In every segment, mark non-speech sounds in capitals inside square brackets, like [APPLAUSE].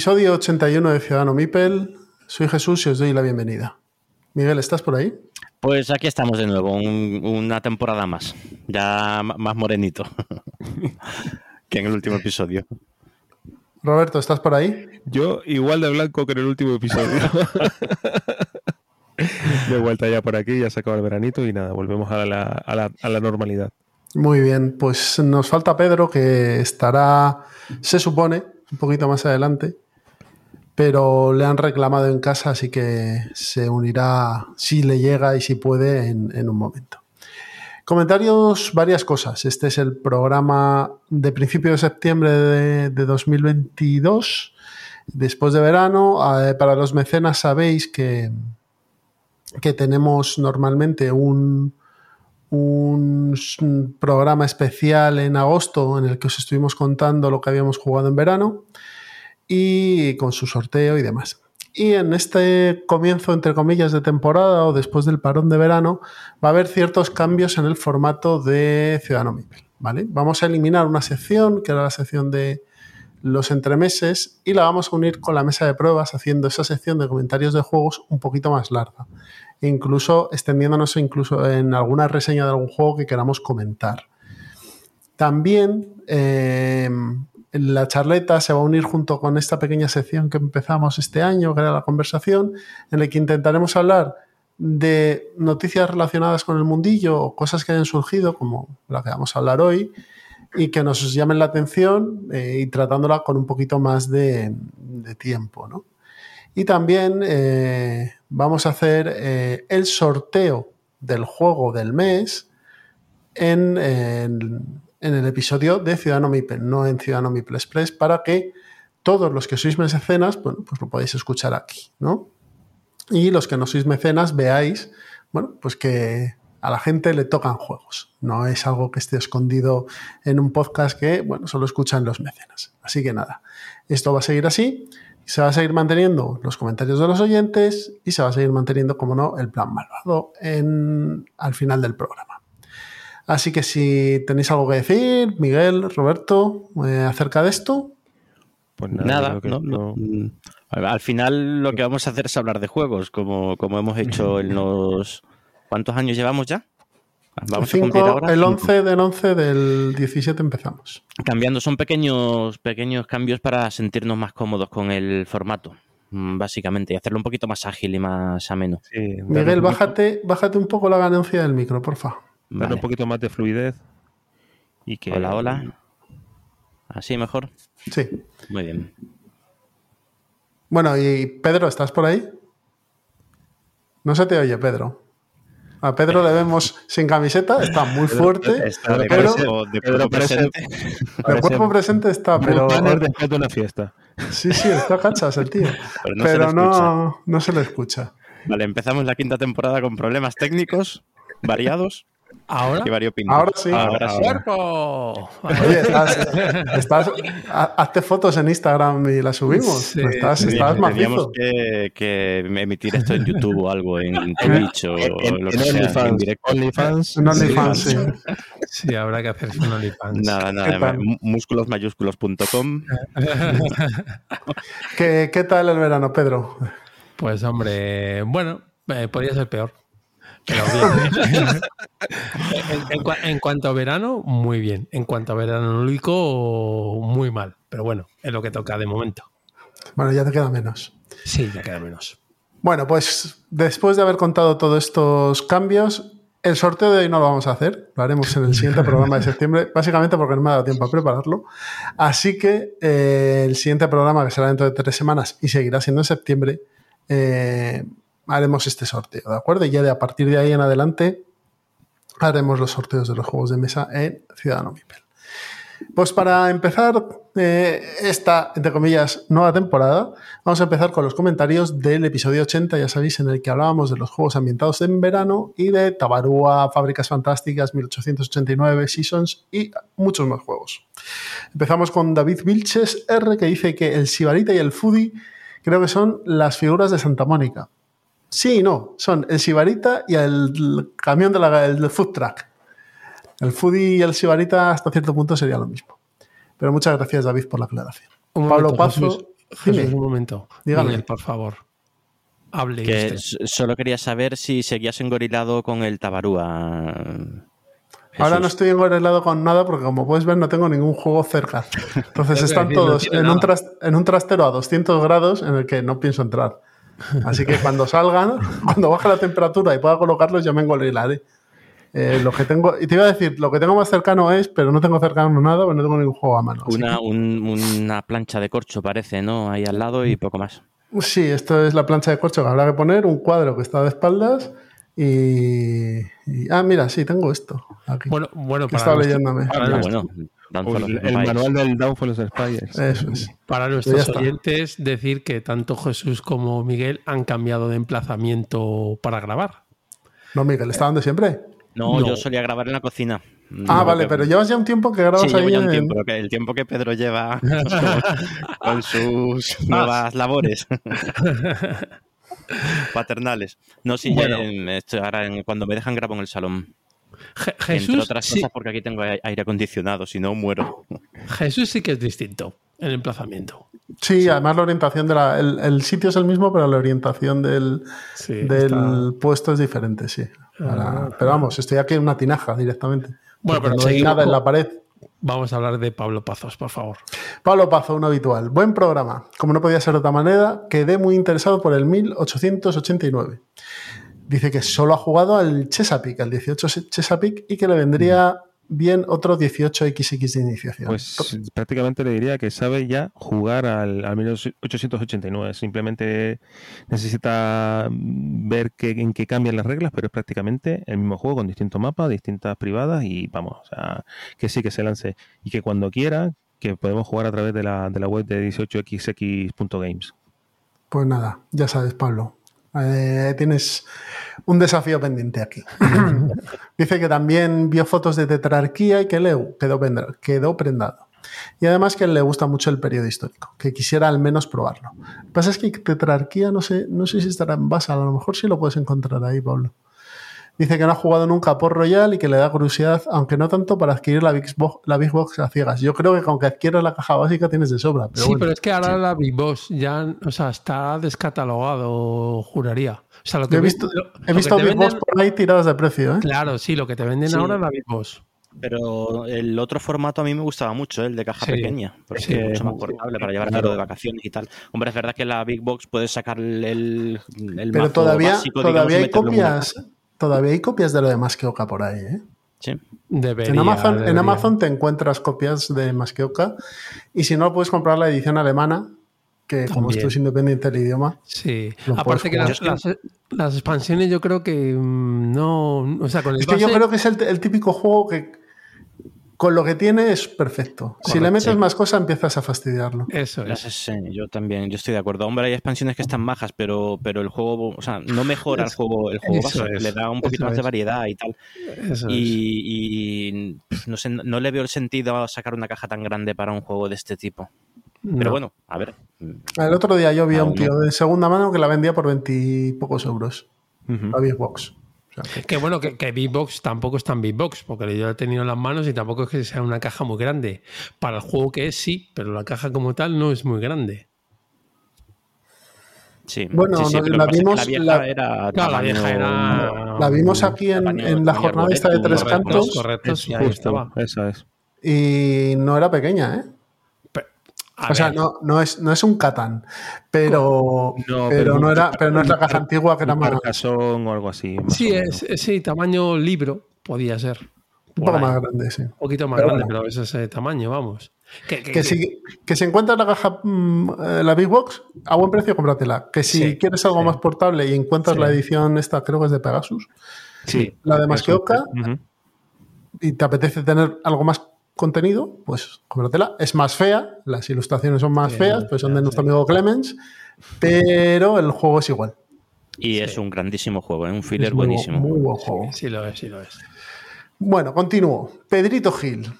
Episodio 81 de Ciudadano Mipel. Soy Jesús y os doy la bienvenida. Miguel, ¿estás por ahí? Pues aquí estamos de nuevo, una temporada más, ya más morenito [LAUGHS] que en el último episodio. Roberto, ¿estás por ahí? Yo igual de blanco que en el último episodio. [LAUGHS] de vuelta ya por aquí, ya se acaba el veranito y nada, volvemos a la, a la normalidad. Muy bien, pues nos falta Pedro que estará, se supone, un poquito más adelante pero le han reclamado en casa, así que se unirá si le llega y si puede en, un momento. Comentarios, varias cosas. Este es el programa de principio de septiembre de, 2022, después de verano. Eh, para los mecenas sabéis que, que tenemos normalmente un, un programa especial en agosto en el que os estuvimos contando lo que habíamos jugado en verano y con su sorteo y demás. Y en este comienzo, entre comillas, de temporada o después del parón de verano, va a haber ciertos cambios en el formato de Ciudadano Mipel. ¿vale? Vamos a eliminar una sección, que era la sección de los entremeses, y la vamos a unir con la mesa de pruebas, haciendo esa sección de comentarios de juegos un poquito más larga. incluso extendiéndonos incluso en alguna reseña de algún juego que queramos comentar. También eh, la charleta se va a unir junto con esta pequeña sección que empezamos este año, que era la conversación, en la que intentaremos hablar de noticias relacionadas con el mundillo o cosas que hayan surgido, como la que vamos a hablar hoy, y que nos llamen la atención eh, y tratándola con un poquito más de, tiempo. ¿no? Y también eh, vamos a hacer eh, el sorteo del juego del mes en, en en el episodio de Ciudadano Mipel, no en Ciudadano Mipel Express, para que todos los que sois mecenas, bueno, pues lo podéis escuchar aquí, ¿no? Y los que no sois mecenas, veáis, bueno, pues que a la gente le tocan juegos. No es algo que esté escondido en un podcast que, bueno, solo escuchan los mecenas. Así que nada, esto va a seguir así. Se va a seguir manteniendo los comentarios de los oyentes y se va a seguir manteniendo, como no, el plan malvado en, al final del programa. Así que si tenéis algo que decir, Miguel, Roberto, eh, acerca de esto. Pues nada, mm, al final lo que vamos a hacer es hablar de juegos, como, como hemos hecho en los... ¿Cuántos años llevamos ya? Vamos a cumplir ahora. El 11 del 11 del 17 empezamos. Cambiando, son pequeños, pequeños cambios para sentirnos más cómodos con el formato, mm, básicamente, y hacerlo un poquito más ágil y más ameno. Miguel, bájate, bájate un poco la ganancia del micro, porfa un poquito más de fluidez. Y que... Hola, hola. ¿Así mejor? Sí. Muy bien. Bueno, y Pedro, ¿estás por ahí? No se te oye, Pedro. A Pedro le vemos sin camiseta, está muy fuerte. Está de, pero, de, cuerpo presente. De cuerpo presente está, pero. después de una fiesta. Sí, sí, está cachas el tío. Pero no, no se le escucha. Vale, empezamos la quinta temporada con problemas técnicos variados. ¿Ahora? Ahora sí. Ahora sí. Oye, estás, hazte fotos en Instagram y las subimos. Estás, estás Tendríamos que, que, emitir esto en YouTube o algo, en [LAUGHS] Twitch o, en, lo que en sea. En directo. OnlyFans. En OnlyFans, sí. sí. habrá que hacerse un OnlyFans. Nada, nada. Músculosmayúsculos.com. ¿Qué, ¿Qué tal el verano, Pedro? Pues hombre, bueno, eh, podría ser peor. [LAUGHS] en, cuanto a verano, muy bien. En cuanto a verano lúdico, muy mal. Pero bueno, es lo que toca de momento. Bueno, ya te queda menos. Sí, ya queda menos. Bueno, pues después de haber contado todos estos cambios, El sorteo de hoy no lo vamos a hacer, lo haremos en el siguiente programa de septiembre, básicamente porque no me ha dado tiempo a prepararlo. Así que eh, el siguiente programa, que será dentro de tres semanas y seguirá siendo en septiembre, eh, haremos este sorteo, ¿de acuerdo? Y ya de a partir de ahí en adelante haremos los sorteos de los juegos de mesa en Ciudadano Mipel. Pues para empezar eh, esta, entre comillas, nueva temporada, vamos a empezar con los comentarios del episodio 80, ya sabéis, en el que hablábamos de los juegos ambientados en verano y de Tabarúa, Fábricas Fantásticas, 1889, Seasons y muchos más juegos. Empezamos con David Vilches R, que dice que el Sibarita y el Foodie creo que son las figuras de Santa Mónica. Sí y no, son el Sibarita y el camión del de food truck. El Foodie y el Sibarita hasta cierto punto sería lo mismo. Pero muchas gracias, David, por la aclaración. Pablo Pazo. Jesús, un momento. Dígame. por favor. Hable. Que solo quería saber si seguías engorilado con el Tabarúa. Ahora no estoy engorilado con nada porque, como puedes ver, no tengo ningún juego cerca. [LAUGHS] Entonces están todos en un, en un trastero a 200 grados en el que no pienso entrar. Así que cuando salgan, cuando baje la temperatura y pueda colocarlos, ya me engorilaré. Eh, lo que tengo, y te iba a decir, lo que tengo más cercano es, pero no tengo cercano nada, porque no tengo ningún juego a mano. Una, una plancha de corcho parece, ¿no? Ahí al lado y poco más. Sí, esto es la plancha de corcho que habrá que poner, un cuadro que está de espaldas y, ah, mira, sí, tengo esto. Aquí. Bueno, bueno, para estaba leyéndome. El, manual del Downfall of Spiders. Eso es. Para nuestros oyentes, decir que tanto Jesús como Miguel han cambiado de emplazamiento para grabar. No, Miguel, ¿está donde siempre? No, yo solía grabar en la cocina. Ah, vale, pero llevas ya un tiempo que grabas sí, ahí. ya un tiempo, el tiempo que Pedro lleva [LAUGHS] con, sus nuevas labores [LAUGHS] paternales. No, sí, bueno. ahora cuando me dejan grabo en el salón. Jesús, Entre otras cosas porque aquí tengo aire acondicionado, si no muero. [LAUGHS] Jesús sí que es distinto el emplazamiento. Sí, además la orientación de la, el, sitio es el mismo, pero la orientación del, del puesto es diferente, sí. Ah. pero vamos, estoy aquí en una tinaja directamente. Bueno, pero no hay nada en la pared. Vamos a hablar de Pablo Pazos, por favor. Pablo Pazo, un habitual. Buen programa. Como no podía ser de otra manera, quedé muy interesado por el 1889. Dice que solo ha jugado al Chesapeake, al 18 Chesapeake, y que le vendría bien otro 18XX de iniciación. Pues prácticamente le diría que sabe ya jugar al, al 1889. Simplemente necesita ver que, en qué cambian las reglas, pero es prácticamente el mismo juego con distintos mapas, distintas privadas y vamos, o sea, que sí que se lance y que cuando quiera, que podemos jugar a través de la, de la web de 18xx.games. Pues nada, ya sabes, Pablo. Eh, tienes un desafío pendiente aquí. [LAUGHS] Dice que también vio fotos de tetrarquía y que le quedó, quedó prendado. Y además que le gusta mucho el periodo histórico, que quisiera al menos probarlo. Lo que pasa es que tetrarquía no sé, no sé si estará en Basal, a lo mejor sí lo puedes encontrar ahí, Pablo. Dice que no ha jugado nunca por Royal y que le da curiosidad, aunque no tanto para adquirir la Big, Box, la Big Box a ciegas. Yo creo que aunque adquieras la caja básica tienes de sobra. sí, pero es que ahora la Big Box ya o sea, está descatalogado, juraría. O sea, lo que he visto, he visto Big Box por ahí tiradas de precio. ¿eh? Claro, sí, lo que te venden ahora es la Big Box. Pero el otro formato a mí me gustaba mucho, el de caja pequeña, porque es mucho más portable para llevar claro. de vacaciones y tal. Hombre, es verdad que la Big Box puedes sacar el, el Pero todavía, básico, todavía hay copias Todavía hay copias de lo de Masqueoka por ahí, ¿eh? Sí. Debería, en, Amazon, debería. en Amazon te encuentras copias de Masqueoka y si no, puedes comprar la edición alemana, que como esto es independiente del idioma. Sí, aparte que las, las, las expansiones yo creo que mm, no, o sea, con el Es que yo creo que es el, el típico juego que con lo que tiene es perfecto. si le metes más cosas empiezas a fastidiarlo. Eso es. Sí, yo también, yo estoy de acuerdo. Hombre, hay expansiones que están bajas, pero, pero el juego, o sea, no mejora el juego, el juego base, es, le da un poquito eso más de es. variedad y tal. Eso es. Y, y, pf, no sé, no le veo el sentido a sacar una caja tan grande para un juego de este tipo. Pero No. bueno, a ver. El otro día yo vi a un tío de segunda mano que la vendía por 20 y pocos euros. Ujú. La Big Box. O sea, que- Que bueno, que, que Big Box tampoco es tan Big Box, porque yo lo he tenido en las manos y tampoco es que sea una caja muy grande. Para el juego que es, sí, pero la caja como tal no es muy grande. Sí, Bueno, sí, sí, no, pero la vimos- la vieja la- era. Claro, la vieja era. La vimos aquí en, Tamaño- en la jornada esta de tres correcto, cantos Correcto, sí, ahí Justo, estaba. Eso es. y no era pequeña, ¿eh? O sea, no, no, es, no es un Catán, pero no, pero, no era, pero no es la caja antigua que era más. o algo así. Sí, es, sí, tamaño libro podía ser. Un poco más grande, sí. Un poquito más grande, pero es ese tamaño, vamos. Que, si, que si encuentras la caja, mm, eh, la Big Box, a buen precio, cómpratela. Que si quieres algo más portable y encuentras la edición esta, creo que es de Pegasus, sí, la de Masqueoka, y te apetece tener algo más contenido, pues cómpratela. Es más fea, las ilustraciones son más feas, pues son de nuestro amigo Clemens, pero el juego es igual. Y es un grandísimo juego, ¿eh? un filler buenísimo. Muy buen juego. Sí, lo es, sí lo es. Bueno, continúo. Pedrito Gil.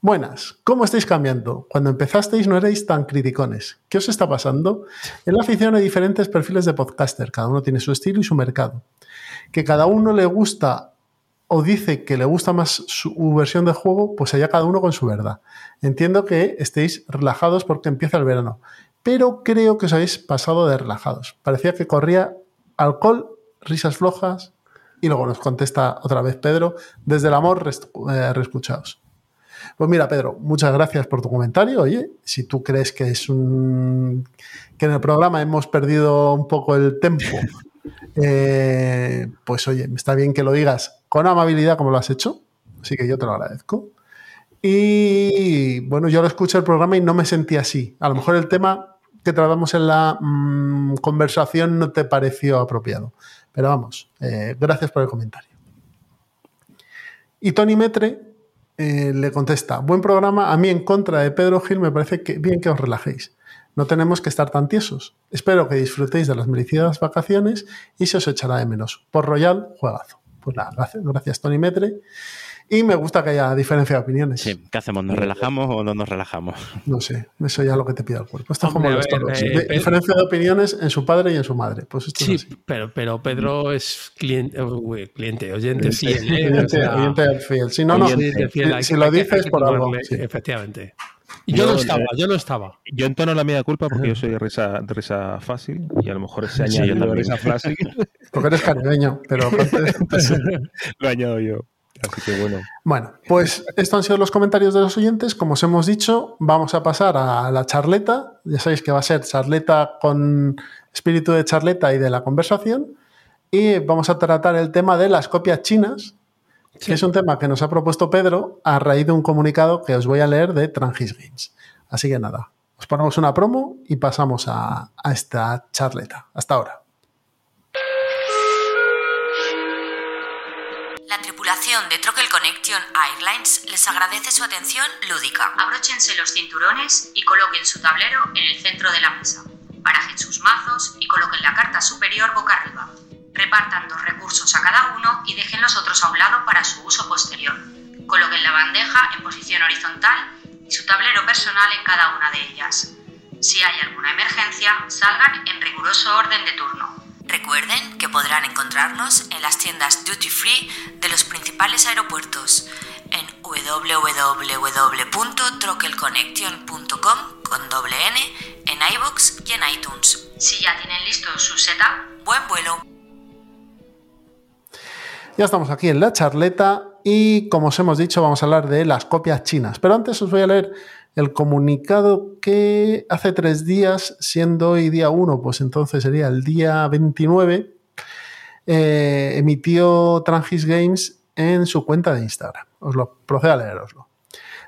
Buenas, ¿cómo estáis cambiando? Cuando empezasteis no erais tan criticones. ¿Qué os está pasando? En la afición hay diferentes perfiles de podcaster, cada uno tiene su estilo y su mercado. Que cada uno le gusta o dice que le gusta más su versión de juego, pues allá cada uno con su verdad. Entiendo que estéis relajados porque empieza el verano, pero creo que os habéis pasado de relajados. Parecía que corría alcohol, risas flojas, y luego nos contesta otra vez Pedro, desde el amor, eh. Pues mira, Pedro, muchas gracias por tu comentario. Oye, si tú crees que es un. que en el programa hemos perdido un poco el tempo, [LAUGHS] eh, pues oye, está bien que lo digas con amabilidad como lo has hecho. Así que yo te lo agradezco. Y bueno, yo lo escuché el programa y no me sentí así. A lo mejor el tema que tratamos en la mm, conversación no te pareció apropiado. Pero vamos, eh, gracias por el comentario. Y Tony Metre eh, le contesta, buen programa, a mí en contra de Pedro Gil me parece que bien que os relajéis. No tenemos que estar tan tiesos. Espero que disfrutéis de las merecidas vacaciones y se os echará de menos. Por Royal, juegazo. Pues nada, gracias, gracias Tony Metre. Y me gusta que haya diferencia de opiniones. Sí, ¿qué hacemos? ¿Nos relajamos o no nos relajamos? No sé, eso ya es lo que te pide el cuerpo. Esto es como los toros. Eh, diferencia de opiniones en su padre y en su madre. Pues esto sí, Pero, pero Pedro es cliente, cliente oyente fiel. ¿eh? Oyente, fiel. Si no, no. Si, lo dices por algo. Efectivamente. Yo, no estaba, yo no estaba. Yo entono la media culpa porque yo soy de risa, de risa fácil y a lo mejor ese añadido de risa fácil. [LAUGHS] Porque eres caribeño, pero [LAUGHS] lo añado yo. Así que bueno. Bueno, pues estos han sido los comentarios de los oyentes. Como os hemos dicho, vamos a pasar a la charleta. Ya sabéis que va a ser charleta con espíritu de charleta y de la conversación. Y vamos a tratar el tema de las copias chinas, que es un tema que nos ha propuesto Pedro a raíz de un comunicado que os voy a leer de Trangis Games. Así que nada, os ponemos una promo y pasamos a esta charleta. Hasta ahora. de Troquel Connection Airlines les agradece su atención lúdica. Abróchense los cinturones y coloquen su tablero en el centro de la mesa. Barajen sus mazos y coloquen la carta superior boca arriba. Repartan dos recursos a cada uno y dejen los otros a un lado para su uso posterior. Coloquen la bandeja en posición horizontal y su tablero personal en cada una de ellas. Si hay alguna emergencia, salgan en riguroso orden de turno. Recuerden que podrán encontrarnos en las tiendas duty free de los principales aeropuertos en www.troquelconnection.com con doble N en iBox y en iTunes. Si ya tienen listo su setup, buen vuelo. Ya estamos aquí en la charleta y como os hemos dicho vamos a hablar de las copias chinas. Pero antes os voy a leer el comunicado que hace tres días, siendo hoy día 1, pues entonces sería el día 29, eh, emitió Trangis Games en su cuenta de Instagram. Os lo procedo a leeroslo.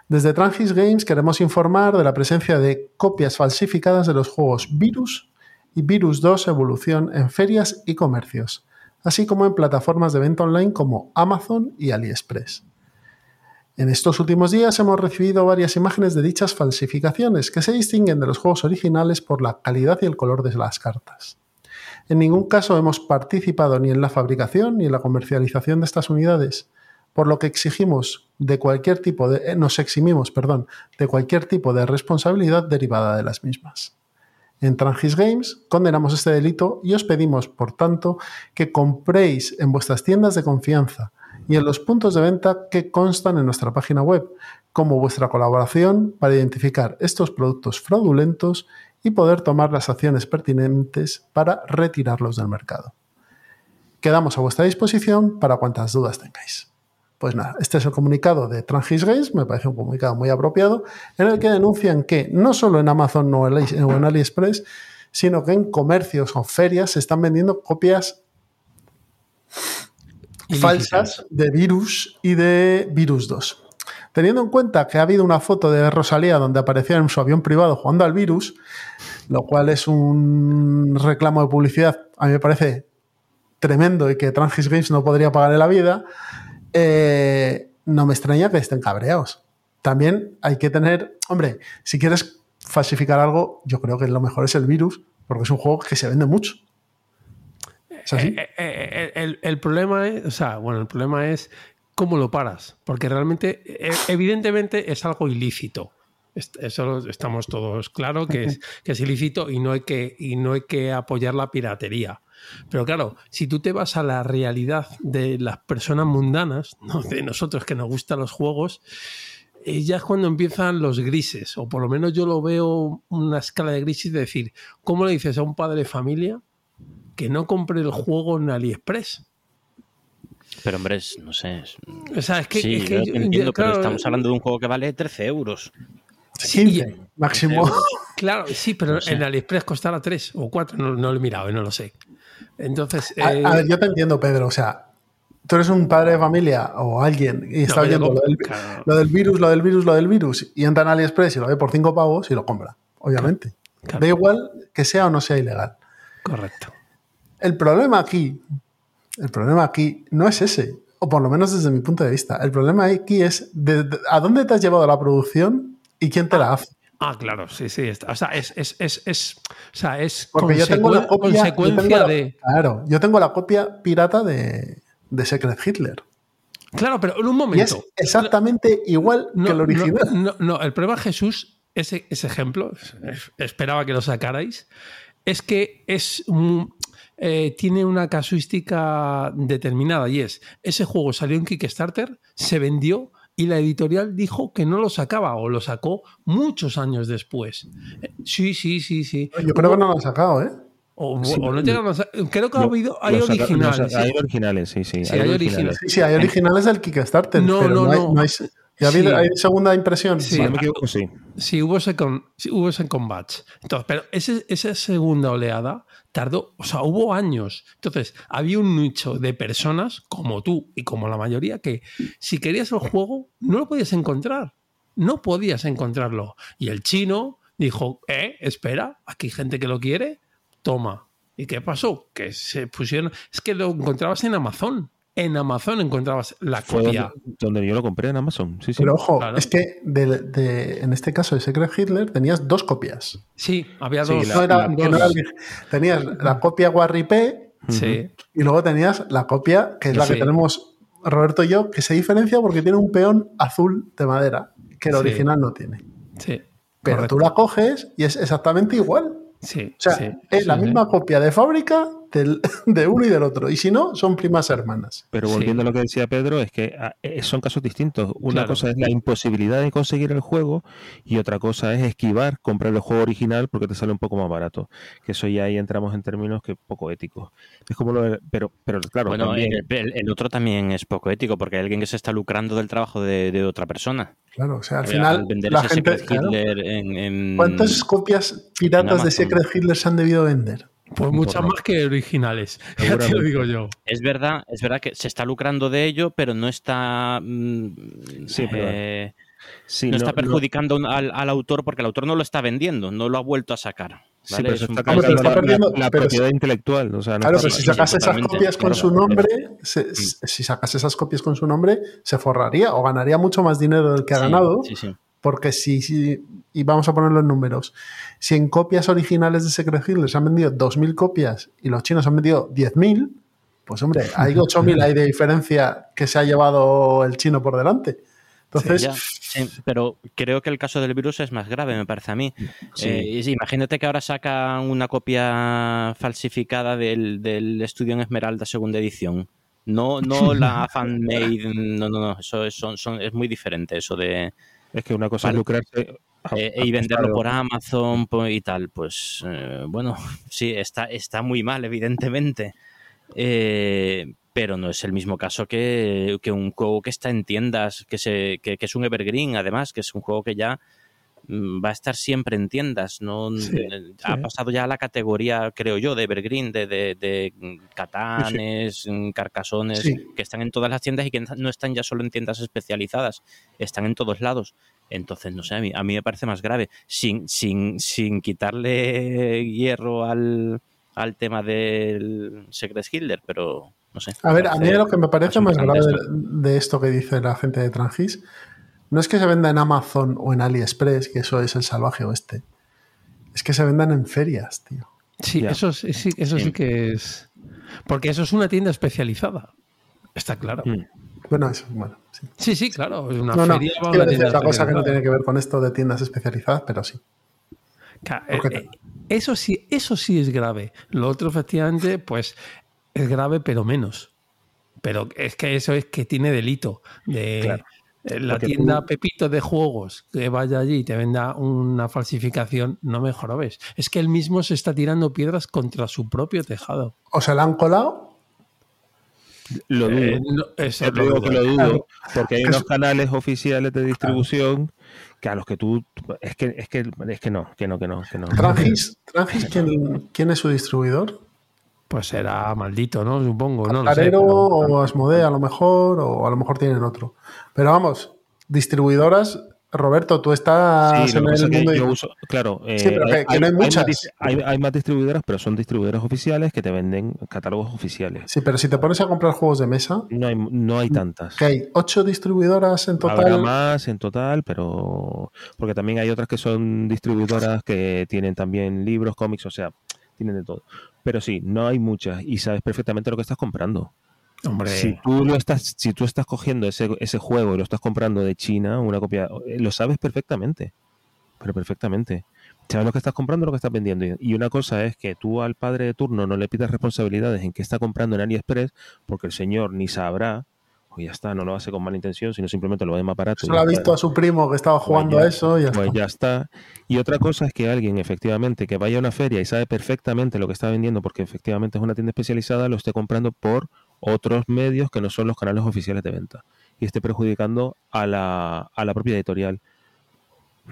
Desde Trangis Games queremos informar de la presencia de copias falsificadas de los juegos Virus y Virus 2 Evolución en ferias y comercios, así como en plataformas de venta online como Amazon y AliExpress. En estos últimos días hemos recibido varias imágenes de dichas falsificaciones que se distinguen de los juegos originales por la calidad y el color de las cartas. En ningún caso hemos participado ni en la fabricación ni en la comercialización de estas unidades, por lo que exigimos de cualquier tipo de, eh, nos eximimos perdón, de cualquier tipo de responsabilidad derivada de las mismas. En Trangis Games condenamos este delito y os pedimos, por tanto, que compréis en vuestras tiendas de confianza y en los puntos de venta que constan en nuestra página web, como vuestra colaboración para identificar estos productos fraudulentos y poder tomar las acciones pertinentes para retirarlos del mercado. Quedamos a vuestra disposición para cuantas dudas tengáis. Pues nada, este es el comunicado de Transgis Games, me parece un comunicado muy apropiado, en el que denuncian que no solo en Amazon o en AliExpress, sino que en comercios o ferias se están vendiendo copias falsas de virus y de virus 2. Teniendo en cuenta que ha habido una foto de Rosalía donde aparecía en su avión privado jugando al virus, lo cual es un reclamo de publicidad, a mí me parece tremendo y que Transgis Games no podría pagar en la vida, eh, no me extraña que estén cabreados. También hay que tener, hombre, si quieres falsificar algo, yo creo que lo mejor es el virus, porque es un juego que se vende mucho. ¿Es así? Eh, eh, el, el, problema es, o sea, bueno, el problema es cómo lo paras, porque realmente, evidentemente, es algo ilícito. Eso estamos todos claros que es, que es ilícito y no, hay que, y no hay que apoyar la piratería. Pero claro, si tú te vas a la realidad de las personas mundanas, [LAUGHS] ¿no? de nosotros que nos gustan los juegos, eh, ya es cuando empiezan los grises, o por lo menos yo lo veo una escala de grises de decir, ¿cómo le dices a un padre de familia que no compre el juego en AliExpress? Pero hombre, no sé. O sea, es que, sí, es que yo entiendo, pero estamos hablando de un juego que vale 13 euros. Sí, máximo. Claro, sí, pero en AliExpress costará 3 o 4, no, lo he mirado, no lo sé. Entonces. A, eh, ver, yo te entiendo, Pedro. O sea, tú eres un padre de familia o alguien y está oyendo lo, del, virus, lo del virus, lo del virus, y entra en AliExpress y lo ve por 5 pavos y lo compra, obviamente. Da igual que sea o no sea ilegal. Correcto. El problema aquí, el problema aquí no es ese, o por lo menos desde mi punto de vista. El problema aquí es a dónde te has llevado la producción y quién te la hace. Ah, claro, sí, sí. O sea, es, es, es, es o sea, es Porque yo tengo la copia, consecuencia de. Claro, yo tengo la copia pirata de, de Secret Hitler. Claro, pero en un momento. Y es exactamente igual que el original. No, no, el problema, Jesús, ese, ese ejemplo, esperaba que lo sacarais, es que es eh, tiene una casuística determinada y es, ese juego salió en Kickstarter, se vendió y la editorial dijo que no lo sacaba o lo sacó muchos años después. Sí, sí, sí, sí. Yo creo que no lo han sacado, ¿eh? O, no llegaron a Creo que ha habido, hay originales. hay originales, sí, sí. Sí, hay, originales. Sí, hay originales del Kickstarter. No, pero no, no. no hay, hay, segunda impresión? Sí, me equivoco, sí. Sí, hubo second, sí, hubo second batch. Entonces, pero ese, esa segunda oleada tardó, o sea, hubo años. Entonces, había un nicho de personas como tú y como la mayoría que si querías el juego no lo podías encontrar. No podías encontrarlo. Y el chino dijo, eh, espera, aquí hay gente que lo quiere, toma. ¿Y qué pasó? Que se pusieron, es que lo encontrabas en Amazon en Amazon encontrabas la copia. Donde, yo lo compré en Amazon. Sí, sí. Pero ojo, es que en este caso de Secret Hitler tenías dos copias. Sí, había dos. tenías la copia Warripe sí. y luego tenías la copia, que es la que tenemos Roberto y yo, que se diferencia porque tiene un peón azul de madera, que el original no tiene. Sí. Pero tú la coges y es exactamente igual. Sí, o sea, es la misma copia de fábrica [LAUGHS] de uno y del otro. Y si no, son primas hermanas. Pero volviendo a lo que decía Pedro, es que ah, eh, son casos distintos. Una cosa es la imposibilidad de conseguir el juego y otra cosa es esquivar, comprar el juego original porque te sale un poco más barato. Que eso ya ahí entramos en términos que poco éticos. Es como lo pero, pero claro. Bueno, el, otro también es poco ético porque hay alguien que se está lucrando del trabajo de, otra persona. Claro, o sea, al final. la gente, ¿Cuántas copias piratas de Secret Hitler se han debido vender? Pues muchas más que originales, [LAUGHS] ya te lo digo yo. Es verdad, es verdad que se está lucrando de ello, pero no está. Mm, eh, no, está perjudicando al, autor porque el autor no lo está vendiendo, no lo ha vuelto a sacar. Sí, pero está, perdiendo, la, propiedad intelectual. claro, pero si sacas esas copias con su nombre, mm. si sacas esas copias con su nombre, se forraría o ganaría mucho más dinero del que ha ganado. Porque si, si, y vamos a ponerlo en números, si en copias originales de Secret Hill les han vendido 2.000 copias y los chinos han vendido 10.000, pues hombre, hay 8.000 hay de diferencia que se ha llevado el chino por delante. Entonces, pero creo que el caso del virus es más grave, me parece a mí. Eh, imagínate que ahora saca una copia falsificada del, del estudio en Esmeralda segunda edición. No, no [LAUGHS] la fan-made, no, no, no, eso es, son, es muy diferente eso de... Es que una cosa es lucrarse eh, y venderlo por Amazon y tal, pues eh, bueno, [LAUGHS] sí, está, está muy mal, evidentemente. Eh, pero no es el mismo caso que, un juego que está en tiendas, que, se, que, es un evergreen, además, que es un juego que ya mm, va a estar siempre en tiendas. no Ha pasado ya a la categoría, creo yo, de evergreen, de, de, catanes, mm, carcasones, que están en todas las tiendas y que no están ya solo en tiendas especializadas, están en todos lados. Entonces, no sé, a mí, a mí me parece más grave, sin, sin, sin quitarle hierro al, al tema del Secret Hitler, pero a ver, a mí lo que me parece más grave de, esto que dice la gente de Trangis no es que se venda en Amazon o en AliExpress, que eso es el salvaje oeste. Es que se vendan en ferias, tío. Sí, eso, sí, eso sí. que es. Porque eso es una tienda especializada. Está claro. Mm. Bueno, eso, bueno. Sí, sí, claro. Es una feria. No, es otra cosa que no tiene que ver con esto de tiendas especializadas, pero sí. Eh, eh, eso sí, eso sí es grave. Lo otro, efectivamente, pues es grave, pero menos. Pero es que eso es que tiene delito. De eh, la tienda Pepito de juegos que vaya allí y te venda una falsificación, no me jorobes. Es que él mismo se está tirando piedras contra su propio tejado. ¿O se la han colado? Lo dudo. Eh, eso lo, digo que lo dudo. Porque hay unos canales oficiales de distribución que a los que tú. Es que, es que, es que no, que no, que no. Que no. ¿Trangis, [LAUGHS] ¿quién es su distribuidor? Pues será maldito, ¿no? Supongo. No o Asmodee a lo mejor, o a lo mejor tienen otro. Pero vamos, distribuidoras Roberto, tú estás en el mundo. Yo uso, claro, sí, pero eh, que, no hay, muchas. Hay más, distribuidoras, pero son distribuidoras oficiales que te venden catálogos oficiales. Sí, pero si te pones a comprar juegos de mesa. No hay, no hay tantas. Que hay ocho distribuidoras en total. Habrá más en total, pero. Porque también hay otras que son distribuidoras que tienen también libros, cómics, o sea, tienen de todo. Pero sí, no hay muchas y sabes perfectamente lo que estás comprando. Hombre. Si tú lo estás, si tú estás cogiendo ese, ese juego y lo estás comprando de China, una copia, lo sabes perfectamente. Pero perfectamente. Sabes lo que estás comprando, lo que estás vendiendo. Y una cosa es que tú al padre de turno no le pidas responsabilidades en qué está comprando en AliExpress, porque el señor ni sabrá pues ya está, no lo hace con mala intención, sino simplemente lo ve más barato. Solo ha visto a su primo que estaba pues jugando a eso y ya pues ya está. Y otra cosa es que alguien, efectivamente, que vaya a una feria y sabe perfectamente lo que está vendiendo, porque efectivamente es una tienda especializada, lo esté comprando por otros medios que no son los canales oficiales de venta y esté perjudicando a la, a la propia editorial.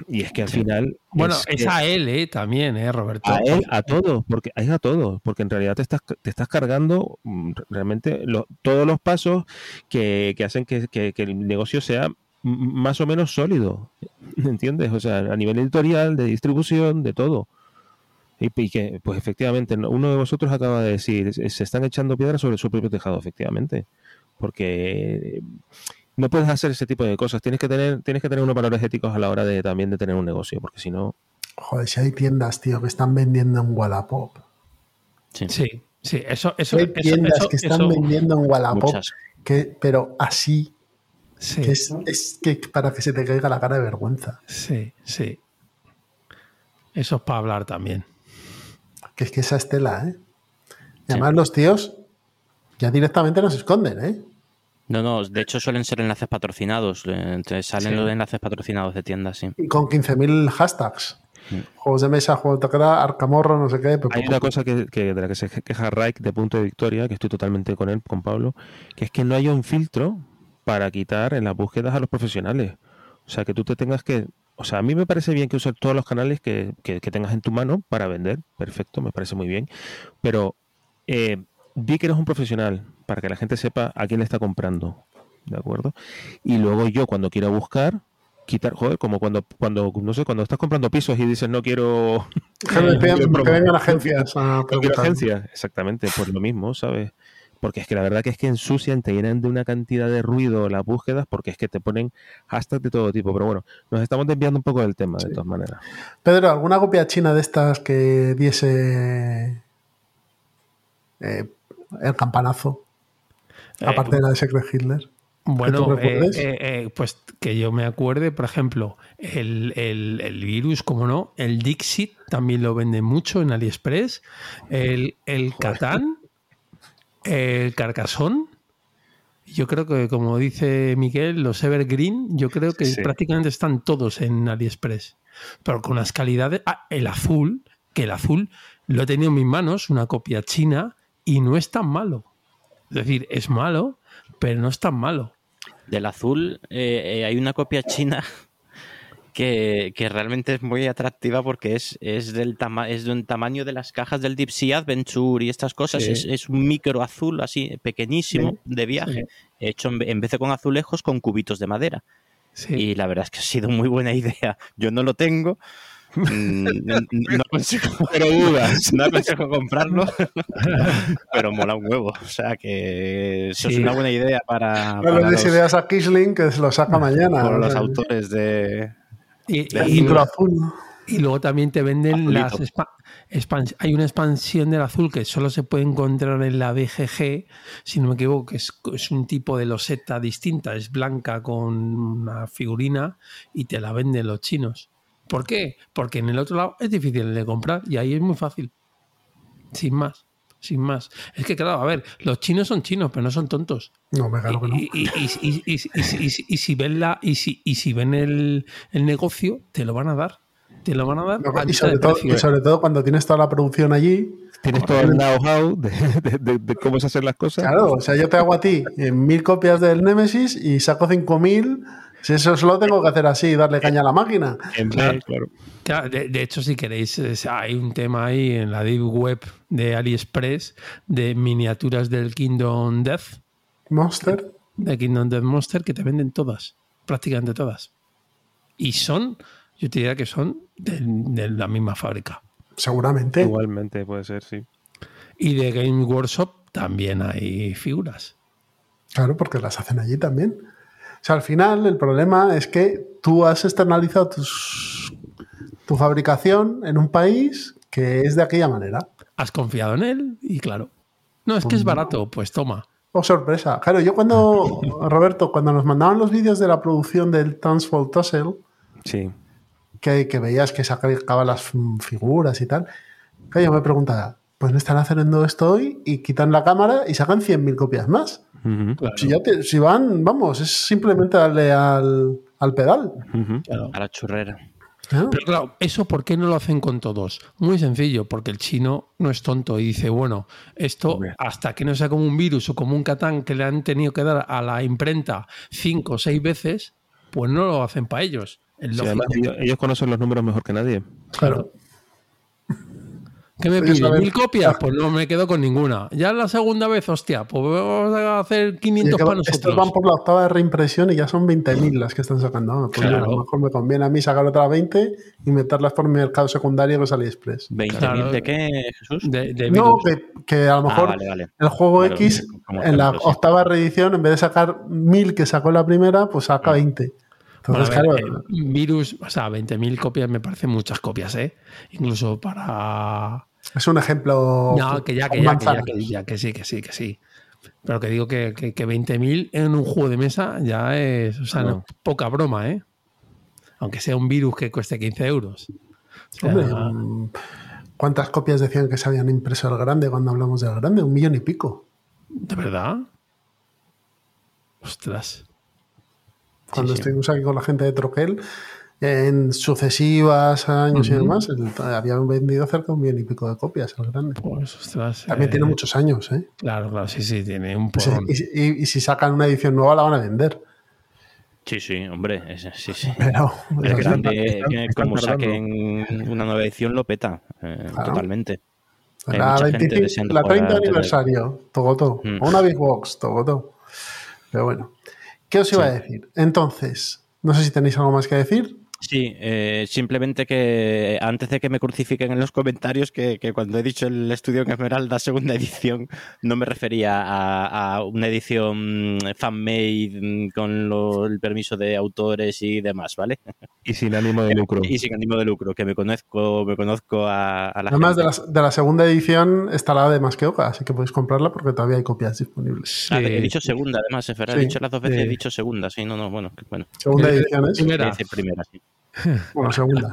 Y es que al final. Bueno, es, a él, ¿eh? También, ¿eh, Roberto? A él, a todos, porque es a todos, porque en realidad te estás, te estás cargando mm, realmente todos los pasos que, hacen que, el negocio sea más o menos sólido. ¿Entiendes? O sea, a nivel editorial, de distribución, de todo. Y, que, pues efectivamente, uno de vosotros acaba de decir, se están echando piedras sobre su propio tejado, efectivamente. Porque no puedes hacer ese tipo de cosas. Tienes que tener, tienes que tener unos valores éticos a la hora de también de tener un negocio, porque si no. Joder, si hay tiendas, tío, que están vendiendo en Wallapop. Sí, sí, sí eso, eso, hay tiendas que están vendiendo en Wallapop, que, pero así. Sí. es, que para que se te caiga la cara de vergüenza. Sí, sí. Eso es para hablar también. Que es que esa estela, ¿eh? Y además los tíos ya directamente nos esconden, ¿eh? No, no, de hecho suelen ser enlaces patrocinados. Entonces salen los enlaces patrocinados de tiendas, sí. Y con 15.000 hashtags. Mm. Juegos de mesa, juegos de teclado, arcamorro, no sé qué. Hay una cosa que, de la que se queja Raik de punto de victoria, que estoy totalmente con él, con Pablo, que es que no hay un filtro para quitar en las búsquedas a los profesionales. O sea, que tú te tengas que... O sea, a mí me parece bien que uses todos los canales que, tengas en tu mano para vender. Perfecto, me parece muy bien. Pero eh, di que eres un profesional para que la gente sepa a quién le está comprando. ¿De acuerdo? Y luego yo cuando quiero buscar, quitar, joder, como cuando, cuando, no sé, cuando estás comprando pisos y dices no quiero. que vengan [LAUGHS] agencias a No quiero agencias, exactamente, por lo mismo, ¿sabes? Porque es que la verdad que es que ensucian, te llenan de una cantidad de ruido las búsquedas, porque es que te ponen hashtags de todo tipo. Pero bueno, nos estamos desviando un poco del tema, de todas maneras. Pedro, ¿alguna copia china de estas que diese eh, el campanazo? Aparte de la de Secret Hitler. Bueno, eh, eh, eh, pues que yo me acuerde, por ejemplo, el, virus, como no, el Dixit también lo vende mucho en AliExpress, el, el Catán, el Carcasón. Yo creo que, como dice Miguel, los Evergreen, yo creo que prácticamente están todos en AliExpress, pero con las calidades. Ah, el azul, que el azul lo he tenido en mis manos, una copia china, y no es tan malo Es decir, es malo, pero no es tan malo. Del azul eh, eh, hay una copia china que, realmente es muy atractiva porque es, es del es de un tamaño de las cajas del Deep Sea Adventure y estas cosas. Es, un micro azul así, pequeñísimo, de viaje, hecho en, vez de con azulejos, con cubitos de madera. Y la verdad es que ha sido muy buena [LAUGHS] idea. Yo no lo tengo. Mm, [LAUGHS] no, consigo, [LAUGHS] pero dudas. No consigo comprarlo, pero mola un huevo. O sea que eso es una buena idea para. No le des ideas a Kisling que se lo saca mañana. Por los autores de, y, y, luego también te venden las hay una expansión del azul que solo se puede encontrar en la BGG, si no me equivoco, que es, un tipo de loseta distinta, es blanca con una figurina y te la venden los chinos. ¿Por qué? Porque en el otro lado es difícil de comprar y ahí es muy fácil. Sin más sin más. Es que, claro, a ver, los chinos son chinos, pero no son tontos. No, me claro que no. Y, si ven la, y si, y si ven el, negocio, te lo van a dar. Te lo van a dar. y, sobre todo, y sobre todo cuando tienes toda la producción allí. Tienes todo el know-how de, cómo se hacen las cosas. Claro, o sea, yo te hago a ti en mil copias del Nemesis y saco cinco mil si eso solo tengo que hacer así y darle caña a la máquina. claro. de, hecho, si queréis, hay un tema ahí en la deep web de AliExpress de miniaturas del Kingdom Death. Monster. De Kingdom Death Monster que te venden todas, prácticamente todas. Y son, yo te diría que son de, la misma fábrica. Seguramente. Igualmente puede ser, sí. Y de Game Workshop también hay figuras. Claro, porque las hacen allí también. O sea, al final el problema es que tú has externalizado tu fabricación en un país que es de aquella manera. Has confiado en él y claro. No, es que es pues barato, pues toma. Oh, sorpresa. Claro, yo cuando, [LAUGHS] Roberto, cuando nos mandaban los vídeos de la producción del Transfold Tussle, sí. que, que veías que sacaban las figuras y tal, yo me preguntaba, pues no están haciendo esto hoy y quitan la cámara y sacan 100.000 copias más si, van, vamos, es simplemente darle al, pedal. A la churrera. Pero claro, ¿eso por qué no lo hacen con todos? Muy sencillo, porque el chino no es tonto y dice, bueno, esto hasta que no sea como un virus o como un catán que le han tenido que dar a la imprenta cinco o seis veces, pues no lo hacen para ellos. ellos, ellos, conocen los números mejor que nadie. Claro. ¿Qué me pide? ¿Mil copias? Pues no me quedo con ninguna. Ya la segunda vez, hostia, pues vamos a hacer 500 para nosotros. Estos van por la octava de reimpresión y ya son 20.000 las que están sacando. Pues a lo mejor me conviene a mí sacar otra 20 y meterlas por mi mercado secundario que es AliExpress. ¿20.000 de qué, Jesús? no, que, a lo ah, mejor el juego X en la octava reedición, en vez de sacar 1.000 que sacó la primera, pues saca 20. Entonces, claro, virus, o sea, 20.000 copias me parecen muchas copias, ¿eh? Incluso para... Es un ejemplo... No, que ya, que ya, que ya, que ya, que sí, que sí, que sí. Pero que digo que, que, 20.000 en un juego de mesa ya es, o sea, no. poca broma, ¿eh? Aunque sea un virus que cueste 15 euros. Mm, ¿Cuántas copias decían que se habían impreso al grande cuando hablamos del grande? Un millón y pico. ¿De verdad? Ostras cuando estuvimos aquí con la gente de Troquel, en sucesivas años y demás, habían vendido cerca de un millón y pico de copias, el grande. Pues, También tiene eh, muchos años, ¿eh? Claro, claro, sí, sí, tiene un porrón. y, si sacan una edición nueva, la van a vender. Sí, sí, hombre, sí, sí. [LAUGHS] Pero, es grande, como saquen una nueva edición, lo peta, eh, totalmente. La, 25, la 30 aniversario, todo, todo. Mm. Una Big Box, todo, todo. Pero bueno. ¿Qué os iba a decir? Entonces, no sé si tenéis algo más que decir. Sí, eh, simplemente que antes de que me crucifiquen en los comentarios, que, cuando he dicho el estudio en Esmeralda segunda edición, no me refería a, una edición fan-made mm, con el permiso de autores y demás, ¿vale? Y sin ánimo de lucro. Y sin ánimo de lucro, que me conozco, me conozco a, la Además, de la, de la, segunda edición está la de Más que Oca, así que podéis comprarla porque todavía hay copias disponibles. Ah, he dicho segunda, además, Efer, he dicho las dos veces, he dicho segunda, sí, no, no, bueno. bueno. Segunda edición es. Primera. primera, sí. [LAUGHS] Bueno, segunda.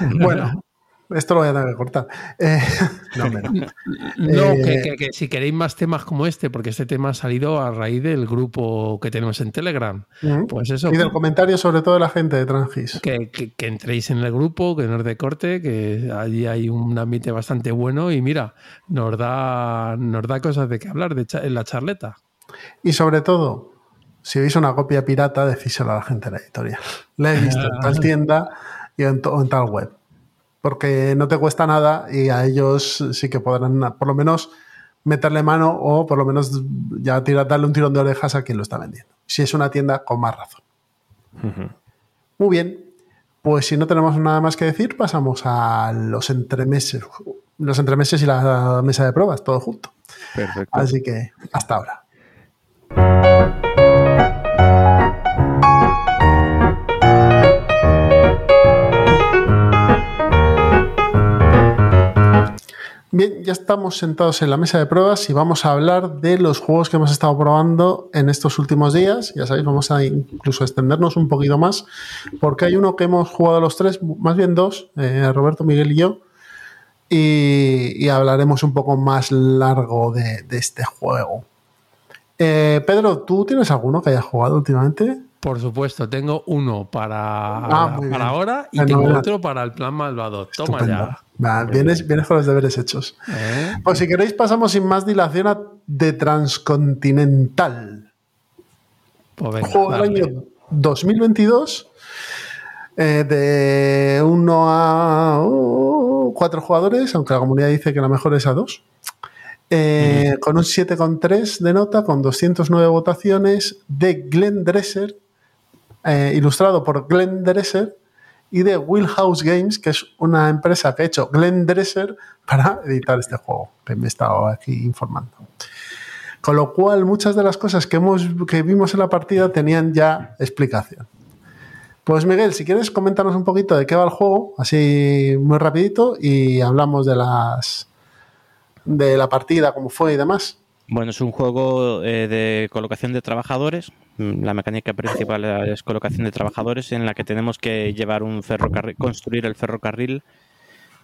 [LAUGHS] bueno, esto lo voy a tener que cortar. Eh, [LAUGHS] no, no eh, que, si queréis más temas como este, porque este tema ha salido a raíz del grupo que tenemos en Telegram. Pues eso. Y del comentario sobre todo de la gente de Transgis. Que, entréis en el grupo, que nos de corte, que allí hay un ambiente bastante bueno y mira, nos da, nos da cosas de qué hablar de en la charleta. Y sobre todo, si veis una copia pirata, decíselo a la gente de la editorial. La he visto en tal tienda y en tal web porque no te cuesta nada y a ellos sí que podrán por lo menos meterle mano o por lo menos ya tirar, darle un tirón de orejas a quien lo está vendiendo. Si es una tienda con más razón. Muy bien. Pues si no tenemos nada más que decir, pasamos a los entremeses. Los entremeses y la mesa de pruebas, todo junto. Perfecto. Así que hasta ahora. Bien, ya estamos sentados en la mesa de pruebas y vamos a hablar de los juegos que hemos estado probando en estos últimos días. Ya sabéis, vamos a incluso extendernos un poquito más, porque hay uno que hemos jugado los tres, más bien dos, eh, Roberto, Miguel y yo, y, hablaremos un poco más largo de, este juego. Eh, Pedro, ¿tú tienes alguno que hayas jugado últimamente? Por supuesto, tengo uno para, ah, para ahora y tengo otro para el plan malvado. Toma ya. vienes, con los deberes hechos. ¿Eh? Pues si queréis, pasamos sin más dilación a The Transcontinental. Pues juego del año 2022 eh, de uno a uh, cuatro jugadores, aunque la comunidad dice que la mejor es a dos. Eh, con un 7,3 de nota, con 209 votaciones, de Glenn Dresser eh, ilustrado por Glenn Dresser y de Wheelhouse Games, que es una empresa que ha hecho Glenn Dresser para [LAUGHS] editar este juego, que me he estado aquí informando. Con lo cual, muchas de las cosas que, hemos, que vimos en la partida tenían ya explicación. Pues Miguel, si quieres comentarnos un poquito de qué va el juego, así muy rapidito, y hablamos de las de la partida, cómo fue y demás. Bueno, es un juego eh, de colocación de trabajadores. Mm, la mecánica principal es colocación de trabajadores en la que tenemos que llevar un ferrocarril, construir el ferrocarril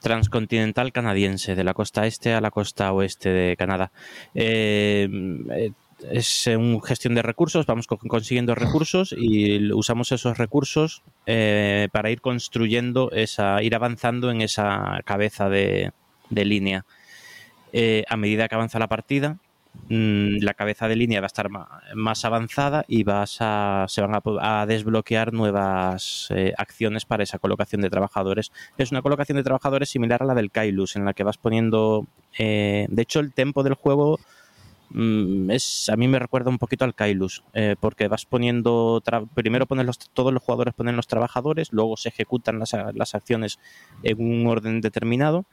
transcontinental canadiense de la costa este a la costa oeste de Canadá. Eh, eh, es una gestión de recursos, vamos consiguiendo recursos y usamos esos recursos para ir construyendo esa, ir avanzando en esa cabeza de, de línea. a medida que avanza la partida, Mm, la cabeza de línea va a estar más avanzada y vas a, se van a, desbloquear nuevas eh, acciones para esa colocación de trabajadores. Es una colocación de trabajadores similar a la del Kailus, en la que vas poniendo... Eh, de hecho, el tempo del juego mm, es a mí me recuerda un poquito al Kailus, eh, porque vas poniendo... Primero pones los, todos los jugadores ponen los trabajadores, luego se ejecutan las, las acciones en un orden determinado,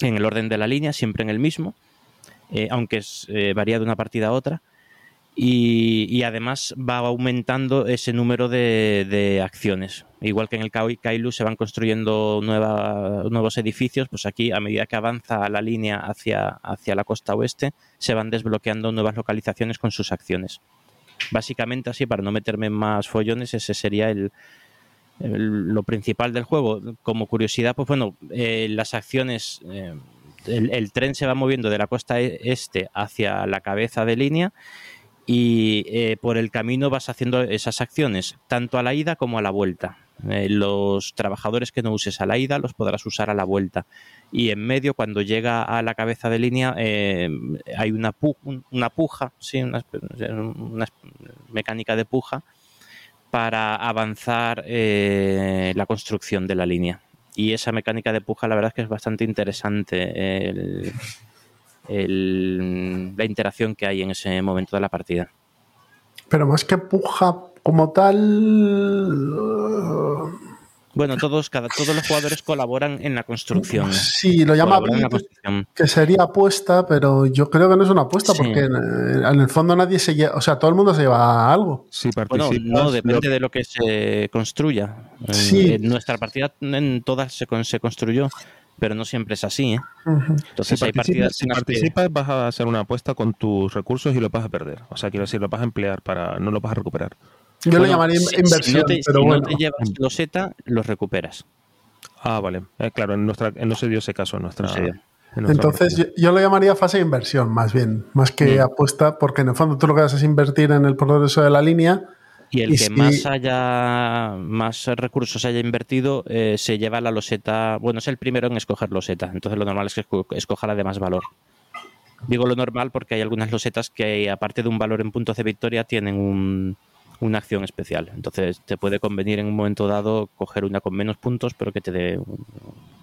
en el orden de la línea, siempre en el mismo eh, aunque eh, varía de una partida a otra. Y, además va aumentando ese número de, acciones. Igual que en el Kailu se van construyendo nuevos edificios, pues aquí a medida que avanza la línea hacia, hacia la costa oeste, se van desbloqueando nuevas localizaciones con sus acciones. Básicamente así, para no meterme en más follones, ese sería el, lo principal del juego. Como curiosidad, pues bueno, eh, las acciones el, tren se va moviendo de la costa e, este hacia la cabeza de línea y eh, por el camino vas haciendo esas acciones, tanto a la ida como a la vuelta. Eh, los trabajadores que no uses a la ida los podrás usar a la vuelta. Y en medio, cuando llega a la cabeza de línea, eh, hay una, una puja, ¿sí? una, mecánica de puja para avanzar la construcción de la línea y esa mecánica de puja la verdad es que es bastante interesante la interacción que hay en ese momento de la partida. Pero más que puja como tal... Bueno, todos, cada, todos los jugadores colaboran en la construcción. Sí, lo llama que sería apuesta, pero yo creo que no es una apuesta porque en, el fondo nadie se lleva, o sea, todo el mundo se lleva algo. Sí, bueno, no, depende de lo que se construya. Sí. En, nuestra partida en todas se, se construyó pero no siempre es así. ¿eh? Entonces si hay partidas. Si participas, vas a hacer una apuesta con tus recursos y lo vas a perder. O sea, quiero decir, lo vas a emplear para. no lo vas a recuperar. Yo lo llamaría inversión, pero si bueno. no te llevas loseta, los recuperas. Ah, vale. Eh, claro, en nuestra, no se dio ese caso en nuestra. Entonces yo, lo llamaría fase de inversión, más bien, más que mm. apuesta, porque en el fondo tú lo que vas es invertir en el progreso de la línea. Y el que más haya más recursos haya invertido eh, se lleva la loseta. Bueno, es el primero en escoger loseta. Entonces lo normal es que escoja la de más valor. Digo lo normal porque hay algunas losetas que, aparte de un valor en puntos de victoria, tienen una acción especial. Entonces te puede convenir en un momento dado coger una con menos puntos, pero que te dé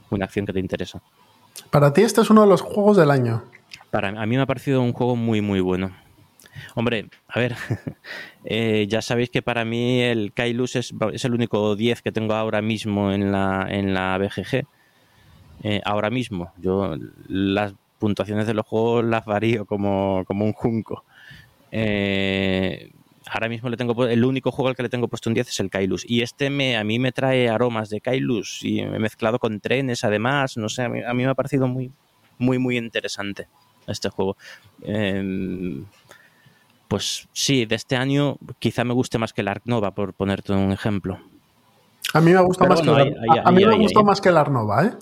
una acción que te interesa. Para ti este es uno de los juegos del año. Para a mí me ha parecido un juego muy muy bueno. Hombre, a ver, [LAUGHS] eh, ya sabéis que para mí el Kailus es, el único 10 que tengo ahora mismo en la, en la BGG. Eh, ahora mismo, yo las puntuaciones de los juegos las varío como, como un junco. Eh, ahora mismo le tengo el único juego al que le tengo puesto un 10 es el Kailus. Y este me a mí me trae aromas de Kailus y he mezclado con trenes además no sé a mí, me ha parecido muy muy muy interesante este juego. Em, pues sí de este año quizá me guste más que el Ark Nova por ponerte un ejemplo. A mí me gusta más que el, a, mí me gusta más que el Ark Nova ¿eh?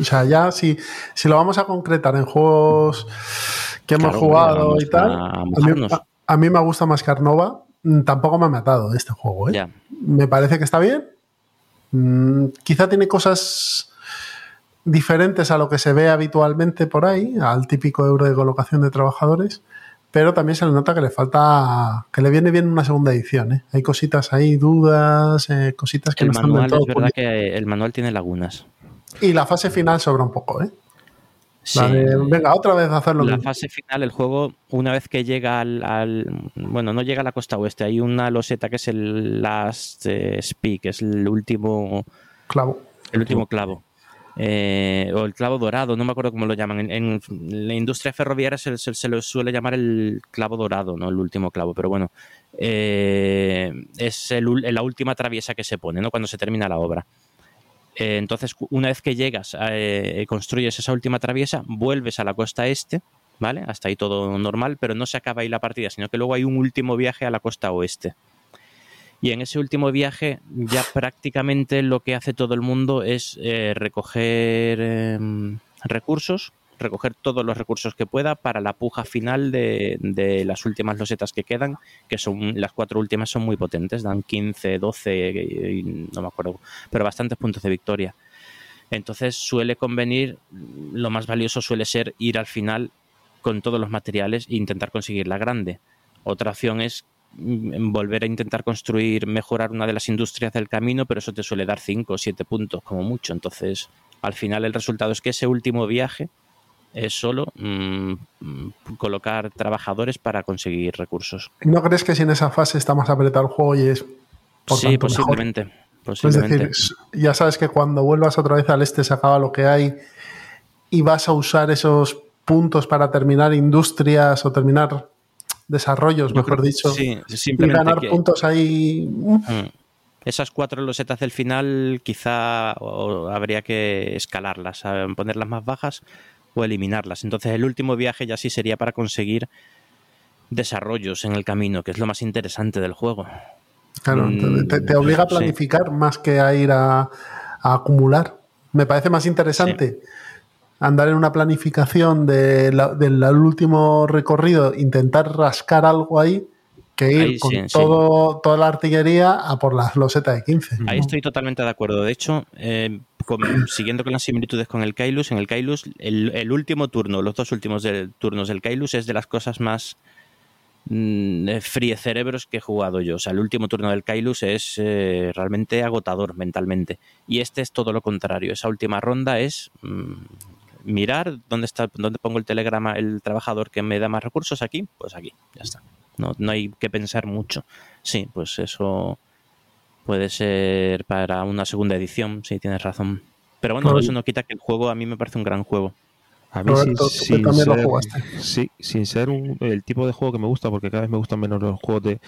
o sea ya si, si lo vamos a concretar en juegos que hemos jugado y tal a mí me gusta más Carnova. Mm, tampoco me ha matado este juego. ¿eh? Me parece que está bien. Mm, quizá tiene cosas diferentes a lo que se ve habitualmente por ahí, al típico euro de colocación de trabajadores, pero también se le nota que le falta, que le viene bien una segunda edición. ¿eh? Hay cositas ahí, dudas, eh, cositas que el no manual, están Es verdad que el manual tiene lagunas. Y la fase final sobra un poco, ¿eh? Venga, otra vez a hacerlo. La fase final, el juego, una vez que llega al, Bueno, no llega a la costa oeste, hay una loseta que es el Last eh, Speak, es el último. Clavo. El último clavo. Eh, o el clavo dorado, no me acuerdo cómo lo llaman. En, la industria ferroviaria se, se, le suele llamar el clavo dorado, no el último clavo, pero bueno, eh, es la última traviesa que se pone, ¿no? Cuando se termina la obra. Eh, entonces, una vez que llegas, eh, construyes esa última traviesa, vuelves a la costa este, ¿vale? Hasta ahí todo normal, pero no se acaba ahí la partida, sino que luego hay un último viaje a la costa oeste. Y en ese último viaje ya prácticamente lo que hace todo el mundo es eh, recoger em, recursos recoger todos los recursos que pueda para la puja final de, las últimas losetas que quedan, que son las cuatro últimas son muy potentes, dan 15, 12, no me acuerdo, pero bastantes puntos de victoria. Entonces suele convenir, lo más valioso suele ser ir al final con todos los materiales e intentar conseguir la grande. Otra opción es mm, volver a intentar construir, mejorar una de las industrias del camino, pero eso te suele dar 5 o 7 puntos como mucho. Entonces, al final el resultado es que ese último viaje es solo mm, colocar trabajadores para conseguir recursos. ¿No crees que si en esa fase está más apretado el juego y es por sí, posiblemente, posiblemente. Es decir, ya sabes que cuando vuelvas otra vez al este se acaba lo que hay y vas a usar esos puntos para terminar industrias o terminar desarrollos, mejor dicho, sí, simplemente y ganar puntos ahí. Mm. Mm. Esas cuatro losetas del final quizá habría que escalarlas, ponerlas más bajas o eliminarlas. Entonces el último viaje ya sí sería para conseguir desarrollos en el camino, que es lo más interesante del juego. Claro, mm, te, obliga a planificar más que a ir a, acumular. Me parece más interesante andar en una planificación del último recorrido, intentar rascar algo ahí, que ir con todo, toda la artillería a por las losetas de 15. Ahí estoy totalmente de acuerdo. De hecho, eh, [CLEARS THROAT] siguiendo con las similitudes con el Kailus, en el Kailus, el, último turno, los dos últimos turnos del Kailus es de las cosas más mm, fríe cerebros que he jugado yo. O sea, el último turno del Kailus es eh, realmente agotador mentalmente. Y este es todo lo contrario. Esa última ronda es mm, mirar dónde está, dónde pongo el telegrama, el trabajador que me da más recursos aquí, pues aquí, ya está. No, no hay que pensar mucho. Sí, pues eso puede ser para una segunda edición, sí, tienes razón. Pero bueno, eso no quita que el juego a mí me parece un gran juego. A mí sin, también ser, lo. Sí, sin ser el tipo de juego que me gusta, porque cada vez me gustan menos los juegos de,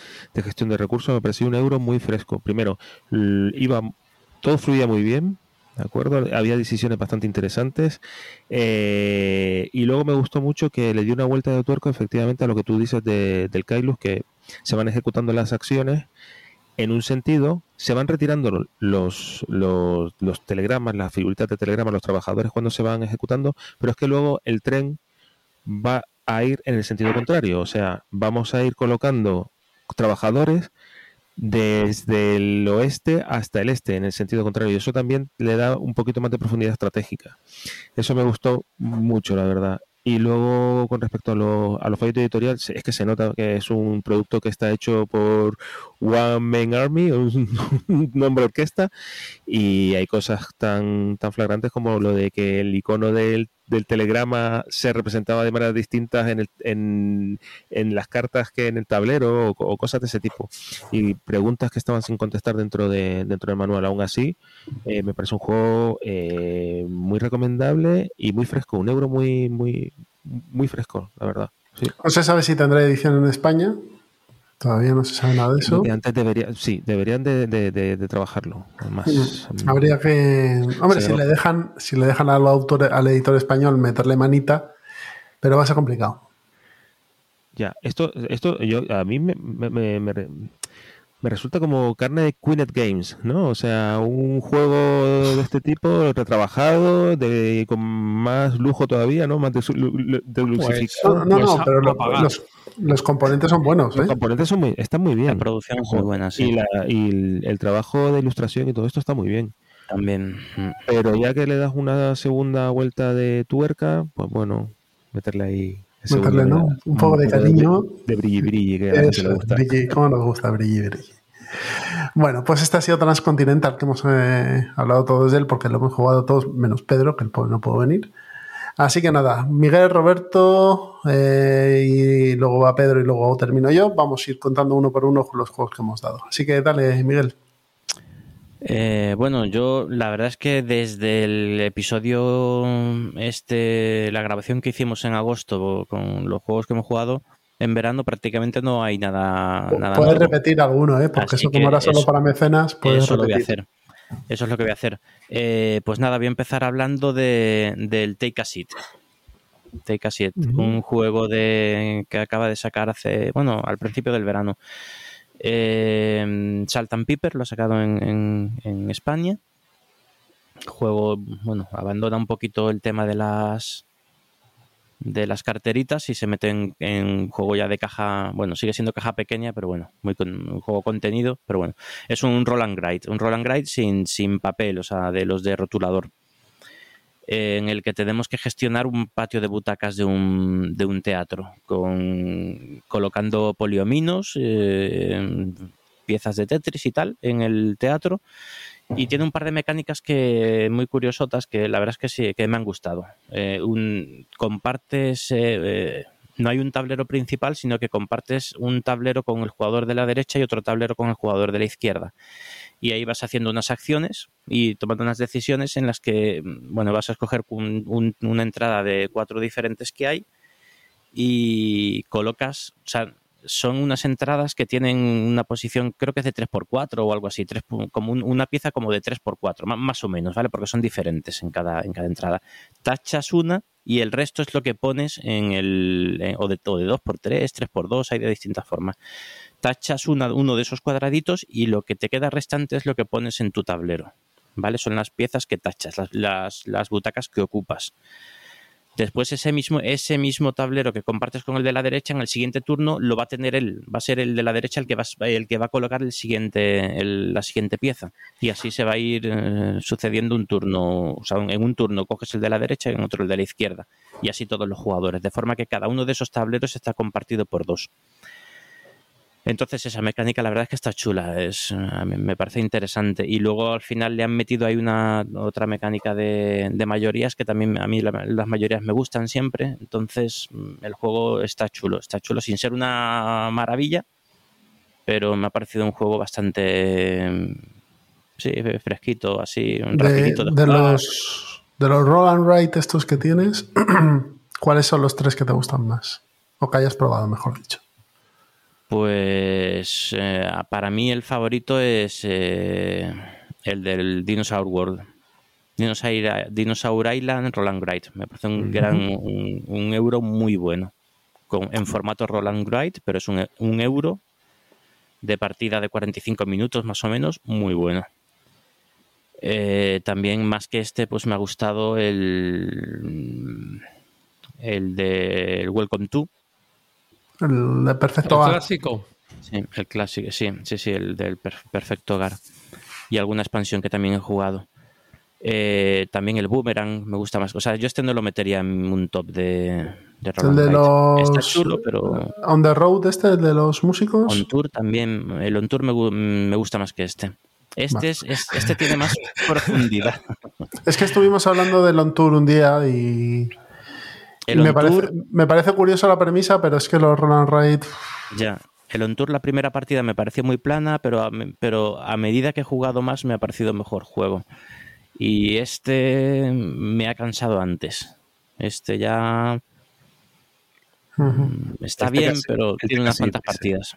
gestión de recursos, me pareció un euro muy fresco. Primero, iba todo fluía muy bien, ¿de acuerdo? Había decisiones bastante interesantes. Eh, y luego me gustó mucho que le dio una vuelta de tuerco efectivamente a lo que tú dices de, del Kailus, que se van ejecutando las acciones en un sentido se van retirando los, los, los telegramas, las figuritas de telegramas, los trabajadores cuando se van ejecutando, pero es que luego el tren va a ir en el sentido contrario, o sea, vamos a ir colocando trabajadores desde el oeste hasta el este, en el sentido contrario. Y eso también le da un poquito más de profundidad estratégica. Eso me gustó mucho, la verdad. Y luego, con respecto a, lo, a los fallos editoriales, es que se nota que es un producto que está hecho por One Man Army, [LAUGHS] un, nombre orquesta, y hay cosas tan, tan flagrantes como lo de que el icono del del telegrama se representaba de maneras distintas en, el, en, en, las cartas que en el tablero o, cosas de ese tipo. Y preguntas que estaban sin contestar dentro, de, dentro del manual. Aún así, eh, me parece un juego eh, muy recomendable y muy fresco. Un euro muy, muy, muy fresco, la verdad. ¿No se sabe si tendrá edición en España? Todavía no se sabe nada de eso. Antes debería, sí, deberían de, de, de, trabajarlo. Más, mm, Habría que. Hombre, si le dejan, si le dejan al autor, al editor español meterle manita, pero va a ser complicado. Ya, esto, esto yo, a mí me, me, me, me resulta como carne de Queenet Games, ¿no? O sea, un juego de este tipo retrabajado, de, con más lujo todavía, ¿no? Más de, de pues, no, no, no, pero los, los, componentes son buenos. Los ¿eh? componentes son muy, están muy bien. La producción es muy buena, sí. Y, la, y el, el, trabajo de ilustración y todo esto está muy bien. También. Mm. Pero ya que le das una segunda vuelta de tuerca, pues bueno, meterle ahí meterle, ¿no? Un poco de cariño. De, brilli brilli, que a Eso, le gusta. Brilli, ¿Cómo nos gusta brilli brilli? Bueno, pues este ha sido Transcontinental, que hemos eh, hablado todos de él, porque lo hemos jugado todos, menos Pedro, que el pobre no pudo venir. Así que nada, Miguel, Roberto, eh, y luego va Pedro y luego termino yo. Vamos a ir contando uno por uno los juegos que hemos dado. Así que dale, Miguel. Eh, bueno, yo la verdad es que desde el episodio este, la grabación que hicimos en agosto con los juegos que hemos jugado, en verano prácticamente no hay nada. nada puedes repetir alguno, ¿eh? porque eso como era solo para mecenas, puedes eso repetir. Lo voy a hacer. Eso es lo que voy a hacer. Eh, pues nada, voy a empezar hablando de, del Take a Seat. Take a Seat, uh -huh. un juego de, que acaba de sacar hace, bueno, al principio del verano. Eh, Salt and Piper lo ha sacado en, en, España. Juego, bueno, abandona un poquito el tema de las de las carteritas y se mete en, juego ya de caja, bueno, sigue siendo caja pequeña, pero bueno, muy un juego contenido, pero bueno, es un roll and gride, un roll and gride sin, sin papel, o sea, de los de rotulador, en el que tenemos que gestionar un patio de butacas de un, de un teatro, con colocando poliominos, eh, piezas de Tetris y tal en el teatro y tiene un par de mecánicas que muy curiosotas que la verdad es que sí, que me han gustado. Eh, compartes, eh, no hay un tablero principal, sino que compartes un tablero con el jugador de la derecha y otro tablero con el jugador de la izquierda. Y ahí vas haciendo unas acciones y tomando unas decisiones en las que, bueno, vas a escoger un, un, una entrada de cuatro diferentes que hay y colocas, o sea, son unas entradas que tienen una posición, creo que es de 3x4 o algo así, 3, como un, una pieza como de 3x4, más, más, o menos, ¿vale? Porque son diferentes en cada, en cada entrada. Tachas una y el resto es lo que pones en el, en, o, de, o de 2x3, 3x2, hay de distintas formas. Tachas una, uno de esos cuadraditos y lo que te queda restante es lo que pones en tu tablero, ¿vale? Son las piezas que tachas, las, las butacas que ocupas. Después ese mismo, ese mismo tablero que compartes con el de la derecha, en el siguiente turno lo va a tener él, va a ser el de la derecha el que va, el que va a colocar el siguiente, el, la siguiente pieza. Y así se va a ir eh, sucediendo un turno, o sea, en un turno coges el de la derecha y en otro el de la izquierda. Y así todos los jugadores, de forma que cada uno de esos tableros está compartido por dos. Entonces esa mecánica la verdad es que está chula, es, me parece interesante. Y luego al final le han metido ahí una otra mecánica de, de mayorías que también a mí la, las mayorías me gustan siempre. Entonces el juego está chulo, está chulo sin ser una maravilla, pero me ha parecido un juego bastante sí, fresquito, así, un de, rapidito de, de los de los roll and write estos que tienes, [CLEARS THROAT] ¿cuáles son los tres que te gustan más? O que hayas probado, mejor dicho. Pues eh, para mí el favorito es eh, el del Dinosaur World. Dinosaur, Dinosaur Island Roland Gride. Me parece un, uh -huh. gran, un, un, euro muy bueno. Con, en formato Roland Gride, pero es un, un, euro de partida de 45 minutos más o menos, muy bueno. Eh, también más que este, pues me ha gustado el, el de Welcome to. El de Perfecto el clásico. Sí, el clásico, sí, sí, sí, el del Perfecto Hogar. Y alguna expansión que también he jugado. Eh, también el Boomerang me gusta más. O sea, yo este no lo metería en un top de, de El de los. Está chulo, pero. On the Road, este, el de los músicos. On Tour también. El On Tour me, me gusta más que este. Este, es, este tiene más [LAUGHS] profundidad. Es que estuvimos hablando del On Tour un día y. me, parece, me, parece, curiosa la premisa, pero es que los Roland Raid. Ya. El On Tour, la primera partida me pareció muy plana, pero a, pero a medida que he jugado más me ha parecido mejor juego. Y este me ha cansado antes. Este ya. Está este bien, pero este tiene unas cuantas partidas.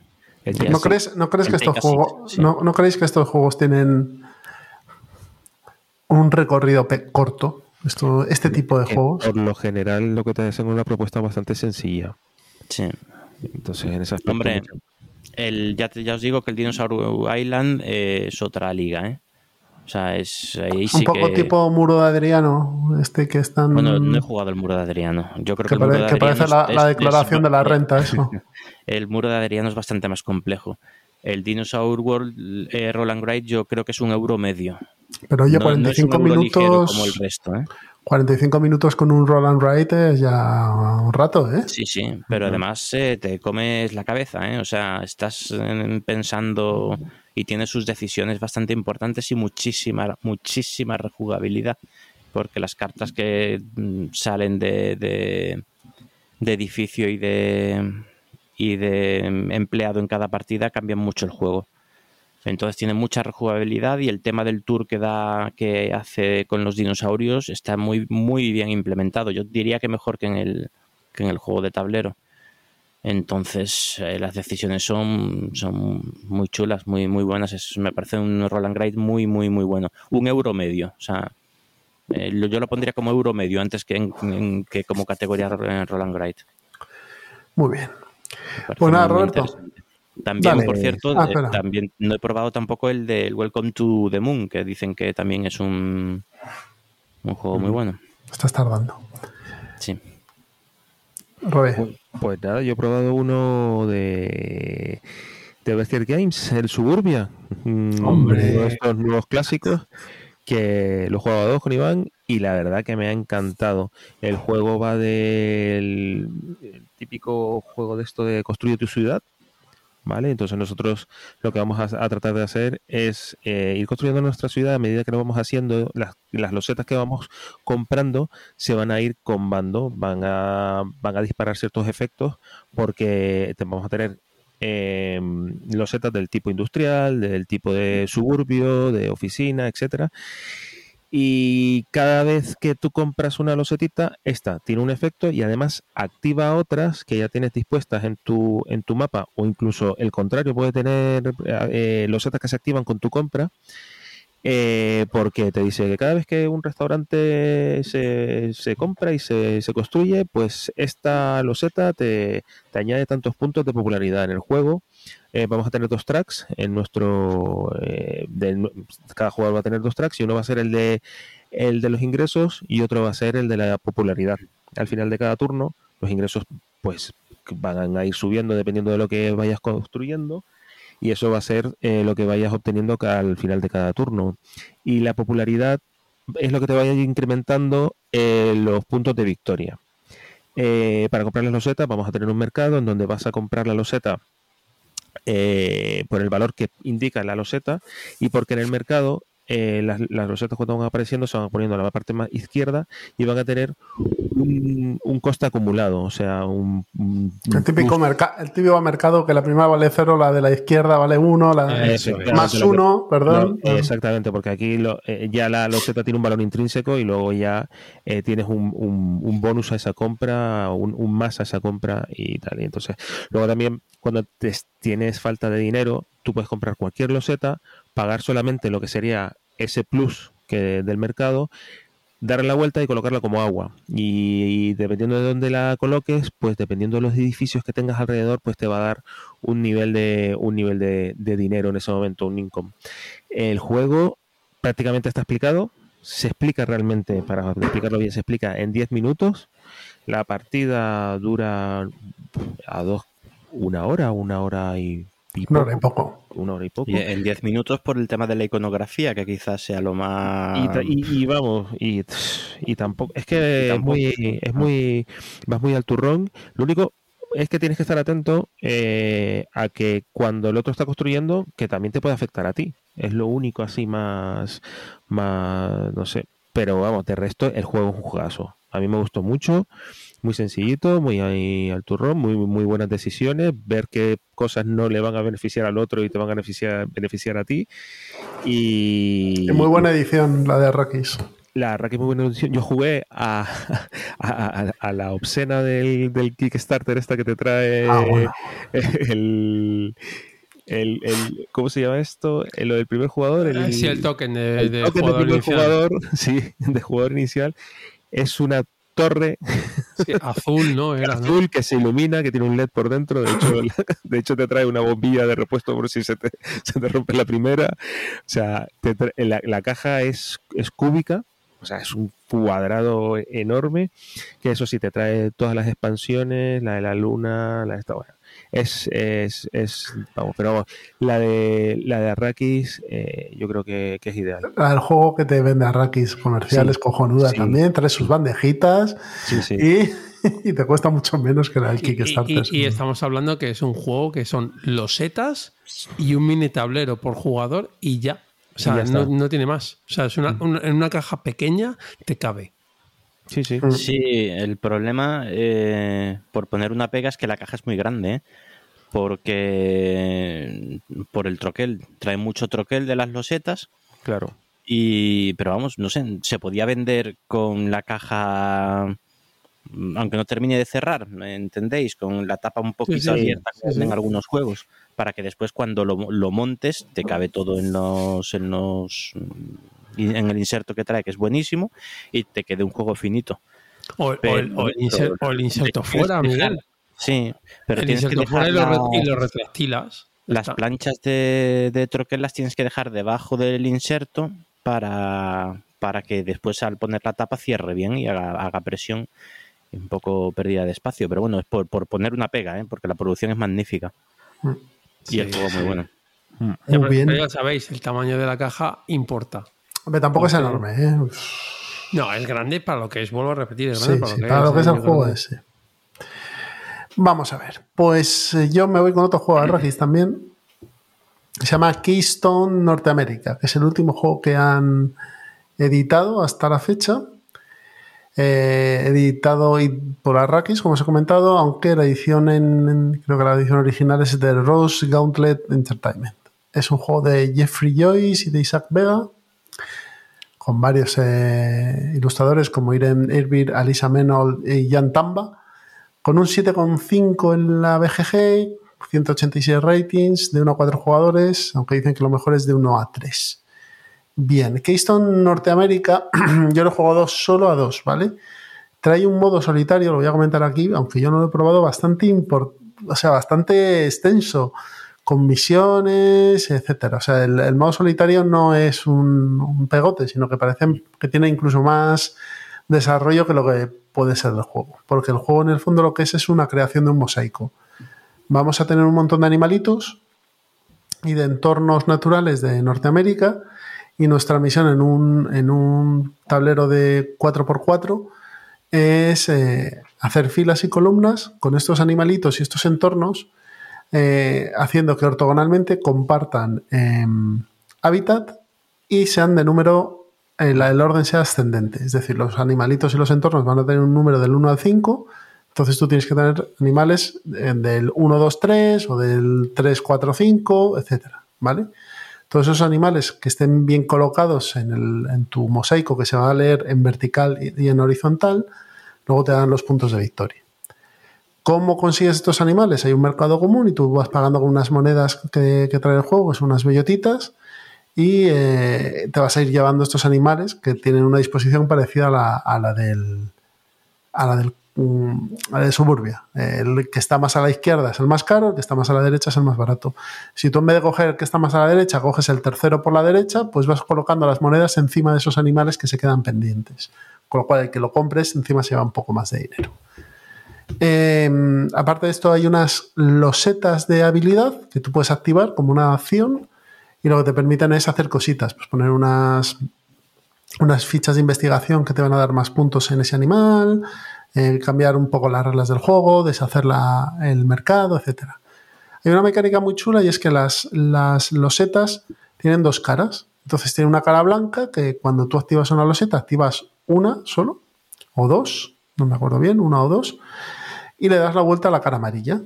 ¿No crees, ¿No crees que estos juegos, no, ¿no, creéis que estos juegos tienen un recorrido corto? Esto, este tipo de juegos. Por lo general, lo que te hacen es una propuesta bastante sencilla. Sí. Entonces, en ese aspecto. Hombre, el, ya, ya os digo que el Dinosaur Island es otra liga, ¿eh? O sea, es ahí Un poco tipo Muro de Adriano, este que están... Bueno, no he jugado el Muro de Adriano. Yo creo que, el muro de parece la, declaración de la renta, eso. [LAUGHS] el Muro de Adriano es bastante más complejo. El Dinosaur World eh, Roland Wright yo creo que es un euro medio. Pero oye, 45 minutos... Como el resto, ¿eh? 45 minutos con un Roland Wright es ya un rato, ¿eh? Sí, sí, pero además eh, te comes la cabeza, ¿eh? O sea, estás eh, pensando y tiene sus decisiones bastante importantes y muchísima, muchísima rejugabilidad, porque las cartas que mm, salen de, de, edificio y de, y de empleado en cada partida cambian mucho el juego. Entonces tiene mucha rejugabilidad y el tema del tour que da que hace con los dinosaurios está muy muy bien implementado. Yo diría que mejor que en el que en el juego de tablero. Entonces, eh, las decisiones son, son muy chulas, muy, muy buenas. me parece un Roland Grade muy, muy, muy bueno. Un euro medio. O sea, eh, yo lo pondría como euro medio antes que, que como categoría Roland Grade. Muy bien. Pues nada, Roberto. También, por cierto, ah, eh, también no he probado tampoco el de Welcome to the Moon, que dicen que también es un, un juego muy bueno. Estás tardando. Sí. Robé. Pues, pues, nada, yo he probado uno de de Bestial Games, el Suburbia. Mm, Hombre. Uno de estos nuevos clásicos que lo he jugado a dos con Iván y la verdad que me ha encantado. El juego va del típico juego de esto de construir tu ciudad, ¿vale? Entonces nosotros lo que vamos a, tratar de hacer es eh, ir construyendo nuestra ciudad a medida que lo vamos haciendo, las, las, losetas que vamos comprando se van a ir combando, van a, van a disparar ciertos efectos porque vamos a tener eh, losetas del tipo industrial, del tipo de suburbio, de oficina, etcétera y cada vez que tú compras una losetita, esta tiene un efecto y además activa otras que ya tienes dispuestas en tu, en tu mapa o incluso el contrario, puede tener eh, losetas que se activan con tu compra eh, porque te dice que cada vez que un restaurante se, se compra y se, se, construye, pues esta loseta te, te, añade tantos puntos de popularidad en el juego. Eh, vamos a tener dos tracks en nuestro. Eh, cada jugador va a tener dos tracks y uno va a ser el de, el de los ingresos y otro va a ser el de la popularidad. Al final de cada turno, los ingresos pues van a ir subiendo dependiendo de lo que vayas construyendo y eso va a ser eh, lo que vayas obteniendo al final de cada turno. Y la popularidad es lo que te vaya incrementando eh, los puntos de victoria. Eh, para comprar las losetas vamos a tener un mercado en donde vas a comprar la loseta por el valor que indica la loseta y porque en el mercado eh, las, las, rosetas cuando van apareciendo se van poniendo a la parte más izquierda y van a tener un, coste acumulado, o sea, un... el, típico el típico mercado que la primera vale cero, la de la izquierda vale uno, la más uno, perdón. exactamente, porque aquí eh, ya la loseta tiene un valor intrínseco y luego ya eh, tienes un, un, bonus a esa compra, un, un más a esa compra y tal. Y entonces, luego también cuando tienes falta de dinero, tú puedes comprar cualquier loseta, pagar solamente lo que sería ese plus que del mercado darle la vuelta y colocarla como agua. Y, dependiendo de dónde la coloques, pues dependiendo de los edificios que tengas alrededor, pues te va a dar un nivel de, un nivel de, dinero en ese momento, un income. El juego prácticamente está explicado. Se explica realmente, para explicarlo bien, se explica en 10 minutos. La partida dura a dos, una hora, una hora y una hora y poco. Una hora y poco. en 10 minutos por el tema de la iconografía, que quizás sea lo más. Y, vamos, y, tampoco. Es que es muy. Es muy. Vas muy al turrón. Lo único es que tienes que estar atento eh, a que cuando el otro está construyendo, que también te puede afectar a ti. Es lo único así más. Más. No sé. Pero vamos, de resto, el juego es un juegazo. A mí me gustó mucho muy sencillito, muy ahí al turrón, muy, muy buenas decisiones, ver qué cosas no le van a beneficiar al otro y te van a beneficiar, beneficiar a ti. Y, muy buena edición la de Arrakis. La Arrakis muy buena edición. Yo jugué [LAUGHS] a, a, la obscena del, del, Kickstarter esta que te trae ah, [LAUGHS] el, el, el, ¿cómo se llama esto? El, lo del primer jugador. El, ah, sí, el token de, jugador, jugador, [LAUGHS] sí, de jugador inicial. Es una torre azul, ¿no? [LAUGHS] Era, azul que se ilumina, que tiene un LED por dentro. De hecho, [LAUGHS] de hecho te trae una bombilla de repuesto por si se te, [LAUGHS] se te rompe la primera. O sea, la, caja es, es cúbica, o sea, es un cuadrado enorme, que eso sí te trae todas las expansiones, la de la luna, la de esta, bueno, es, es, es, vamos, pero vamos, la de la de Arrakis eh, yo creo que, es ideal. El juego que te vende Arrakis comerciales cojonuda también, trae sus bandejitas y, [LAUGHS] y, te cuesta mucho menos que la del Kickstarter. Y, estamos hablando que es un juego que son los setas y un mini tablero por jugador y ya. O sea, no, tiene más. O sea, es una, mm. en una caja pequeña te cabe. Sí, sí. Mm. Sí, el problema, eh, por poner una pega, es que la caja es muy grande, ¿eh? porque por el troquel, trae mucho troquel de las losetas. Claro. Y, pero vamos, no sé, se podía vender con la caja, aunque no termine de cerrar, ¿entendéis? Con la tapa un poquito abierta, en algunos juegos, para que después cuando lo, lo, montes te cabe todo en los, en los en el inserto que trae, que es buenísimo, y te quede un juego finito. O, el, inserto, fuera, Miguel. Sí, pero tienes que dejar y, lo, retractilas. Las planchas de, de troquel las tienes que dejar debajo del inserto para, para que después al poner la tapa cierre bien y haga, presión un poco pérdida de espacio. Pero bueno, es por, poner una pega, ¿eh? porque la producción es magnífica. Mm. Y el juego muy bueno. Muy bien. ya sabéis, el tamaño de la caja importa tampoco es enorme, ¿eh? No, es grande para lo que es, vuelvo a repetir, es grande para, lo que, es, el juego ese. Vamos a ver. Pues eh, yo me voy con otro juego de Regis también. Se llama Keystone Norteamérica, que es el último juego que han editado hasta la fecha. Eh, editado por Arrakis, como os he comentado, aunque la edición en, creo que la edición original es de Rose Gauntlet Entertainment. Es un juego de Jeffrey Joyce y de Isaac Vega con varios eh, ilustradores como Irene Irvir, Alisa Menol y Jan Tamba, con un 7,5 en la BGG, 186 ratings, de 1 a 4 jugadores, aunque dicen que lo mejor es de 1 a 3. Bien, Keystone Norteamérica, [CLEARS THROAT] yo lo he jugado solo a 2, ¿vale? Trae un modo solitario, lo voy a comentar aquí, aunque yo no lo he probado, bastante, o sea, bastante extenso con misiones, etcétera. O sea, el, modo solitario no es un, pegote, sino que parece que tiene incluso más desarrollo que lo que puede ser el juego. Porque el juego en el fondo lo que es es una creación de un mosaico. Vamos a tener un montón de animalitos y de entornos naturales de Norteamérica y nuestra misión en un, en un tablero de 4x4 es eh, hacer filas y columnas con estos animalitos y estos entornos eh, haciendo que ortogonalmente compartan em, hábitat y sean de número, eh, el orden sea ascendente. Es decir, los animalitos y los entornos van a tener un número del 1 al 5. Entonces tú tienes que tener animales eh, del 1, 2, 3 o del 3, 4, 5, etcétera, ¿vale? Todos esos animales que estén bien colocados en, el, en, tu mosaico, que se va a leer en vertical y en horizontal, luego te dan los puntos de victoria. ¿Cómo consigues estos animales? Hay un mercado común y tú vas pagando con unas monedas que, trae el juego, son unas bellotitas, y eh, te vas a ir llevando estos animales que tienen una disposición parecida a la, a la del a la del mm, a la de suburbia. El que está más a la izquierda es el más caro, el que está más a la derecha es el más barato. Si tú en vez de coger el que está más a la derecha, coges el tercero por la derecha, pues vas colocando las monedas encima de esos animales que se quedan pendientes. Con lo cual, el que lo compres encima se lleva un poco más de dinero. Em, aparte de esto, hay unas losetas de habilidad que tú puedes activar como una acción y lo que te permiten es hacer cositas, pues poner unas, unas fichas de investigación que te van a dar más puntos en ese animal, eh, cambiar un poco las reglas del juego, deshacer el mercado, etc. Hay una mecánica muy chula y es que las, las losetas tienen dos caras. Entonces tiene una cara blanca que cuando tú activas una loseta activas una solo o dos, no me acuerdo bien, una o dos, y le das la vuelta a la cara amarilla.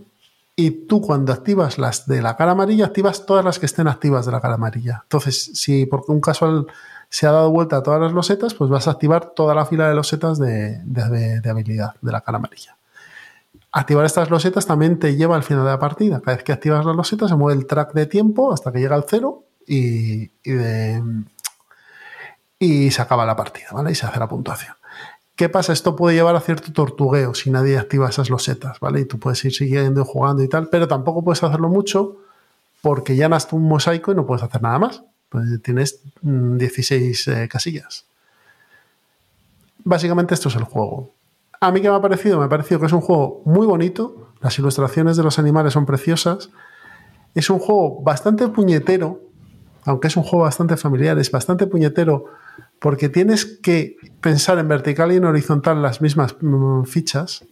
Y tú cuando activas las de la cara amarilla, activas todas las que estén activas de la cara amarilla. Entonces, si por un casual se ha dado vuelta a todas las losetas, pues vas a activar toda la fila de losetas de, de, habilidad de la cara amarilla. Activar estas losetas también te lleva al final de la partida. Cada vez que activas las losetas se mueve el track de tiempo hasta que llega al cero y, y se acaba la partida, ¿vale? Y se hace la puntuación. ¿Qué pasa? Esto puede llevar a cierto tortugueo si nadie activa esas losetas, ¿vale? Y tú puedes ir siguiendo, jugando y tal, pero tampoco puedes hacerlo mucho porque ya naste un mosaico y no puedes hacer nada más. Pues tienes 16 mm, eh, casillas. Básicamente esto es el juego. A mí que me ha parecido, me ha parecido que es un juego muy bonito, las ilustraciones de los animales son preciosas, es un juego bastante puñetero, aunque es un juego bastante familiar, es bastante puñetero porque tienes que pensar en vertical y en horizontal las mismas mm, fichas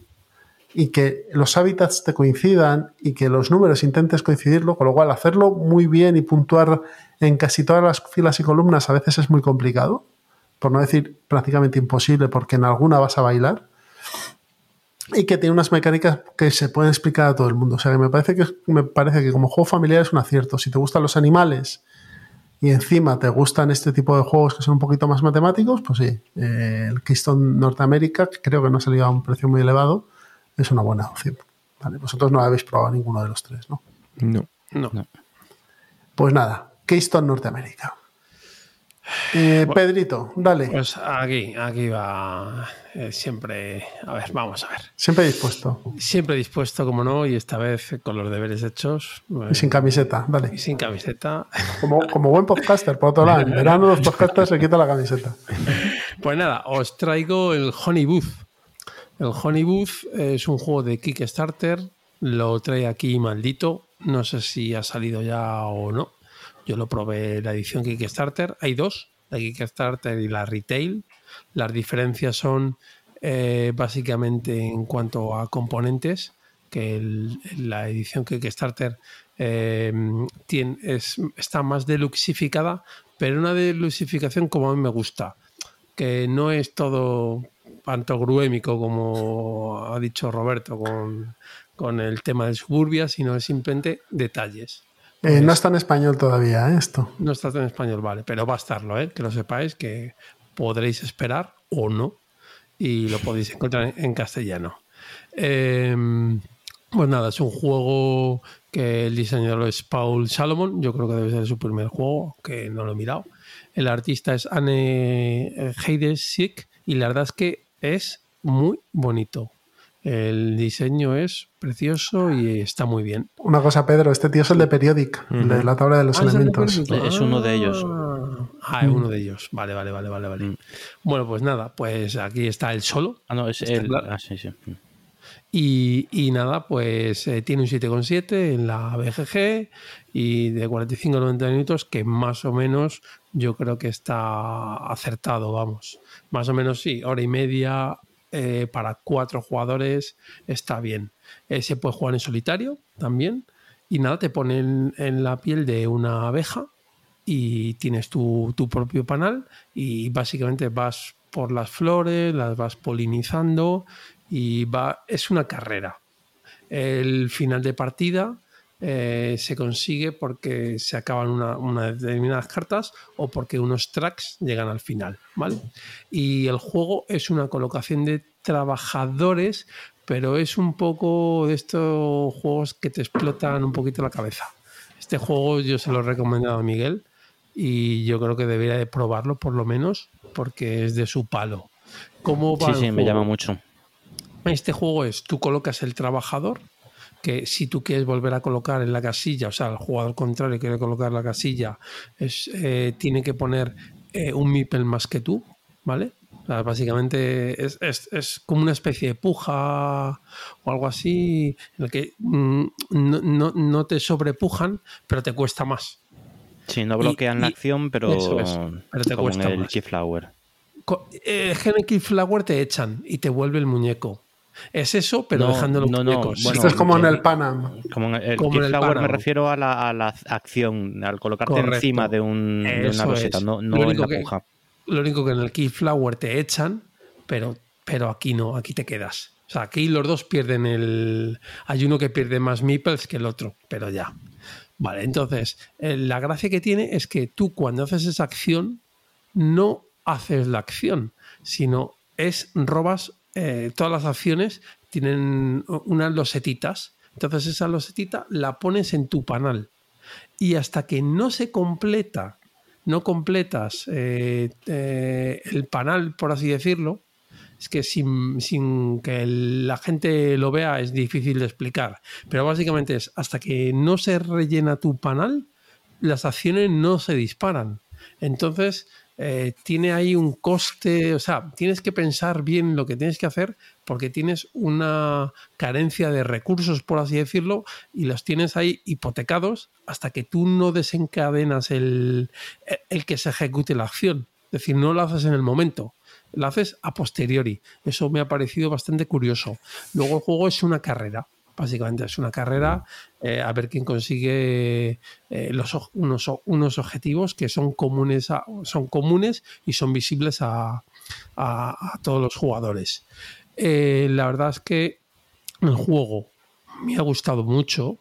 y que los hábitats te coincidan y que los números intentes coincidirlo, con lo cual hacerlo muy bien y puntuar en casi todas las filas y columnas a veces es muy complicado, por no decir prácticamente imposible, porque en alguna vas a bailar y que tiene unas mecánicas que se pueden explicar a todo el mundo. O sea que me parece que me parece que como juego familiar es un acierto. Si te gustan los animales y encima te gustan este tipo de juegos que son un poquito más matemáticos, pues sí, eh, el Keystone Norteamérica, que creo que no ha salido a un precio muy elevado, es una buena opción. Vale, vosotros no habéis probado ninguno de los tres, ¿no? No, no. Pues nada, Keystone Norteamérica. Eh, Pedrito, dale. Pues aquí, aquí va eh, siempre. A ver, vamos a ver. Siempre dispuesto. Siempre dispuesto, como no, y esta vez con los deberes hechos. y sin camiseta, dale. Y sin camiseta. Como, como buen podcaster, por otro lado. En verano los podcasters se quitan la camiseta. Pues nada, os traigo el Honey Booth. El Honey Booth es un juego de Kickstarter. Lo trae aquí maldito. No sé si ha salido ya o no. Yo lo probé la edición Kickstarter. Hay dos, la Kickstarter y la Retail. Las diferencias son eh, básicamente en cuanto a componentes, que la edición Kickstarter eh, está más deluxificada, pero una deluxificación como a mí me gusta, que no es todo pantogruémico como ha dicho Roberto con, con el tema de suburbia, sino es simplemente detalles. Eh, no está en español todavía ¿eh? esto. No está en español, vale, pero va a estarlo, ¿eh? que lo sepáis, que podréis esperar o no y lo podéis encontrar en castellano. Em, pues nada, es un juego que el diseñador es Paul Salomon, yo creo que debe ser su primer juego, que no lo he mirado. El artista es Anne Heidesik y la verdad es que es muy bonito. El diseño es precioso y está muy bien. Una cosa, Pedro, este tío es el de Periodic, de la tabla de los ah, elementos. Es, uno de ellos. Ah, es uno de ellos. Vale, vale, vale, vale, vale. Mm. Bueno, pues nada, pues aquí está el solo. Ah, no, es el. Ah, sí, sí. Mm. Y, nada, pues eh, tiene un 7,7 en la BGG y de 45 a 90 minutos, que más o menos yo creo que está acertado, vamos. Más o menos sí, hora y media eh, para cuatro jugadores está bien. Eh, se puede jugar en solitario también. Y nada, te ponen en la piel de una abeja y tienes tu, propio panal y básicamente vas por las flores, las vas polinizando y va, es una carrera. El final de partida eh, se consigue porque se acaban unas determinadas cartas o porque unos tracks llegan al final, ¿vale? Y el juego es una colocación de trabajadores, pero es un poco de estos juegos que te explotan un poquito la cabeza. Este juego yo se lo he recomendado a Miguel y yo creo que debería de probarlo por lo menos porque es de su palo. ¿Cómo va sí, sí, me llama mucho. Este juego es, tú colocas el trabajador, que si tú quieres volver a colocar en la casilla, o sea, el jugador contrario quiere colocar la casilla, es, eh, tiene que poner eh, un mipel más que tú, ¿vale? básicamente es, es, como una especie de puja o algo así, en el que mm, no, no, no, te sobrepujan, pero te cuesta más. Sí, no bloquean la acción, pero, pero te cuesta el Keyflower. Eh, el Keyflower te echan y te vuelve el muñeco. Es eso, pero dejando los muñecos. Esto es como en el Panam. Como en el, Keyflower me refiero a la, a la, acción, al colocarte encima de, un, de una roseta, no, no en la puja. Lo único que en el Keyflower te echan, pero, pero aquí no, aquí te quedas. O sea, aquí los dos pierden el. Hay uno que pierde más meeples que el otro, pero ya. Vale, entonces, eh, la gracia que tiene es que tú cuando haces esa acción, no haces la acción, sino es robas, eh, todas las acciones tienen unas losetitas. Entonces esa losetita la pones en tu panal. Y hasta que no se completa, no completas eh, el panal, por así decirlo, es que sin, que la gente lo vea es difícil de explicar. Pero básicamente es hasta que no se rellena tu panel, las acciones no se disparan. Entonces, eh, tiene ahí un coste, o sea, tienes que pensar bien lo que tienes que hacer porque tienes una carencia de recursos, por así decirlo, y los tienes ahí hipotecados hasta que tú no desencadenas el, el que se ejecute la acción. Es decir, no lo haces en el momento lo haces a posteriori. Eso me ha parecido bastante curioso. Luego el juego es una carrera. Básicamente es una carrera eh, a ver quién consigue eh, unos, unos, objetivos que son comunes, son comunes y son visibles a, todos los jugadores. Eh, la verdad es que el juego me ha gustado mucho,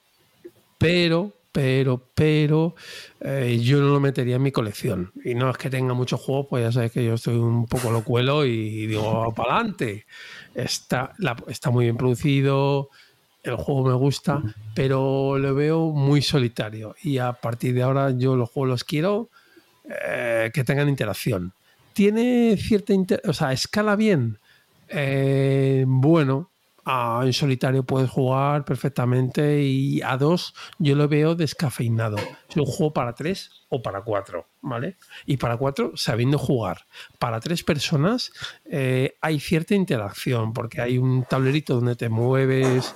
pero pero, pero yo no lo metería en mi colección. Y no es que tenga muchos juegos, pues ya sabes que yo estoy un poco locuelo y digo, para adelante. Está, está muy bien producido, el juego me gusta, pero lo veo muy solitario. Y a partir de ahora yo los juegos los quiero eh, que tengan interacción. Tiene cierta, o sea, escala bien. Eh, bueno, en solitario puedes jugar perfectamente y a dos yo lo veo descafeinado. Es un juego para tres o para cuatro, ¿vale? Y para cuatro sabiendo jugar. Para tres personas eh, hay cierta interacción porque hay un tablerito donde te mueves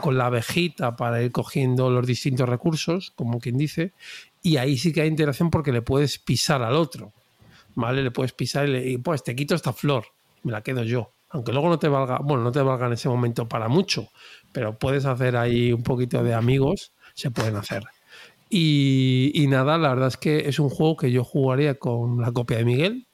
con la abejita para ir cogiendo los distintos recursos, como quien dice, y ahí sí que hay interacción porque le puedes pisar al otro, ¿vale? Le puedes pisar y, y pues te quito esta flor, me la quedo yo aunque luego no te valga, bueno, no te valga en ese momento para mucho, pero puedes hacer ahí un poquito de amigos, se pueden hacer. Y, nada, la verdad es que es un juego que yo jugaría con la copia de Miguel.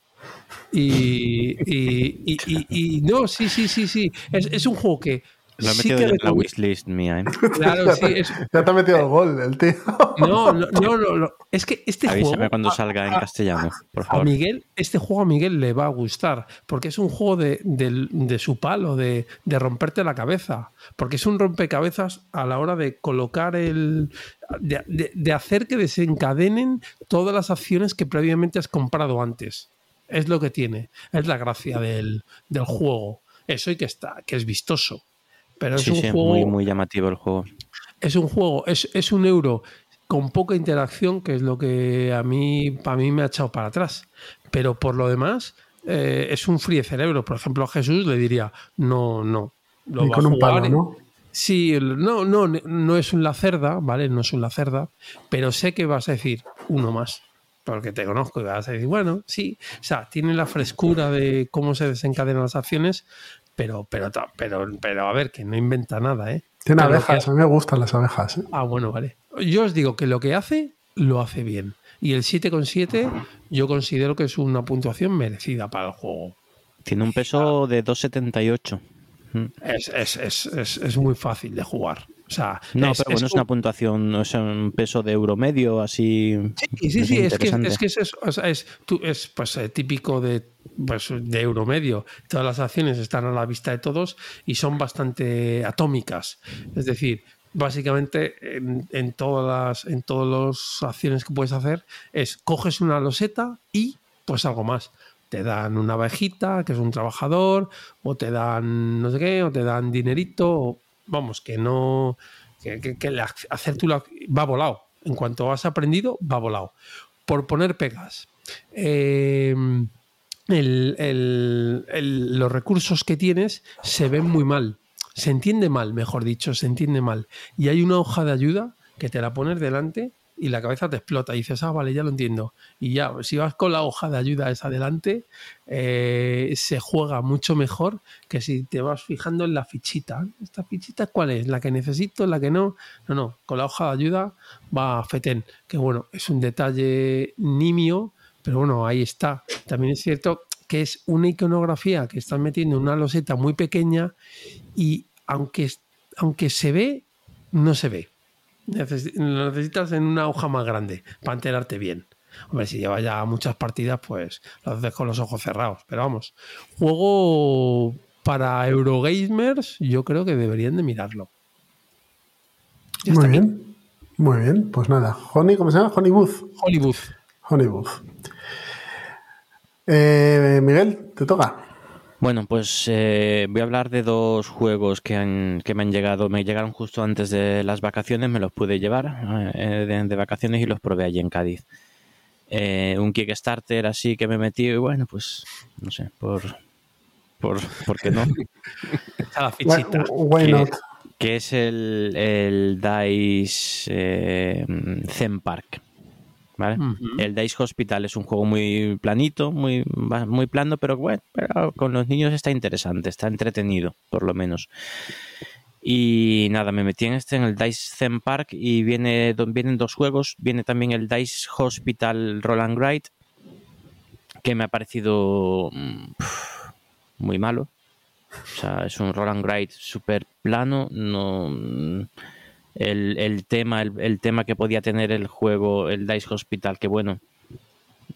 Y, y, no, sí, sí, sí, sí. Es, es un juego que lo he metido en la wishlist mía, ¿eh? [LAUGHS] Claro, sí. Ya te ha metido el gol, el tío. No, no, no, Es que este Avísame cuando salga en castellano, por favor. A Miguel, este juego a Miguel le va a gustar, porque es un juego de, de, su palo, de, de, romperte la cabeza. Porque es un rompecabezas a la hora de colocar el. De, de hacer que desencadenen todas las acciones que previamente has comprado antes. Es lo que tiene. Es la gracia del, del juego. Eso y que está, que es vistoso. Pero es un juego. Muy, muy llamativo el juego. Es un juego, es, es un euro con poca interacción, que es lo que a mí, para mí me ha echado para atrás. Pero por lo demás, eh, es un frío cerebro. Por ejemplo, a Jesús le diría, no, no. Lo con un palo, ¿no? Sí, no, no, no es un lacerda, ¿vale? No es un lacerda, pero sé que vas a decir uno más porque te conozco y vas a decir, bueno, sí, o sea, tiene la frescura de cómo se desencadenan las acciones, pero, pero, pero, pero a ver, que no inventa nada, ¿eh? Tiene abejas, a mí me gustan las abejas. ¿eh? Ah, bueno, vale. Yo os digo que lo que hace, lo hace bien. Y el 7,7 yo considero que es una puntuación merecida para el juego. Tiene un peso de 2,78. Es, es, es, es, muy fácil de jugar. O sea, no, pero bueno, es una puntuación, es un peso de euro medio, así. Sí, sí, sí, es que, es, que es, es, es pues, típico de, pues, de euro medio. Todas las acciones están a la vista de todos y son bastante atómicas. Es decir, básicamente en, todas las en todas las acciones que puedes hacer es coges una loseta y pues algo más. Te dan una abejita, que es un trabajador, o te dan no sé qué, o te dan dinerito, vamos, que no, que, que, hacer tú va volado. En cuanto has aprendido, va volado. Por poner pegas. Eh, los recursos que tienes se ven muy mal. Se entiende mal, mejor dicho, se entiende mal. Y hay una hoja de ayuda que te la pones delante y la cabeza te explota y dices, ah, vale, ya lo entiendo. Y ya, si vas con la hoja de ayuda esa adelante, eh, se juega mucho mejor que si te vas fijando en la fichita. ¿Esta fichita cuál es? ¿La que necesito? ¿La que no? No, no, con la hoja de ayuda va a FETEN, que bueno, es un detalle nimio, pero bueno, ahí está. También es cierto que es una iconografía que están metiendo en una loseta muy pequeña y aunque, aunque se ve, no se ve. Lo necesitas en una hoja más grande para enterarte bien. Hombre, si llevas ya muchas partidas, pues lo haces con los ojos cerrados. Pero vamos, juego para Eurogamers, yo creo que deberían de mirarlo. Muy bien. Muy bien, pues nada. Honey, ¿cómo se llama? Honey Booth. Honey Booth. Honey Booth. Eh, Miguel, te toca. Bueno, pues eh, voy a hablar de dos juegos que, han, que me han llegado. Me llegaron justo antes de las vacaciones, me los pude llevar eh, de, vacaciones y los probé allí en Cádiz. un Kickstarter así que me metí y bueno, pues no sé, por, por, ¿por qué no? [LAUGHS] la fichita. que, que, es el, el DICE Zen Park. El Dice Hospital es un juego muy planito, muy, muy plano, pero bueno, con los niños está interesante, está entretenido, por lo menos. Y nada, me metí en este, en el Dice Zen Park, y viene, vienen dos juegos. Viene también el Dice Hospital Roland Wright, que me ha parecido mm, muy malo. O sea, es un Roland Wright súper plano, no el, el tema, el, tema que podía tener el juego, el Dice Hospital, que bueno,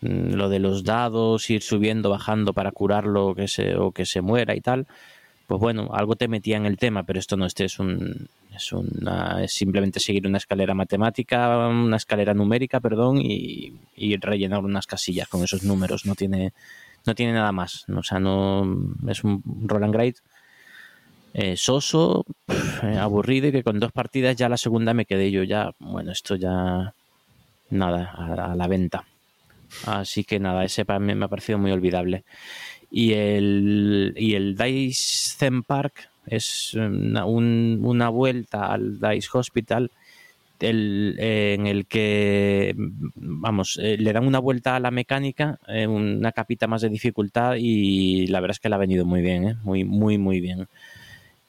mm, lo de los dados, ir subiendo, bajando para curarlo que se, o que se muera y tal, pues bueno, algo te metía en el tema, pero esto no, este es un es, una, es simplemente seguir una escalera matemática, una escalera numérica, perdón, y, y rellenar unas casillas con esos números, no tiene no tiene nada más, o sea, no es un Roland Great eh, soso, eh, aburrido y que con dos partidas ya la segunda me quedé yo ya, bueno, esto ya nada, a, la venta. Así que nada, ese para mí me ha parecido muy olvidable. Y el, y el Dice Zen Park es una, una vuelta al Dice Hospital en el que vamos eh, le dan una vuelta a la mecánica una capita más de dificultad y la verdad es que le ha venido muy bien muy muy muy bien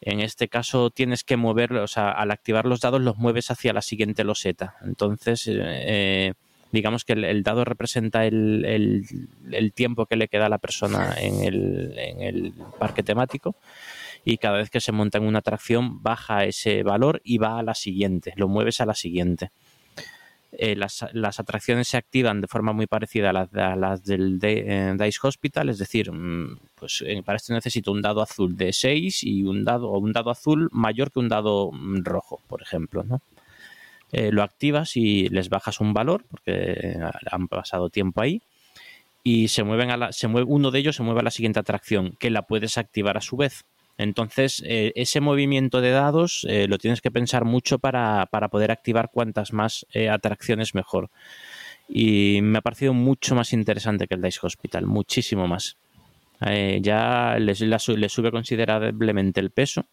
en este caso tienes que mover, o sea, al activar los dados los mueves hacia la siguiente loseta. Entonces, eh, digamos que el, dado representa el, tiempo que le queda a la persona en el, parque temático y cada vez que se monta en una atracción baja ese valor y va a la siguiente, lo mueves a la siguiente. Eh, las, atracciones se activan de forma muy parecida a las, del eh, Dice Hospital, es decir, mm, pues eh, para esto necesito un dado azul de 6 y un dado, un dado azul mayor que un dado mm, rojo, por ejemplo, ¿no? lo activas y les bajas un valor porque han pasado tiempo ahí y se mueven a la, se mueve, uno de ellos se mueve a la siguiente atracción que la puedes activar a su vez entonces, eh, ese movimiento de dados eh, lo tienes que pensar mucho para, poder activar cuantas más eh, atracciones mejor. Y me ha parecido mucho más interesante que el Dice Hospital, muchísimo más. ya le, sube considerablemente el peso.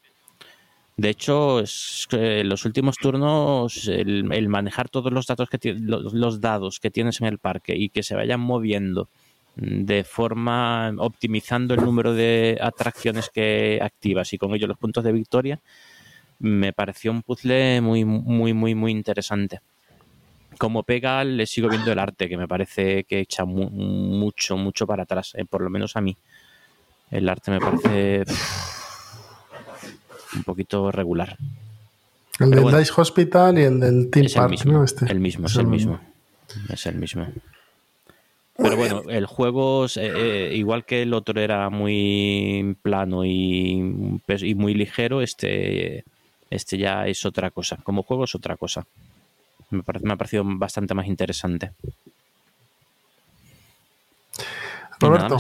De hecho, en los últimos turnos, el, manejar todos los datos que los dados que tienes en el parque y que se vayan moviendo de forma optimizando el número de atracciones que activas y con ello los puntos de victoria, me pareció un puzzle muy, muy, muy, muy interesante. Como pega, le sigo viendo el arte, que me parece que echa mucho, mucho para atrás, eh, por lo menos a mí. El arte me parece un poquito regular. El del Dice Hospital y el del Team Park, ¿no? Este. El mismo, es, el mismo. Es el mismo. Pero bueno, el juego, eh, eh, igual que el otro era muy plano y, y, muy ligero, este Este ya es otra cosa. Como juego es otra cosa. Me, me ha parecido bastante más interesante. Roberto.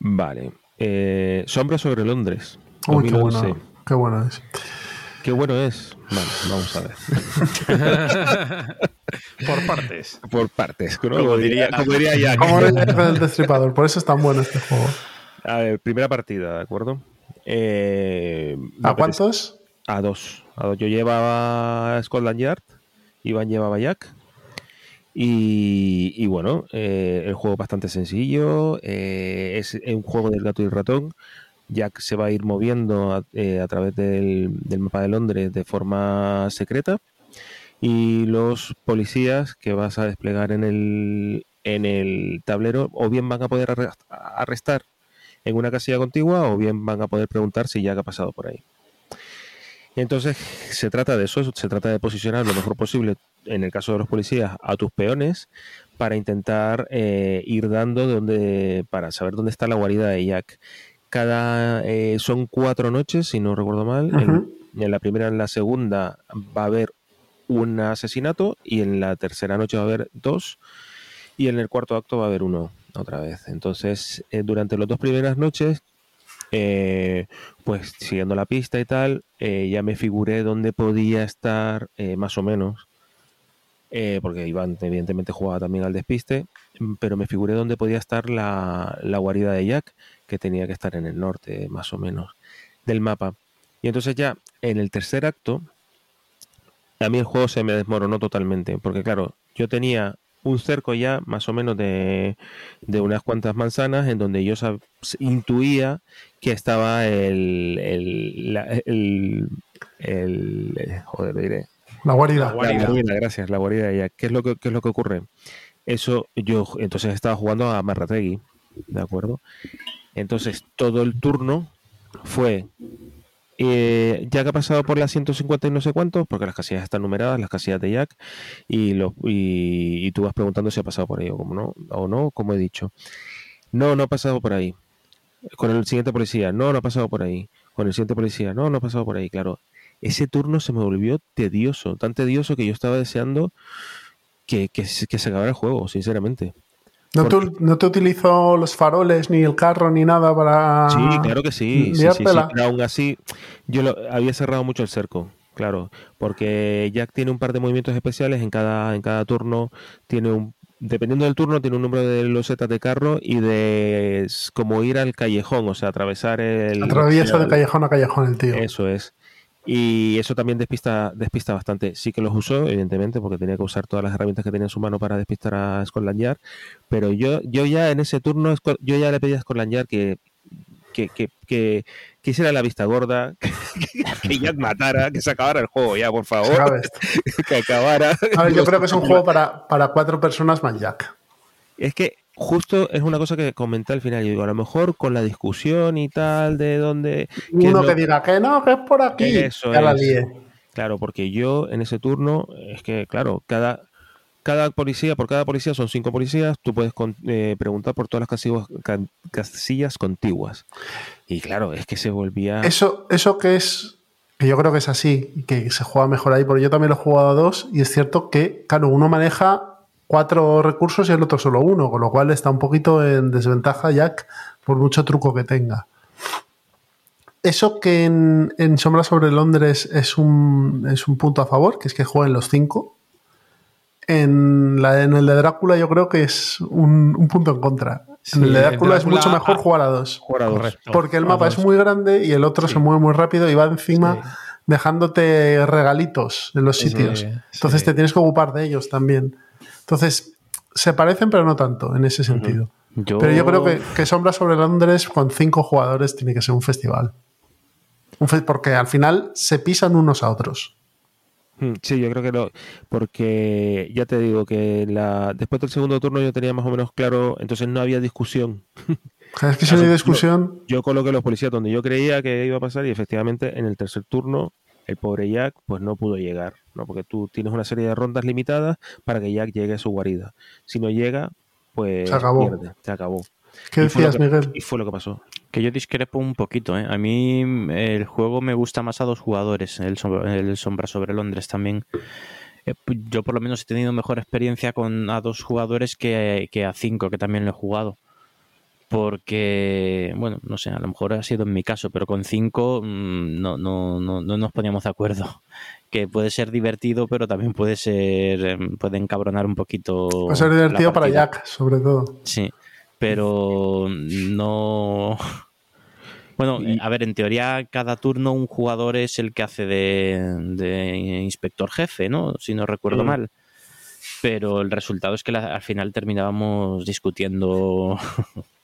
Vale. Eh, Sombra sobre Londres. Uy, qué bueno, qué bueno es. Qué bueno es. Vale, vamos a ver. [LAUGHS] [LAUGHS] Por partes. Por partes, ¿no? Como diría, como diría Jack. Como el destripador, por eso es tan bueno este juego. A ver, primera partida, ¿de acuerdo? Eh, ¿A cuántos? A dos. a dos. Yo llevaba Scotland Yard, Iván llevaba Jack. Y, y bueno, eh, el juego es bastante sencillo. eh, es un juego del gato y el ratón. Jack se va a ir moviendo a, eh, a través del, del mapa de Londres de forma secreta. Y los policías que vas a desplegar en el, en el tablero o bien van a poder arre- arrestar en una casilla contigua o bien van a poder preguntar si Jack ha pasado por ahí. Entonces se trata de eso, se trata de posicionar lo mejor posible, en el caso de los policías, a tus peones para intentar eh, ir dando donde, para saber dónde está la guarida de Jack. Cada eh, son cuatro noches, si no recuerdo mal. En- en, la primera, en la segunda va a haber un asesinato y en la tercera noche va a haber dos y en el cuarto acto va a haber uno otra vez. Entonces, eh, durante las dos primeras noches, eh, pues siguiendo la pista y tal, eh, ya me figuré dónde podía estar eh, más o menos, porque Iván evidentemente jugaba también al despiste, pero me figuré dónde podía estar la, la guarida de Jack, que tenía que estar en el norte más o menos del mapa. Y entonces ya en el tercer acto, a mí el juego se me desmoronó totalmente, porque claro, yo tenía un cerco ya más o menos de, de unas cuantas manzanas en donde yo sab- intuía que estaba el, el, la- el, el- joder, lo diré, La guarida. la guarida, gracias, la guarida Jack. ¿Qué es lo que, qué es lo que ocurre? Eso, yo entonces estaba jugando a Marrategui, ¿de acuerdo? Entonces, todo el turno fue. Eh, Jack ha pasado por las 150 y no sé cuántos, porque las casillas están numeradas, las casillas de Jack, y, lo, y, y tú vas preguntando si ha pasado por ahí o, como no, o no, como he dicho. No, no ha pasado por ahí. Con el siguiente policía, no, no ha pasado por ahí. Con el siguiente policía, no, no ha pasado por ahí. Claro, ese turno se me volvió tedioso, tan tedioso que yo estaba deseando que, se acabara el juego, sinceramente. ¿No te, no te utilizó los faroles, ni el carro, ni nada para. Sí, claro que sí, sí, sí, sí, liártela? pero aún así yo lo, había cerrado mucho el cerco, claro, porque Jack tiene un par de movimientos especiales en cada, en cada turno, tiene un dependiendo del turno tiene un número de losetas de carro y de s- como ir al callejón, o sea, atravesar el Atraviesa de callejón a callejón el tío. Eso es. Y eso también despista, despista bastante. Sí que los usó, evidentemente, porque tenía que usar todas las herramientas que tenía en su mano para despistar a Scotland Yard. Pero yo, yo ya en ese turno, yo ya le pedí a Scotland Yard que, que, que, que, que hiciera la vista gorda, [LAUGHS] que Jack matara, que se acabara el juego ya, por favor. [LAUGHS] Que acabara. A ver, yo creo que es un [LAUGHS] juego para, para cuatro personas más Jack. Es que justo es una cosa que comenté al final. Yo digo, a lo mejor con la discusión y tal de dónde. Uno lo- que diga que no, que es por aquí. Eso la es. lié. Claro, porque yo en ese turno, es que, claro, cada, cada policía, por cada policía son cinco policías, tú puedes con- eh, preguntar por todas las casillas, casillas contiguas. Y claro, es que se volvía... Eso, eso que es. Que yo creo que es así, que se juega mejor ahí, porque yo también lo he jugado a dos, y es cierto que, claro, uno maneja cuatro recursos y el otro solo uno, con lo cual está un poquito en desventaja Jack por mucho truco que tenga. Eso que en, en Sombra sobre Londres es un, es un punto a favor, que es que jueguen los cinco. En, la, en el de Drácula yo creo que es un, un punto en contra. Sí, en el de Drácula, es mucho mejor ah, jugar a dos. jugar a dos. Correcto. Porque el mapa dos. es muy grande y el otro Sí. se mueve muy rápido y va encima Sí. dejándote regalitos en los Sí, sitios. sí. Entonces te tienes que ocupar de ellos también. Entonces, se parecen, pero no tanto en ese sentido. Yo, Pero yo creo que, que Sombra sobre Londres con cinco jugadores tiene que ser un festival. Un fe- porque al final se pisan unos a otros. Mm, Sí, yo creo que no, porque ya te digo que la, después del segundo turno yo tenía más o menos claro, entonces no había discusión. [LAUGHS] Es que si no hay discusión, Yo coloqué los policías donde yo creía que iba a pasar y efectivamente en el tercer turno el pobre Jack pues no pudo llegar, ¿no? Porque tú tienes una serie de rondas limitadas para que Jack llegue a su guarida. Si no llega, pues Se acabó. pierde, se acabó. ¿qué decías, que- Miguel? Y fue lo que pasó. que yo discrepo un poquito. ¿eh? A mí el juego me gusta más a dos jugadores, el, Sombra sobre Londres también. Eh, yo por lo menos he tenido mejor experiencia con a dos jugadores que, que a cinco, que también lo he jugado porque, bueno, no sé, a lo mejor ha sido en mi caso, pero con cinco mm, no, no, no, no nos poníamos de acuerdo. [LAUGHS] Que puede ser divertido, pero también puede ser, em, puede encabronar un poquito. Puede ser divertido para Jack, sobre todo. Sí, pero no. [LAUGHS] Bueno, a ver, en teoría cada turno un jugador es el que hace de, inspector jefe, ¿no? Si no recuerdo mm. mal pero el resultado es que al final terminábamos discutiendo [LAUGHS]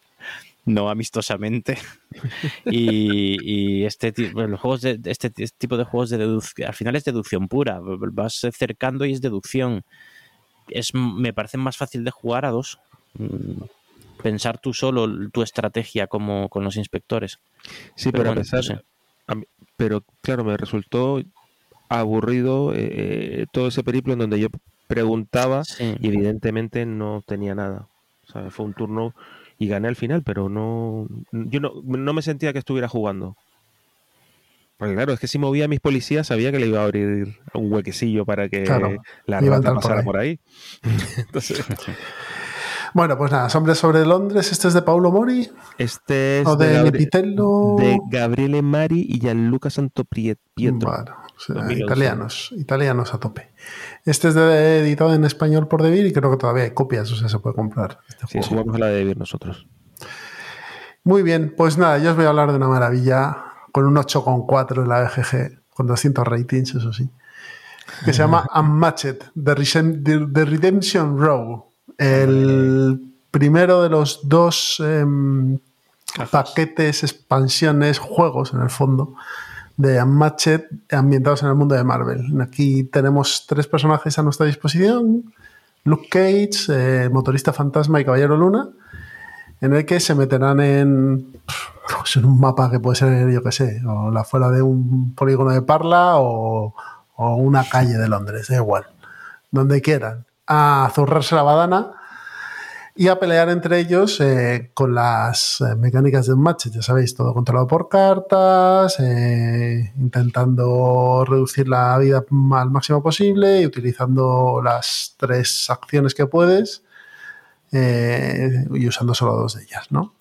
no amistosamente. [LAUGHS] y, este, los juegos de, este tipo de juegos de deducción, al final es deducción pura. Vas cercando y es deducción. Es, me parece más fácil de jugar a dos. Mm, pensar tú solo tu estrategia como con los inspectores. Sí, pero, pero claro, me resultó aburrido eh, eh, todo ese periplo en donde yo preguntaba y evidentemente no tenía nada. O sea, fue un turno y gané al final, pero no, yo no, no me sentía que estuviera jugando. Porque claro, es que si movía a mis policías sabía que le iba a abrir un huequecillo para que la rata pasara por ahí. [LAUGHS] Bueno, pues nada, Hombres sobre Londres, este es de Paulo Mori. Este es de, de, de Gabriele Mari y Gianluca Santopietro. Bueno, italianos, italianos a tope. Este es editado en español por Devir y creo que todavía hay copias, o sea, se puede comprar. Este sí, a la de Devir nosotros. Muy bien, pues nada, yo os voy a hablar de una maravilla con un 8,4 en la BGG, con 200 ratings, eso sí, que se llama [LAUGHS] Unmatched, The, Redemption Row. El primero de los dos em, paquetes, expansiones, juegos en el fondo de Unmatched ambientados en el mundo de Marvel. Aquí tenemos tres personajes a nuestra disposición. Luke Cage, eh, Motorista Fantasma y Caballero Luna, en el que se meterán en, pues, en un mapa que puede ser, yo qué sé, o la fuera de un polígono de Parla o, o una calle de Londres, da igual, donde quieran, a zurrarse la badana y a pelear entre ellos eh, con las eh, mecánicas de match, ya sabéis, todo controlado por cartas, eh, intentando reducir la vida al máximo posible y utilizando las tres acciones que puedes y usando solo dos de ellas, ¿no?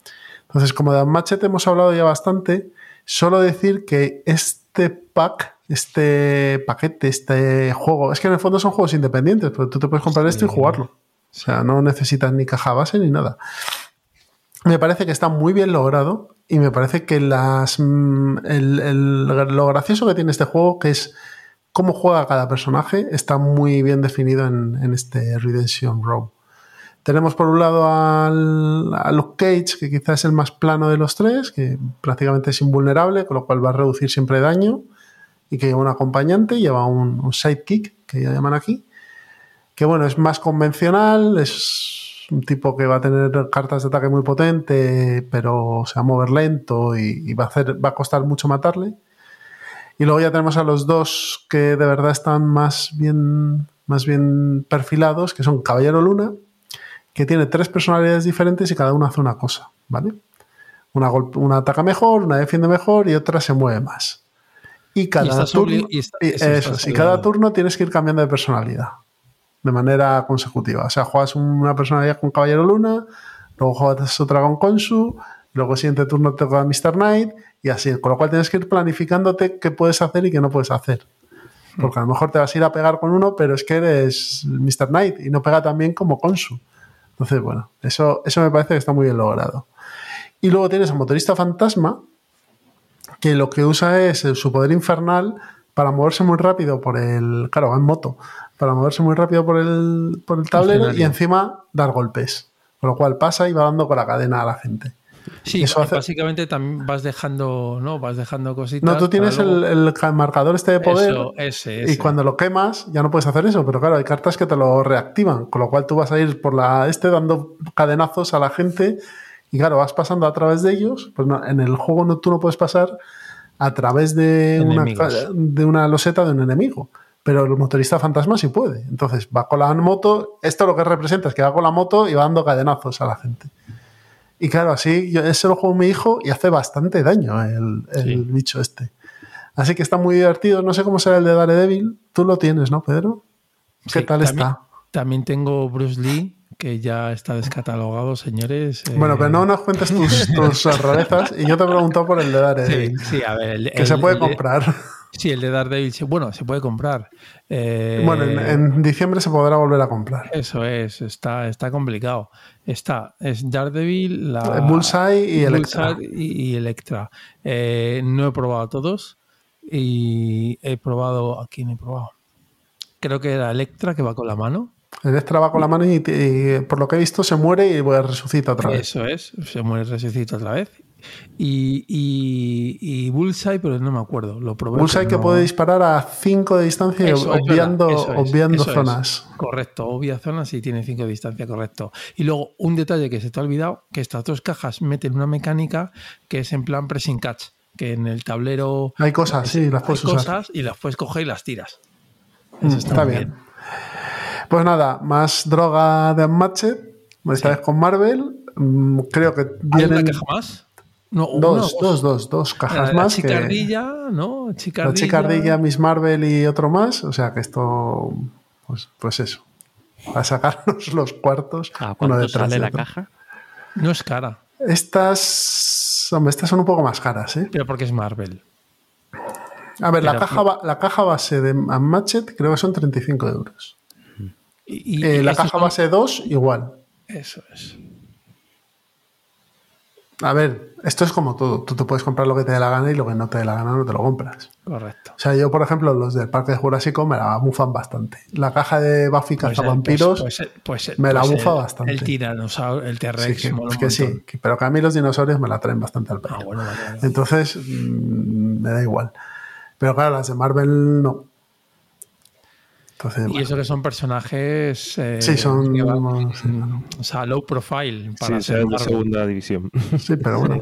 Entonces, como de Unmatched hemos hablado ya bastante, solo decir que este pack, este paquete, este juego, es que en el fondo son juegos independientes, pero tú te puedes comprar esto y jugarlo. O sea, no necesitas ni caja base ni nada. Me parece que está muy bien logrado y me parece que las, mm, lo gracioso que tiene este juego, que es cómo juega cada personaje, está muy bien definido en, este Redemption Row. Tenemos por un lado al, a Luke Cage, que quizás es el más plano de los tres, que prácticamente es invulnerable, con lo cual va a reducir siempre daño, y que lleva un acompañante, lleva un sidekick, que ya llaman aquí, que bueno, es más convencional, es un tipo que va a tener cartas de ataque muy potente, pero se va a mover lento y, va, a hacer, va a costar mucho matarle. Y luego ya tenemos a los dos que de verdad están más bien, más bien perfilados, que son Caballero Luna, que tiene tres personalidades diferentes y cada uno hace una cosa, ¿vale? Una, una ataca mejor, una defiende mejor y otra se mueve más. Y cada, turno, y cada turno tienes que ir cambiando de personalidad de manera consecutiva. O sea, juegas una personalidad con Caballero Luna, luego juegas otra con Konsu, luego el siguiente turno te toca Mr. Knight y así. Con lo cual tienes que ir planificándote qué puedes hacer y qué no puedes hacer. Porque a lo mejor te vas a ir a pegar con uno, pero es que eres Mr. Knight y no pega tan bien como Konsu. Entonces, bueno, eso, eso me parece que está muy bien logrado. Y luego tienes a Motorista Fantasma, que lo que usa es su poder infernal para moverse muy rápido por el. Claro, va en moto para moverse muy rápido por el, por el tablero y encima dar golpes. Con lo cual pasa y va dando con la cadena a la gente. Sí, Eso básicamente también vas dejando, ¿no? Vas dejando cositas. No, tú tienes el, marcador este de poder. Y cuando lo quemas, ya no puedes hacer eso. Pero claro, hay cartas que te lo reactivan. Con lo cual tú vas a ir por la este dando cadenazos a la gente. Y claro, vas pasando a través de ellos. Pues en el juego no, tú no puedes pasar a través de una, de una loseta de un enemigo pero el motorista fantasma sí puede. Entonces va con la moto, esto lo que representa es que va con la moto y va dando cadenazos a la gente. Y claro, así yo ese lo juego mi hijo y hace bastante daño el, bicho este. Así que está muy divertido. No sé cómo será el de Daredevil. Tú lo tienes, ¿no, Pedro? ¿Qué tal está? También tengo Bruce Lee, que ya está descatalogado, señores. Bueno, pero no nos cuentes tus, tus [LAUGHS] rarezas. Y yo te he preguntado por el de Daredevil. Sí, a ver. que se puede comprar. Sí, el de Daredevil, bueno, se puede comprar. Eh, bueno, en, diciembre se podrá volver a comprar. Eso es, está, está complicado. Está, es Daredevil, la, Bullseye y Electra. y, Electra. Eh, no he probado todos y he probado, ¿a quién he probado? Creo que era Electra que va con la mano. Electra va con la mano y, por lo que he visto se muere y resucita otra vez. Eso es, se muere y resucita otra vez. Y, y, Bullseye, pero no me acuerdo. Lo probé, Bullseye que puede disparar a 5 de distancia obviando, obviando zonas. Correcto, obvia zonas y tiene 5 de distancia, correcto. Y luego, un detalle que se te ha olvidado, que estas dos cajas meten una mecánica que es en plan pressing catch, que en el tablero... Hay cosas, sí, las puedes cosas y las puedes coger y las tiras. Mm, está, bien. Pues nada, más droga de Unmatched, esta vez con Marvel. Mm, creo que vienen... ¿Hay una caja más? No, dos, dos, dos, dos cajas más. Chicardilla, ¿no? Chicardilla. La Chicardilla, Miss Marvel y otro más. O sea que esto, pues, pues eso. A sacarnos [LAUGHS] los cuartos. ¿A cuánto sale la caja? No es cara. Estas, hombre, estas son un poco más caras, ¿eh? Pero porque es Marvel. A ver, la, caja, la caja base de Unmatched creo que son 35 euros. Y, eh, la caja base 2, igual. Eso es. A ver, esto es como todo. Tú te puedes comprar lo que te dé la gana y lo que no te dé la gana no te lo compras. Correcto. O sea, yo, por ejemplo, los del Parque Jurásico me la bufan bastante. La caja de Buffy pues cazavampiros pues, pues, me la bufa bastante. El tiranosaurio, el T-Rex. Sí, que, que sí, pero que a mí los dinosaurios me la traen bastante al pelo. Ah, Entonces, mm, me da igual. Pero claro, las de Marvel no y eso que son personajes. Eh, sí, son. o sea, low profile. Para ser de segunda división. [LAUGHS] Sí, pero bueno.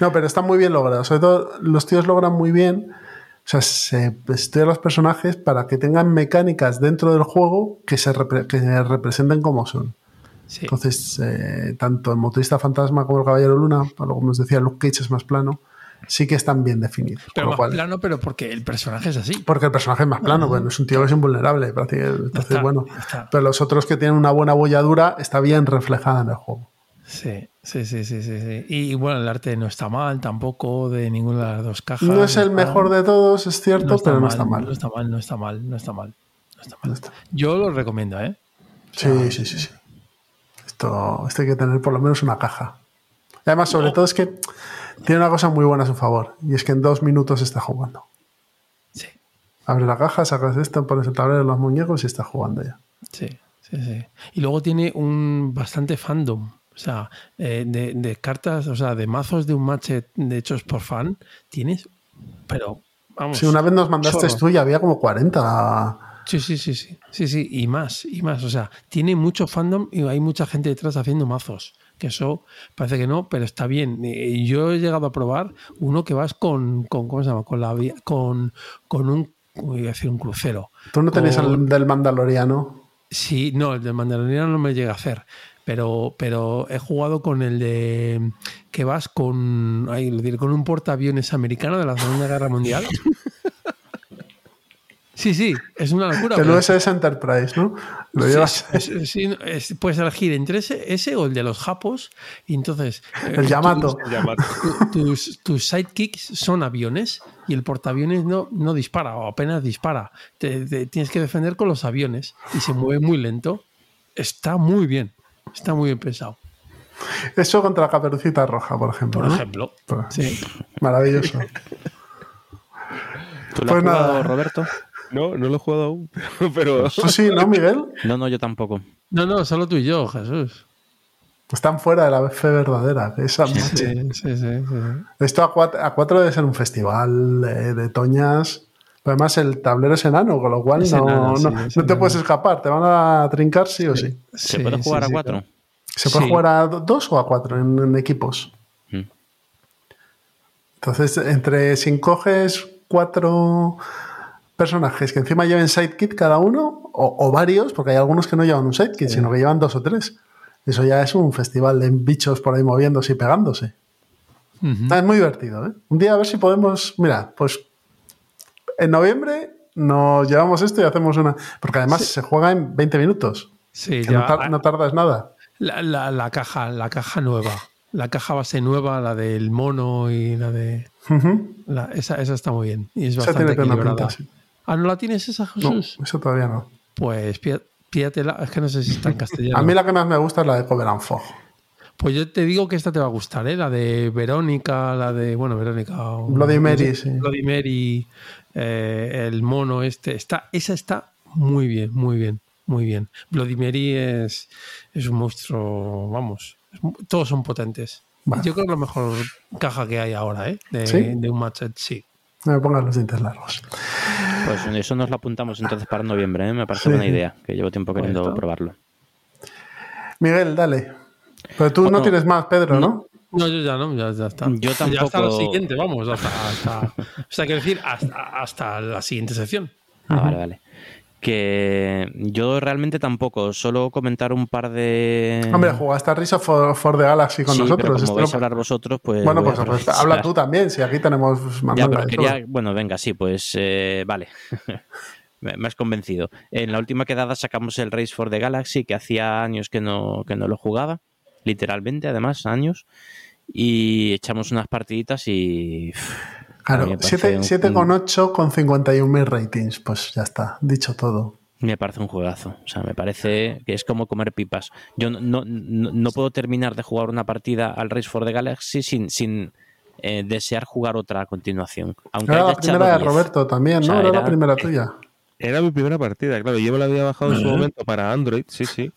No, pero está muy bien logrado. Sobre todo, los tíos logran muy bien. O sea, se estudian los personajes para que tengan mecánicas dentro del juego que se, representen como son. Entonces, eh, tanto el motorista fantasma como el caballero luna, como nos decía, Luke Cage es más plano sí que están bien definidos. Pero más plano, pero porque el personaje es así. Porque el personaje es más plano, bueno, es un tío que es invulnerable. Entonces, bueno, pero los otros que tienen una buena bolladura está bien reflejada en el juego. Sí, sí, sí, sí, sí. Y, bueno, el arte no está mal tampoco de ninguna de las dos cajas. No es el mejor de todos, es cierto, pero no está mal. No está mal, no está mal, no está mal. No está mal. Yo lo recomiendo, ¿eh? sí, sí, sí, sí. Esto, esto hay que tener por lo menos una caja. además, sobre todo es que tiene una cosa muy buena a su favor, y es que en dos minutos está jugando. Sí. Abre la caja, sacas esto, pones el tablero de los muñecos y está jugando ya. Sí, sí, sí. Y luego tiene un bastante fandom. O sea, eh, de, cartas, o sea, de mazos de un match de hechos por fan, tienes, pero vamos. Sí, una vez nos mandaste tú y había como 40. Sí, sí, sí, sí, sí, sí, y más, y más. O sea, tiene mucho fandom y hay mucha gente detrás haciendo mazos que eso parece que no, pero está bien. Yo he llegado a probar uno que vas con, con ¿cómo se llama? Con, la, con, con un, voy a decir un crucero. ¿Tú no tenés el del Mandaloriano? Sí, no, el del Mandaloriano no me llega a hacer. Pero, pero he jugado con el de que vas con, con un portaaviones americano de la Segunda Guerra Mundial. [LAUGHS] Sí, sí, es una locura. Que no es ese Enterprise, ¿no? Lo llevas. Sí, puedes elegir entre ese, ese o el de los japos. Y entonces. Eh, el Yamato. Tus, tus, sidekicks son aviones y el portaaviones no, no dispara o apenas dispara. Te, tienes que defender con los aviones y se mueve muy lento. Está muy bien. Está muy bien pensado. Eso contra la caperucita roja, por ejemplo. Por ejemplo. Pues, sí. Maravilloso. ¿Tú lo has pues Roberto? No, no lo he jugado aún. [LAUGHS] Pero... ¿Tú sí, no, Miguel? No, no, yo tampoco. No, no, solo tú y yo, Jesús. Están fuera de la fe verdadera. Esa sí, sí, sí, sí, Esto a cuatro, debe ser un festival de toñas. Además, el tablero es enano, con lo cual no, no, te puedes escapar. Te van a trincar sí o sí. ¿Se puede jugar a cuatro? ¿Se puede jugar a dos o a cuatro en, equipos? Mm. Entonces, entre si coges cuatro personajes que encima lleven sidekit cada uno, o, varios, porque hay algunos que no llevan un sidekit, sino que llevan dos o tres. Eso ya es un festival de bichos por ahí moviéndose y pegándose. Es muy divertido, ¿eh? Un día a ver si podemos. Mira, pues en noviembre nos llevamos esto y hacemos una. Porque además se juega en 20 minutos. Sí, no, tardas nada. La, caja, la caja nueva. La caja base nueva, la del mono y la de. esa, está muy bien. Y es bastante equilibrada. Ah, ¿no la tienes esa, Jesús? No, eso todavía no. Pues pídatela. Es que no sé si está en castellano. a mí la que más me gusta es la de Covenant Fog. Pues yo te digo que esta te va a gustar, ¿eh? La de Verónica, la de. Bueno, Verónica. Bloody Mary, sí. Bloody Mary, eh, el mono este. Está, esa está muy bien, muy bien, muy bien. Bloody Mary es, es un monstruo, vamos. todos son potentes. Yo creo que es la mejor caja que hay ahora, ¿eh? De, de un match, sí. No me pongan los dientes largos. Pues eso nos lo apuntamos entonces para noviembre, ¿eh? Me parece buena idea, que llevo tiempo queriendo probarlo. Miguel, dale. Pero tú no, tienes más, Pedro, ¿no? No, yo ya no, ya, está. Yo tampoco. Ya hasta la siguiente, vamos, hasta, [LAUGHS] o sea, quiero decir, hasta, la siguiente sección. Ah, vale, vale. Que yo realmente tampoco, solo comentar un par de. Hombre, jugaste a Risa for, for, the Galaxy con nosotros. Pero como vais a hablar vosotros, pues. Bueno, pues, pues habla tú también, si aquí tenemos ya, pero quería... Bueno, venga, sí, pues eh, vale. [LAUGHS] me has convencido. En la última quedada sacamos el Race for the Galaxy, que hacía años que no, que no lo jugaba literalmente, además, años. Y echamos unas partiditas y. Claro, 7,8 con 51.000 ratings. Pues ya está, dicho todo. Me parece un juegazo. O sea, me parece que es como comer pipas. Yo no, no, puedo terminar de jugar una partida al Race for the Galaxy sin, sin eh, desear jugar otra a continuación. Aunque era la primera de Roberto también, ¿no? era, la primera tuya. Era mi primera partida, claro. Yo me la había bajado en su momento para Android, sí, sí.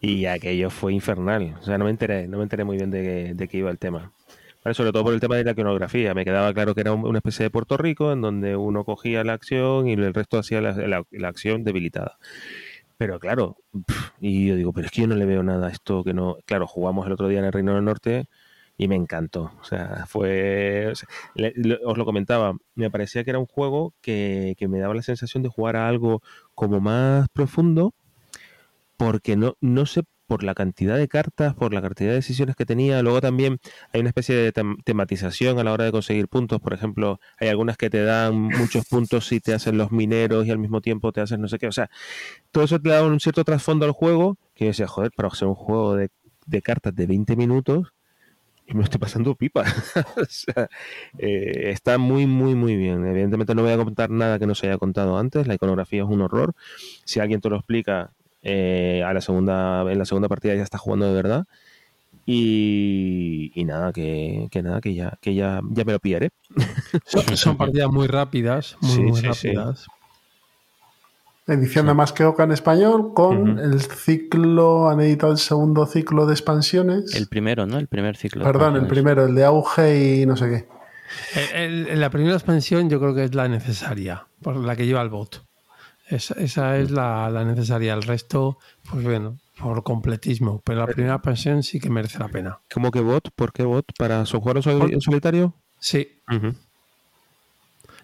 Y aquello fue infernal. O sea, no me enteré, no me enteré muy bien de, qué iba el tema. Sobre todo por el tema de la iconografía. Me quedaba claro que era una especie de Puerto Rico en donde uno cogía la acción y el resto hacía la, acción debilitada. Pero claro, y yo digo, pero es que yo no le veo nada a esto que no. Claro, jugamos el otro día en el Reino del Norte y me encantó. O sea, fue. os lo comentaba, me parecía que era un juego que, que, me daba la sensación de jugar a algo como más profundo porque no, no por la cantidad de cartas, por la cantidad de decisiones que tenía. Luego también hay una especie de tematización a la hora de conseguir puntos. Por ejemplo, hay algunas que te dan muchos puntos si te hacen los mineros y al mismo tiempo te hacen no sé qué. O sea, todo eso te da un cierto trasfondo al juego que yo decía, joder, para hacer un juego de, cartas de 20 minutos, y me estoy pasando pipa. [LAUGHS] o sea, eh, está muy, muy, muy bien. Evidentemente no voy a contar nada que no se haya contado antes. La iconografía es un horror. Si alguien te lo explica, eh, a la segunda, en la segunda partida ya está jugando de verdad. Y, nada, que, nada, que ya, que ya, ya me lo pillaré. Son, [LAUGHS] partidas muy rápidas, muy, rápidas. Edición de Más que Oca en español con el ciclo, han editado el segundo ciclo de expansiones. El primero, ¿no? El primer ciclo. Perdón, el primero, el de auge y no sé qué. la primera expansión yo creo que es la necesaria, por la que lleva el bot. Esa, es la, necesaria. El resto, pues bueno, por completismo. Pero la primera expansión sí que merece la pena. ¿Cómo que bot? ¿Por qué bot? ¿Para su jugador en solitario? Sí.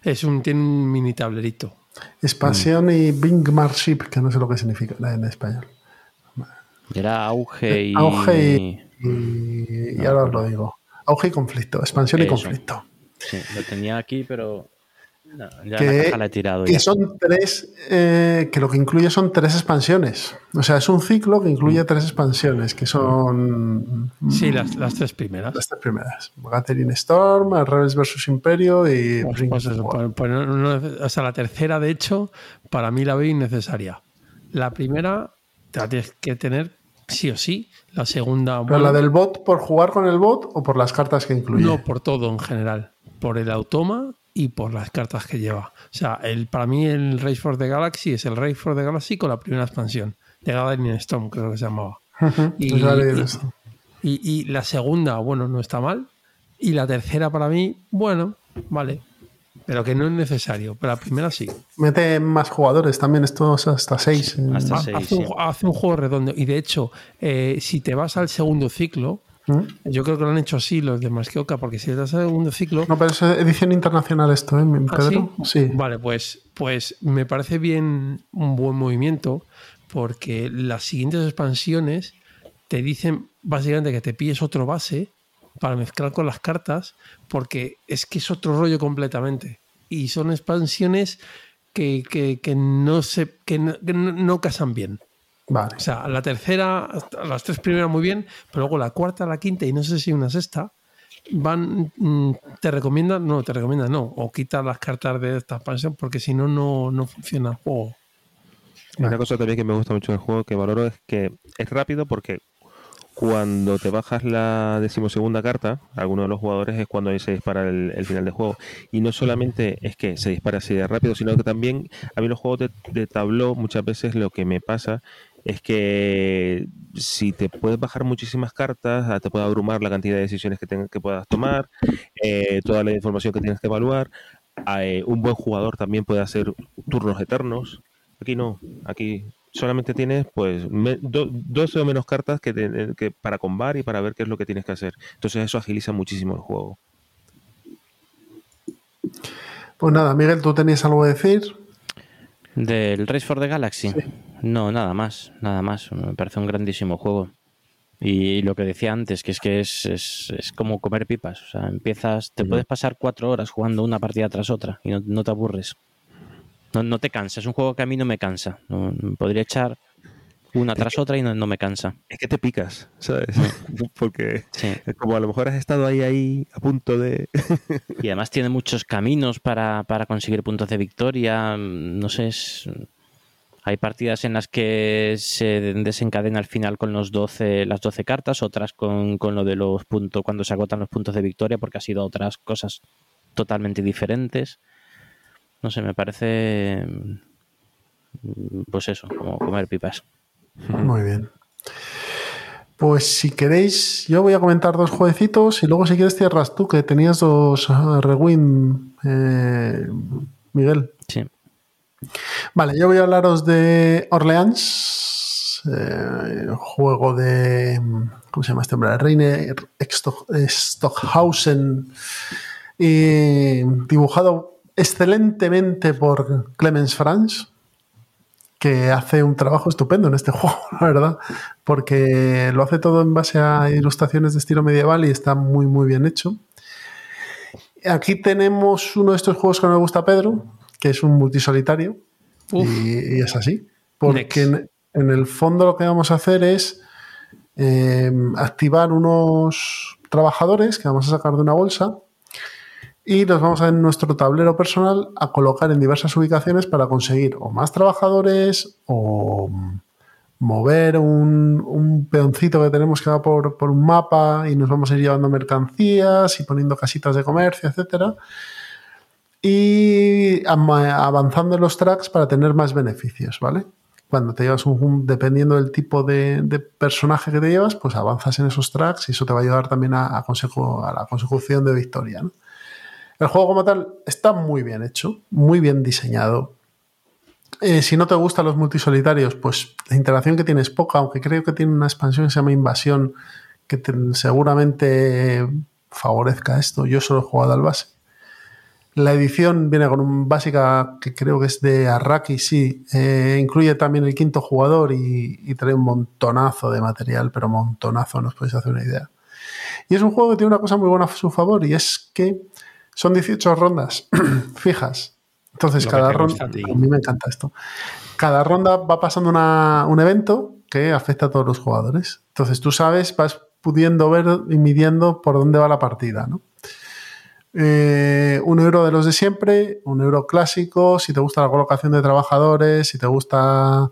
Es un, tiene un mini tablerito. Expansión y Bing Marship, que no sé lo que significa en español. Era auge y. Auge y. y, ahora os lo digo. Auge y conflicto. Expansión y conflicto. Sí, lo tenía aquí, pero que, la he tirado son tres, eh, que lo que incluye son tres expansiones. O sea, es un ciclo que incluye tres expansiones, que son... Sí, las, tres primeras. Las tres primeras. Gathering Storm, Rebels vs. Imperio y... Pues, pues pues o sea, la tercera, de hecho, para mí la veo innecesaria. La primera te la tienes que tener sí o sí. La segunda... ¿Pero la del bot por jugar con el bot o por las cartas que incluye? No, por todo en general. Por el automa y por las cartas que lleva. O sea, el, para mí el Race for the Galaxy es el Race for the Galaxy con la primera expansión, de Gathering Storm, creo que se llamaba. y, y, la segunda, bueno, no está mal. Y la tercera para mí, bueno, vale. Pero que no es necesario. Pero la primera sí. Mete más jugadores también, estos hasta seis. Hasta seis hace, un, hace, un, juego redondo. Y de hecho, eh, si te vas al segundo ciclo, ¿Mm? Yo creo que lo han hecho así los demás que Oca, porque si le das al segundo ciclo. No, pero es edición internacional esto, ¿eh, ¿Ah, Pedro? sí? Vale, pues, pues me parece bien un buen movimiento, porque las siguientes expansiones te dicen básicamente que te pilles otro base para mezclar con las cartas, porque es que es otro rollo completamente. Y son expansiones que, no se que no, casan bien. Vale. O sea, la tercera, las tres primeras muy bien, pero luego la cuarta, la quinta y no sé si una sexta, van, mm, te recomiendan, no, te recomiendan, no, o quita las cartas de esta expansión porque si no, no funciona el juego. Una cosa también que me gusta mucho del juego que valoro es que es rápido porque cuando te bajas la decimosegunda carta, alguno de los jugadores es cuando ahí se dispara el, final del juego. Y no solamente es que se dispara así de rápido, sino que también a mí los juegos de, de tabló muchas veces lo que me pasa es que si te puedes bajar muchísimas cartas, ah, te puede abrumar la cantidad de decisiones que, que puedas tomar, eh, toda la información que tienes que evaluar. Eh, un buen jugador también puede hacer turnos eternos. Aquí no, aquí solamente tienes pues 12 o menos cartas que, que, para combar y para ver qué es lo que tienes que hacer. Entonces eso agiliza muchísimo el juego. Pues nada, Miguel, ¿tú tenías algo que decir? Del Race for the Galaxy. No, nada más, nada más. Me parece un grandísimo juego. Y lo que decía antes, que es que es, es, como comer pipas. O sea, empiezas, te puedes pasar cuatro horas jugando una partida tras otra y no, te aburres. No, no, te cansa. Es un juego que a mí no me cansa. podría echar una tras otra y no, me cansa. Es que te picas, ¿sabes? [LAUGHS] Porque como a lo mejor has estado ahí, ahí, a punto de... y además tiene muchos caminos para, conseguir puntos de victoria. No sé, hay partidas en las que se desencadena al final con los 12, las 12 cartas, otras con, con lo de los puntos, cuando se agotan los puntos de victoria, porque ha sido otras cosas totalmente diferentes. No sé, me parece pues eso, como comer pipas. Muy bien. Pues si queréis, yo voy a comentar dos jueguecitos y luego si quieres cierras tú, que tenías dos uh, Rewind, eh, Miguel. Sí. Vale, yo voy a hablaros de Orleans, eh, juego de, ¿cómo se llama este hombre? Reine Stockhausen, dibujado excelentemente por Clemens Franz que hace un trabajo estupendo en este [LAUGHS] juego, la verdad, porque lo hace todo en base a ilustraciones de estilo medieval y está muy, muy bien hecho. Aquí tenemos uno de estos juegos que me gusta a Pedro, que es un multisolitario, y, es así, porque en, el fondo lo que vamos a hacer es eh, activar unos trabajadores que vamos a sacar de una bolsa y los vamos a en nuestro tablero personal a colocar en diversas ubicaciones para conseguir o más trabajadores o mover un, peoncito que tenemos que va por, un mapa y nos vamos a ir llevando mercancías y poniendo casitas de comercio, etcétera. Y avanzando en los tracks para tener más beneficios, ¿vale? Cuando te llevas un, dependiendo del tipo de, personaje que te llevas, pues avanzas en esos tracks y eso te va a ayudar también a, consejo, a la consecución de victoria. El juego como tal está muy bien hecho, muy bien diseñado. Eh, si no te gustan los multisolitarios, pues la interacción que tiene es poca, aunque creo que tiene una expansión que se llama Invasión, que seguramente favorezca esto. Yo solo he jugado al base. La edición viene con un básica que creo que es de Arraki, sí. Eh, incluye también el quinto jugador y, y, trae un montonazo de material, pero montonazo, no os podéis hacer una idea. Y es un juego que tiene una cosa muy buena a su favor y es que son 18 rondas [CLEARS THROAT] fijas. Entonces, cada ronda. A, mí me encanta esto. Cada ronda va pasando un evento que afecta a todos los jugadores. Entonces, tú sabes, vas pudiendo ver y midiendo por dónde va la partida, eh, un euro de los de siempre, un euro clásico, si te gusta la colocación de trabajadores, si te gusta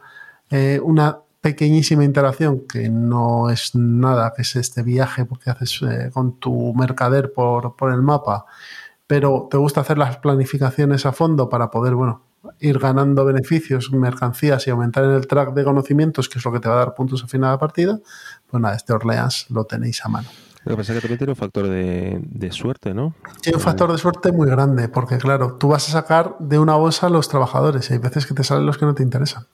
eh, una pequeñísima interacción que no es nada, que es este viaje porque haces eh, con tu mercader por, el mapa pero te gusta hacer las planificaciones a fondo para poder, bueno, ir ganando beneficios, mercancías y aumentar en el track de conocimientos, que es lo que te va a dar puntos al final de la partida, pues nada, este Orleans lo tenéis a mano. Lo que pasa es que también tiene un factor de, suerte, ¿no? Tiene un factor de suerte muy grande, porque claro, tú vas a sacar de una bolsa a los trabajadores y hay veces que te salen los que no te interesan.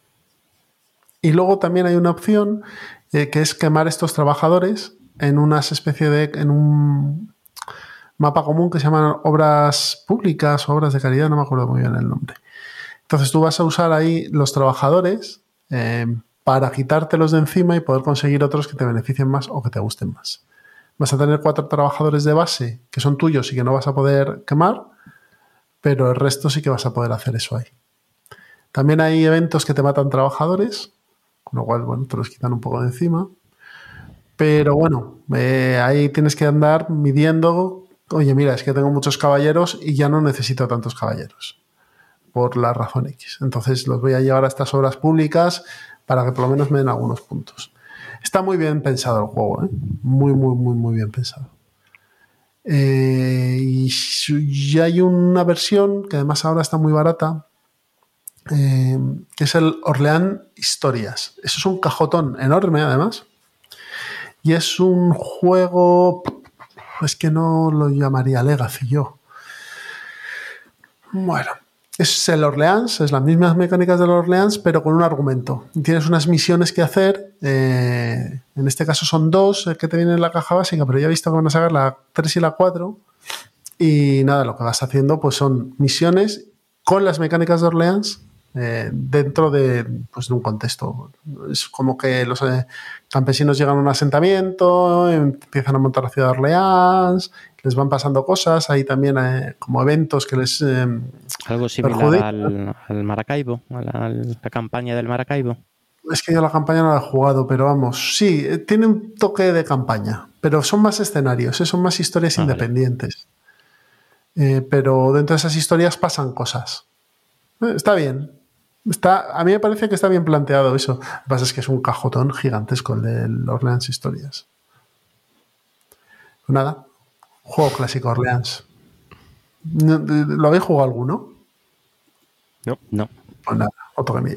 Y luego también hay una opción eh, que es quemar estos trabajadores en unas especie de, en un, mapa común que se llaman obras públicas o obras de caridad, no me acuerdo muy bien el nombre. Entonces tú vas a usar ahí los trabajadores eh, para quitártelos de encima y poder conseguir otros que te beneficien más o que te gusten más. Vas a tener cuatro trabajadores de base que son tuyos y que no vas a poder quemar, pero el resto sí que vas a poder hacer eso ahí. También hay eventos que te matan trabajadores, con lo cual, bueno, te los quitan un poco de encima. Pero bueno, eh, ahí tienes que andar midiendo, oye, mira, es que tengo muchos caballeros y ya no necesito tantos caballeros, por la razón X. Entonces los voy a llevar a estas obras públicas para que por lo menos me den algunos puntos. Está muy bien pensado el juego, ¿eh? muy, muy, muy, muy bien pensado. Eh, y hay una versión que además ahora está muy barata, eh, que es el Orleán Historias. Eso es un cajotón enorme, además. Y es un juego. Es que no lo llamaría Legacy yo. Bueno, es el Orleans, es las mismas mecánicas del Orleans, pero con un argumento. Tienes unas misiones que hacer. Eh, en este caso son dos que te vienen en la caja básica, pero ya he visto que van a sacar la 3 y la 4. Y nada, lo que vas haciendo pues son misiones con las mecánicas de Orleans eh, dentro pues, de, un contexto. Es como que los eh, campesinos llegan a un asentamiento, empiezan a montar la ciudad de Orleans, les van pasando cosas, hay también eh, como eventos que les... Algo similar al, Maracaibo, a la, campaña del Maracaibo. Es que yo la campaña no la he jugado, pero vamos, sí, tiene un toque de campaña, pero son más escenarios, son más historias ah, independientes. pero dentro de esas historias pasan cosas. Está bien, Está, a mí me parece que está bien planteado eso. Lo que pasa es que es un cajotón gigantesco el de Orleans Historias. Pues nada, juego clásico Orleans. ¿Lo habéis jugado alguno? No. No. Pues nada, otro que me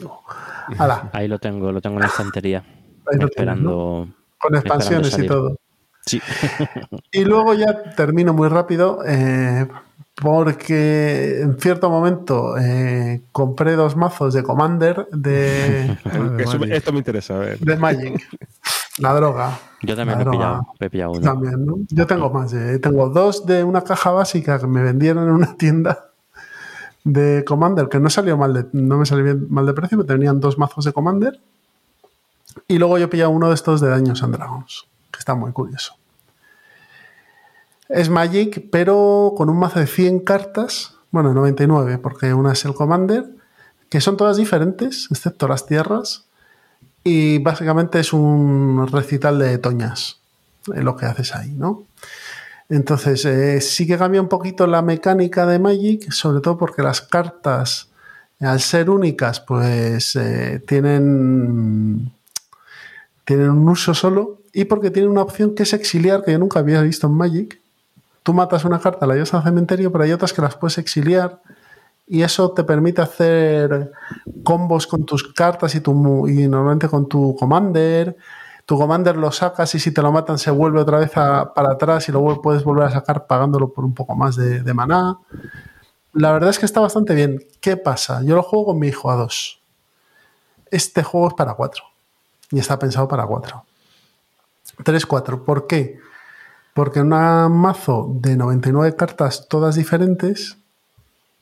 [LAUGHS] Ahí lo tengo, lo tengo en la estantería. [LAUGHS] esperando. Con expansiones y todo. Sí. [LAUGHS] y luego ya termino muy rápido. Eh, porque en cierto momento eh, compré dos mazos de Commander de. [LAUGHS] esto me interesa, a ver. De Magic. La droga. Yo también me he, pillado, uno. También, ¿no? Yo tengo más. Eh. Tengo dos de una caja básica que me vendieron en una tienda de Commander, que no salió mal de, no me salió bien mal de precio, me tenían dos mazos de Commander. Y luego yo he pillado uno de estos de Daños and Dragons, que está muy curioso. Es Magic, pero con un mazo de 100 cartas, bueno, 99, porque una es el Commander, que son todas diferentes, excepto las tierras, y básicamente es un recital de toñas, lo que haces ahí, ¿no? Entonces, eh, sí que cambia un poquito la mecánica de Magic, sobre todo porque las cartas, al ser únicas, pues eh, tienen, tienen un uso solo y porque tienen una opción que es exiliar, que yo nunca había visto en Magic, tú matas una carta, la llevas al cementerio, pero hay otras que las puedes exiliar y eso te permite hacer combos con tus cartas y, tu, y normalmente con tu commander. Tu commander lo sacas y si te lo matan se vuelve otra vez para atrás y luego puedes volver a sacar pagándolo por un poco más de, de maná. La verdad es que está bastante bien. ¿Qué pasa? Yo lo juego con mi hijo a dos. Este juego es para cuatro. Y está pensado para cuatro. Tres, cuatro. ¿Por qué? Porque en un mazo de 99 cartas, todas diferentes,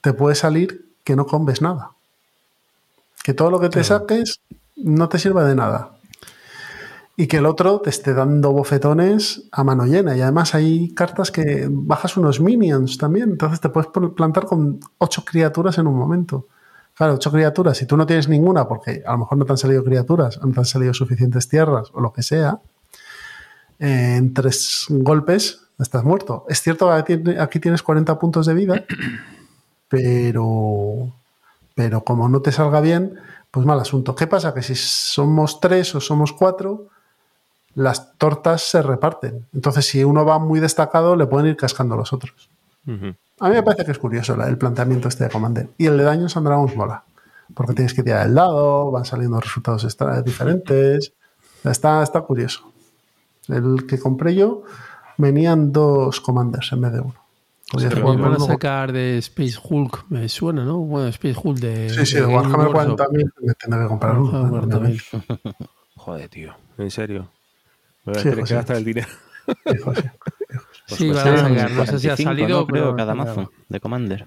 te puede salir que no combes nada. Que todo lo que te saques no te sirva de nada. Y que el otro te esté dando bofetones a mano llena. Y además hay cartas que bajas unos minions también. Entonces te puedes plantar con ocho criaturas en un momento. Claro, ocho criaturas. Si tú no tienes ninguna, porque a lo mejor no te han salido criaturas, no te han salido suficientes tierras o lo que sea, en tres golpes estás muerto. Es cierto que aquí tienes 40 puntos de vida, [CLEARS THROAT] pero, pero como no te salga bien, pues mal asunto. ¿Qué pasa? Que si somos tres o somos cuatro, las tortas se reparten. Entonces, si uno va muy destacado, le pueden ir cascando los otros. A mí me parece que es curioso el planteamiento este de Commander. Y el de daños and Dragons mola. Porque tienes que tirar el dado, van saliendo resultados diferentes. Está, está curioso. El que compré yo venían dos commanders en vez de uno. van a sacar de Space Hulk, me suena, ¿no? Bueno, Space Hulk de. Sí, sí, de Warhammer 40.000 me tendré que comprar uno. [LAUGHS] Joder, tío, en serio. Me voy a tener que gastar el dinero. Sí, van a sacar, no sé si ha salido. creo, cada mazo de Commander.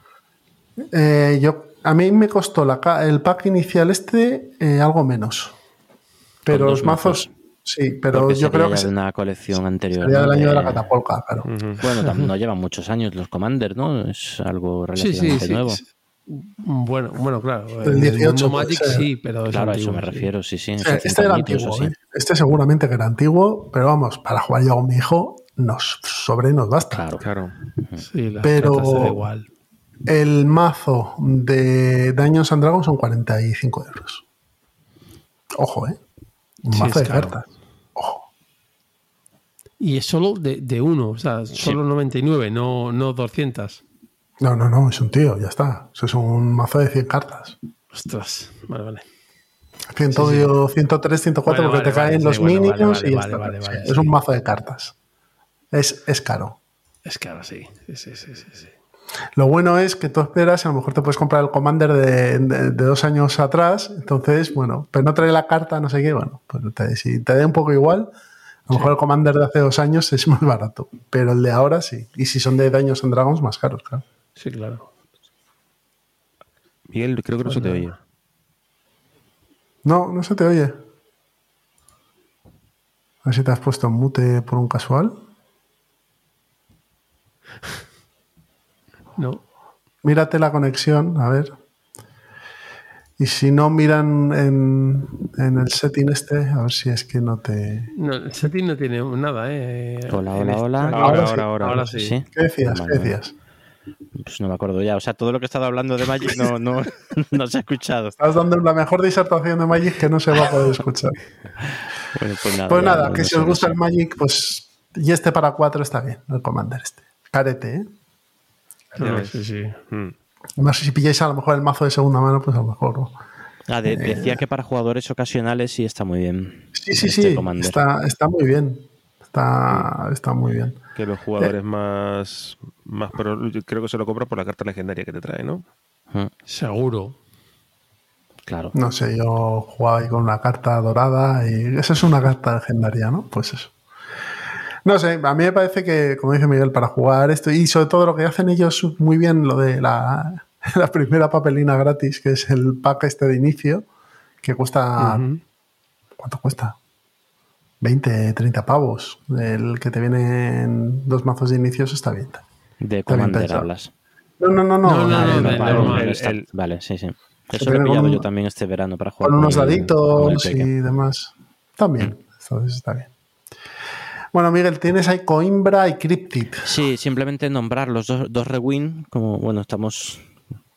Eh, yo, a mí me costó la, el pack inicial este eh, algo menos. Pero los mazos, sí, pero yo creo que. es una colección anterior. Sería del año de la catapolca, claro. Bueno, no llevan muchos años los Commander, ¿no? Es algo relativamente nuevo. Bueno, bueno, claro. El 18 Magic sí, pero claro, a eso me refiero, sí, sí. este era antiguo, ¿eh? Este seguramente que era antiguo, pero vamos, para jugar yo con mi hijo nos sobre nos basta. Claro, claro. Sí, pero igual. el mazo de Daños and Dragons son 45 euros. Ojo, ¿eh? Un mazo de cartas. Y es solo de, de uno, o sea, solo 99, no, no 200. No, no, no, es un tío, ya está. Eso es un mazo de 100 cartas. Ostras, vale, vale. 100, sí, sí. 103, 104, porque te caen los mínimos y ya está. es un mazo de cartas. Es, es caro. Es caro, sí. Sí, sí, sí, Lo bueno es que tú esperas, a lo mejor te puedes comprar el Commander de, de, de, dos años atrás, entonces, bueno, pero no trae la carta, no sé qué, bueno, pues te, si te da un poco igual, a lo mejor el Commander de hace dos años es más barato, pero el de ahora sí. Y si son de Daños en Dragons, más caros, claro. Sí, claro. Miguel, creo que no se te oye. No, no se te oye. A ver si te has puesto en mute por un casual. [LAUGHS] No. Mírate la conexión, a ver. Y si no miran en, en, el setting este, a ver si es que no te. No, el setting no tiene nada, ¿eh? Hola, hola, hola. Ahora, Ahora, sí. ahora, ahora. Ahora sí. ¿Sí? ¿Qué decías? Vale, ¿Qué vale. decías? Pues no me acuerdo ya. O sea, todo lo que he estado hablando de Magic no, no, [LAUGHS] no se ha escuchado. Estás dando la mejor disertación de Magic que no se va a poder escuchar. [LAUGHS] Bueno, pues nada, Pues nada, que no si os gusta el Magic, pues. Y este para cuatro está bien, el Commander este. Carete, ¿eh? Sí, sí. Mm. Además, si pilláis a lo mejor el mazo de segunda mano, pues a lo mejor. ¿no? Ah, de- decía que para jugadores ocasionales sí está muy bien. Sí, sí, este sí. Está, está muy bien. Está, está muy bien. Que los jugadores más, más pro, yo creo que se lo compran por la carta legendaria que te trae, ¿no? Seguro. Claro. No sé, yo jugaba ahí con una carta dorada y esa es una carta legendaria, ¿no? Pues eso. No sé, a mí me parece que, como dice Miguel, para jugar esto y sobre todo lo que hacen ellos muy bien, lo de la, [LAUGHS] la primera papelina gratis, que es el pack este de inicio, que cuesta... ¿Cuánto cuesta? 20, 30 pavos. El que te viene en dos mazos de inicios está bien. De Commander hablas. No, no, no, no. Vale, sí, sí. Eso lo he pillado yo también este verano para jugar con unos daditos y demás. También, entonces está bien. Bueno, Miguel, tienes ahí Coimbra y Cryptid. Sí, simplemente nombrar los dos, dos Rewind, como bueno, estamos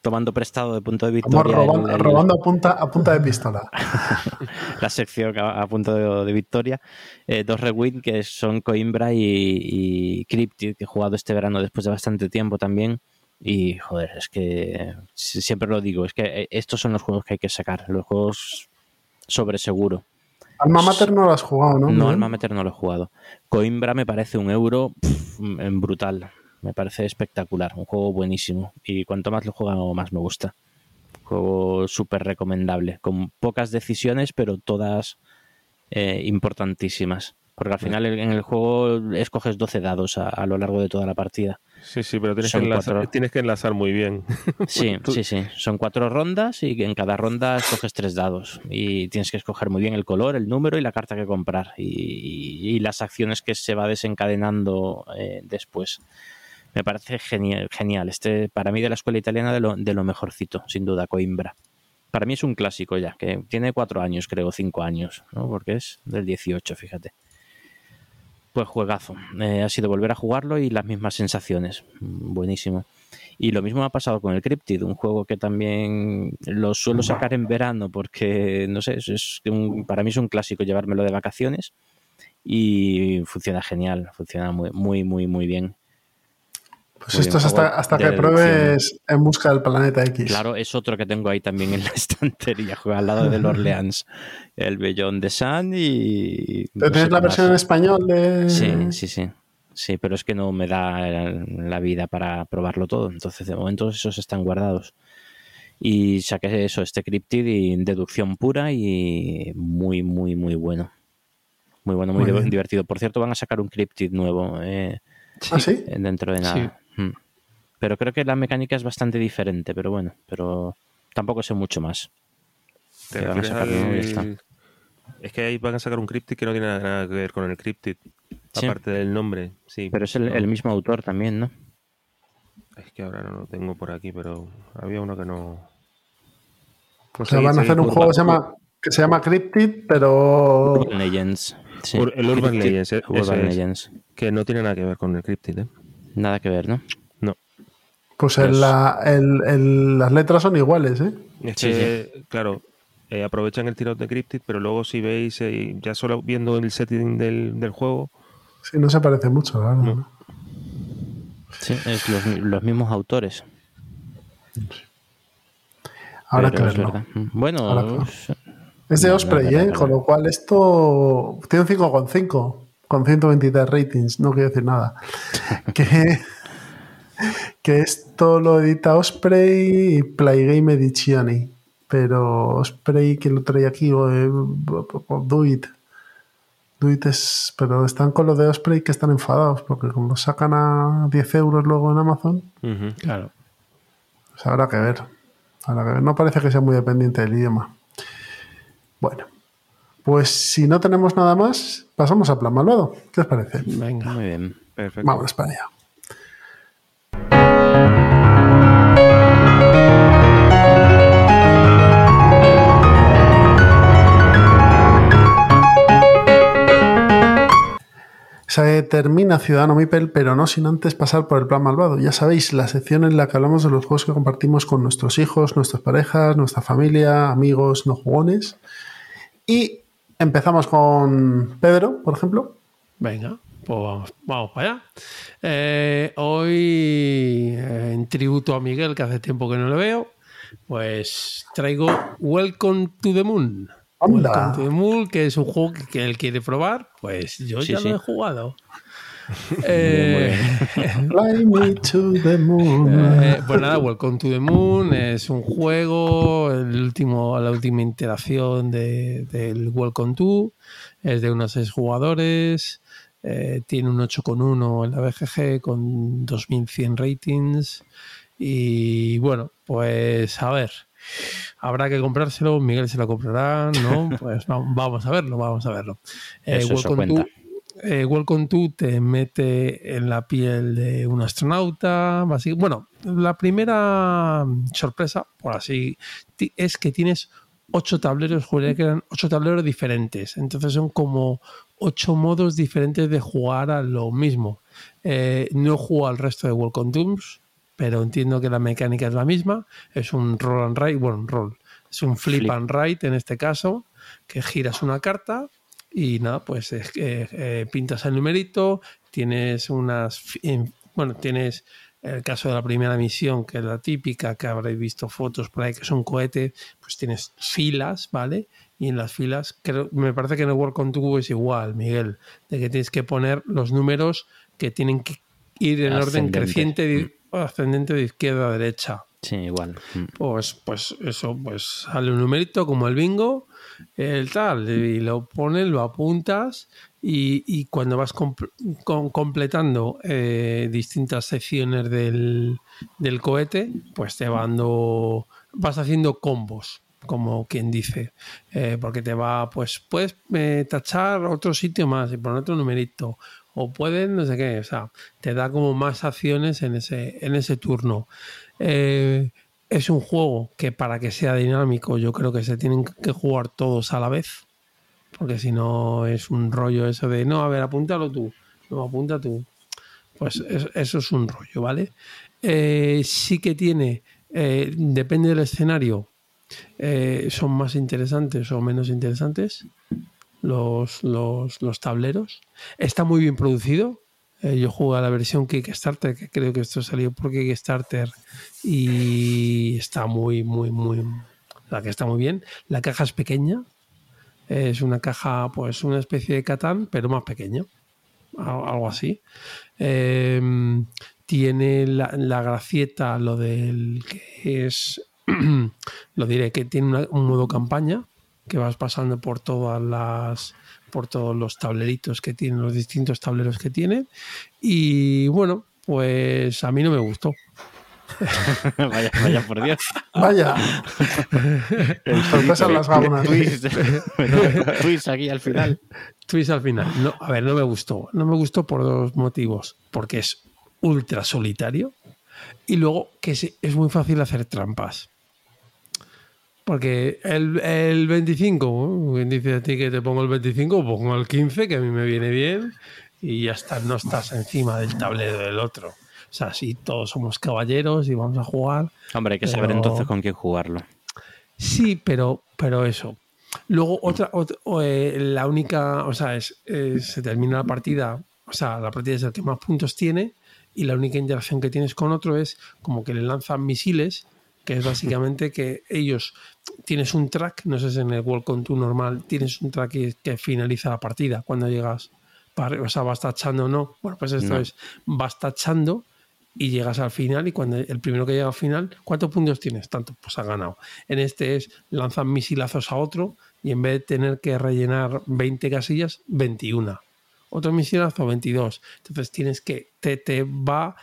tomando prestado de punto de victoria. robando, el- robando a, punta, a punta de pistola. [LAUGHS] la sección a, a punto de, de victoria. Eh, dos Rewind que son Coimbra y, y Cryptid, que he jugado este verano después de bastante tiempo también. Y joder, es que si- siempre lo digo, es que eh, estos son los juegos que hay que sacar, los juegos sobre seguro. Alma Mater no lo has jugado, ¿no? No? Alma Mater no lo he jugado. Coimbra me parece un euro pff, en brutal. Me parece espectacular. Un juego buenísimo. Y cuanto más lo juego, más me gusta. Juego súper recomendable. Con pocas decisiones, pero todas eh, importantísimas. Porque al final en el juego escoges 12 dados a, a lo largo de toda la partida. Sí, sí, pero tienes, que enlazar, cuatro. tienes que enlazar muy bien. [LAUGHS] Sí, Tú- sí, sí. Son cuatro rondas y en cada ronda escoges tres dados. Y tienes que escoger muy bien el color, el número y la carta que comprar. Y, y las acciones que se va desencadenando eh, después. Me parece genial, genial. Este, para mí, de la escuela italiana, de lo, de lo mejorcito, sin duda, Coimbra. Para mí es un clásico ya, que tiene cuatro años, creo, cinco años, ¿no? Porque es del 18, fíjate. Pues juegazo. Eh, ha sido volver a jugarlo y las mismas sensaciones. Mm, Buenísimo. Y lo mismo ha pasado con el Cryptid, un juego que también lo suelo sacar en verano porque, no sé, es un- para mí es un clásico llevármelo de vacaciones y funciona genial, funciona muy, muy, muy, muy bien. Pues Muy esto bien, es hasta, hasta que deducción. pruebes En busca del planeta X. Claro, es otro que tengo ahí también en la [LAUGHS] estantería, juega al lado del Orleans, el Bellón de Sun y... ¿Pero no ¿Tienes la versión en español de...? Sí, sí, sí. Sí, pero es que no me da la vida para probarlo todo. Entonces, de momento, esos están guardados. Y saqué eso, este Cryptid y deducción pura y muy, muy, muy bueno. Muy bueno, muy, Muy bien. divertido. Por cierto, van a sacar un Cryptid nuevo eh, ¿Ah, sí? dentro de nada. Mm. Pero creo que la mecánica es bastante diferente, pero bueno, pero tampoco sé mucho más. ¿Te Que van a refieres sacarlo nuevo y ya está. al, Es que ahí van a sacar un cryptid que no tiene nada que ver con el cryptid. Aparte del nombre, sí. Pero es el, mismo autor también, ¿no? Es que ahora no lo tengo por aquí, pero había uno que no. o sea, van a hacer un juego que se llama, que se llama Cryptid, pero. Urban Legends. El Urban Legends, eh, Urban Legends. Que no tiene nada que ver con el Cryptid, ¿eh? Nada que ver, ¿no? No. Pues las letras son iguales, ¿eh? sí, claro, eh, aprovechan el tirón de Cryptid, pero luego si veis, eh, ya solo viendo el setting del, del juego. Sí, no se parece mucho, ¿verdad? Sí, es los, mismos autores. Ahora que verlo. Bueno, es de Osprey, ¿eh? Con lo cual esto tiene un 5,5 con 123 ratings, no quiero decir nada. [LAUGHS] que, que esto lo edita Osprey y Playgame Edizioni pero Osprey que lo trae aquí, o, eh, Do It. Do It es, pero están con lo de Osprey que están enfadados, porque como lo sacan a 10 euros luego en Amazon, claro. Pues habrá que ver. Habrá que ver. No parece que sea muy dependiente del idioma. Bueno, pues si no tenemos nada más, pasamos a plan malvado. ¿Qué os parece? Venga, muy bien. Perfecto. Vamos para allá. Se termina Ciudadano Mipel, pero no sin antes pasar por el plan malvado. Ya sabéis, la sección en la que hablamos de los juegos que compartimos con nuestros hijos, nuestras parejas, nuestra familia, amigos, no jugones. Y empezamos con Pedro, por ejemplo. Venga, pues vamos, para allá. Eh, hoy, eh, en tributo a Miguel, que hace tiempo que no lo veo, pues traigo Welcome to the Moon. Welcome to the Moon, que es un juego que, él quiere probar, pues yo ya lo he jugado. Eh, [LAUGHS] Fly me to the moon. Eh, pues nada, Welcome to the Moon es un juego, el último, la última interacción de, del Welcome to, es de unos seis jugadores, eh, tiene un 8,1 en la BGG con 2100 ratings y bueno, pues a ver habrá que comprárselo, Miguel se lo comprará, ¿no? [LAUGHS] Pues vamos a verlo, vamos a verlo. Eh, Welcome, eh, Welcome to te mete en la piel de un astronauta. Bueno, la primera sorpresa, por así, es que tienes ocho tableros, que eran ocho tableros diferentes. Entonces son como ocho modos diferentes de jugar a lo mismo. Eh, no juego al resto de Welcome Tooms, pero entiendo que la mecánica es la misma. Es un roll and write, bueno, un roll, es un flip, and write en este caso, que giras una carta y nada, pues es que eh, pintas el numerito, tienes unas, bueno, tienes el caso de la primera misión, que es la típica, que habréis visto fotos por ahí, que es un cohete, pues tienes filas, ¿vale? Y en las filas, creo, me parece que en el World Contour es igual, Miguel, de que tienes que poner los números que tienen que ir en orden creciente ascendente de izquierda a derecha. Sí, igual. Mm. Pues, pues eso, pues sale un numerito como el bingo, el tal, y lo pones, lo apuntas y, cuando vas completando eh, distintas secciones del, cohete, pues te van vas haciendo combos como quien dice, eh, porque te va, pues puedes eh, tachar otro sitio más y poner otro numerito, o pueden, no sé qué, o sea, te da como más acciones en ese, en ese turno. Es un juego que para que sea dinámico yo creo que se tienen que jugar todos a la vez, porque si no es un rollo eso de, no, a ver, apúntalo tú, no, apunta tú. Pues eso es un rollo, ¿vale? Eh, sí que tiene, eh, depende del escenario, son más interesantes o menos interesantes los, los, tableros. Está muy bien producido. Eh, yo jugué a la versión Kickstarter, que creo que esto salió por Kickstarter y está muy, muy, muy. La que está muy bien. La caja es pequeña. Es una caja, pues una especie de Catán, pero más pequeño. Algo así. Em, tiene la, la, gracieta, lo del que es. [CLEARS THROAT] lo diré, que tiene un modo campaña que vas pasando por todas las por todos los tableritos que tienen, los distintos tableros que tiene. Y bueno, pues a mí no me gustó. [LAUGHS] vaya, vaya por Dios. Vaya. [LAUGHS] Sorpresa las ganas. Twist aquí al final. Twist al final. No, a ver, no me gustó. No me gustó por dos motivos. Porque es ultra solitario y luego que es, muy fácil hacer trampas. Porque el, el 25, quien dice a ti que te pongo el 25, pongo el 15, que a mí me viene bien, y ya está, no estás encima del tablero del otro. O sea, si todos somos caballeros y vamos a jugar. Hombre, hay que saber entonces con quién jugarlo. Sí, pero, pero eso. Luego, otra, eh, la única, o sea, es, se termina la partida, o sea, la partida es el que más puntos tiene y la única interacción que tienes con otro es como que le lanzan misiles, que es básicamente que ellos tienes un track, no sé si en el Welcome to normal tienes un track que, finaliza la partida cuando llegas, para, o sea, vas tachando o no. Bueno, pues esto es, vas tachando y llegas al final y cuando el primero que llega al final, ¿cuántos puntos tienes? Tanto, pues ha ganado. En este es, lanzan misilazos a otro y en vez de tener que rellenar 20 casillas, 21 otro misilazo 22. Entonces tienes que, te, te va,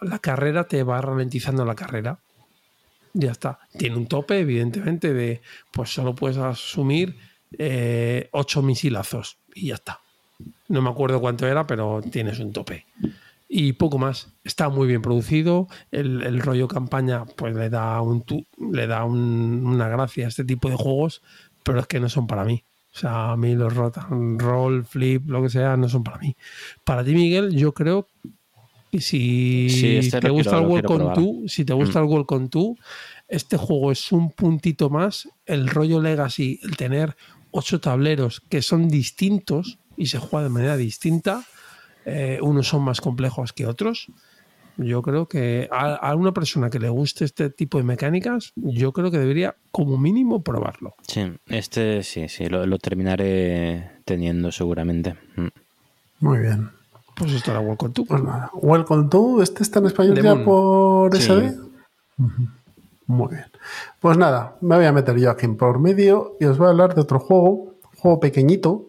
la carrera te va ralentizando la carrera. Ya está. Tiene un tope, evidentemente, de pues solo puedes asumir eh, 8 misilazos y ya está. No me acuerdo cuánto era, pero tienes un tope. Y poco más. Está muy bien producido. El, rollo campaña, pues le da un le da una gracia a este tipo de juegos, pero es que no son para mí. O sea, a mí los roll, flip, lo que sea, no son para mí. Para ti, Miguel, yo creo que si este te gusta el Welcome to, si te gusta el Welcome to, este juego es un puntito más. El rollo Legacy, el tener ocho tableros que son distintos y se juega de manera distinta, eh, unos son más complejos que otros yo creo que a, una persona que le guste este tipo de mecánicas, yo creo que debería como mínimo probarlo. Sí, este sí, sí, lo, terminaré teniendo seguramente. Mm. Muy bien. Pues esto era Welcome to. Pues nada, Welcome to, ¿este está en español ya por SD? Muy bien. Pues nada, me voy a meter yo aquí por medio y os voy a hablar de otro juego, un juego pequeñito,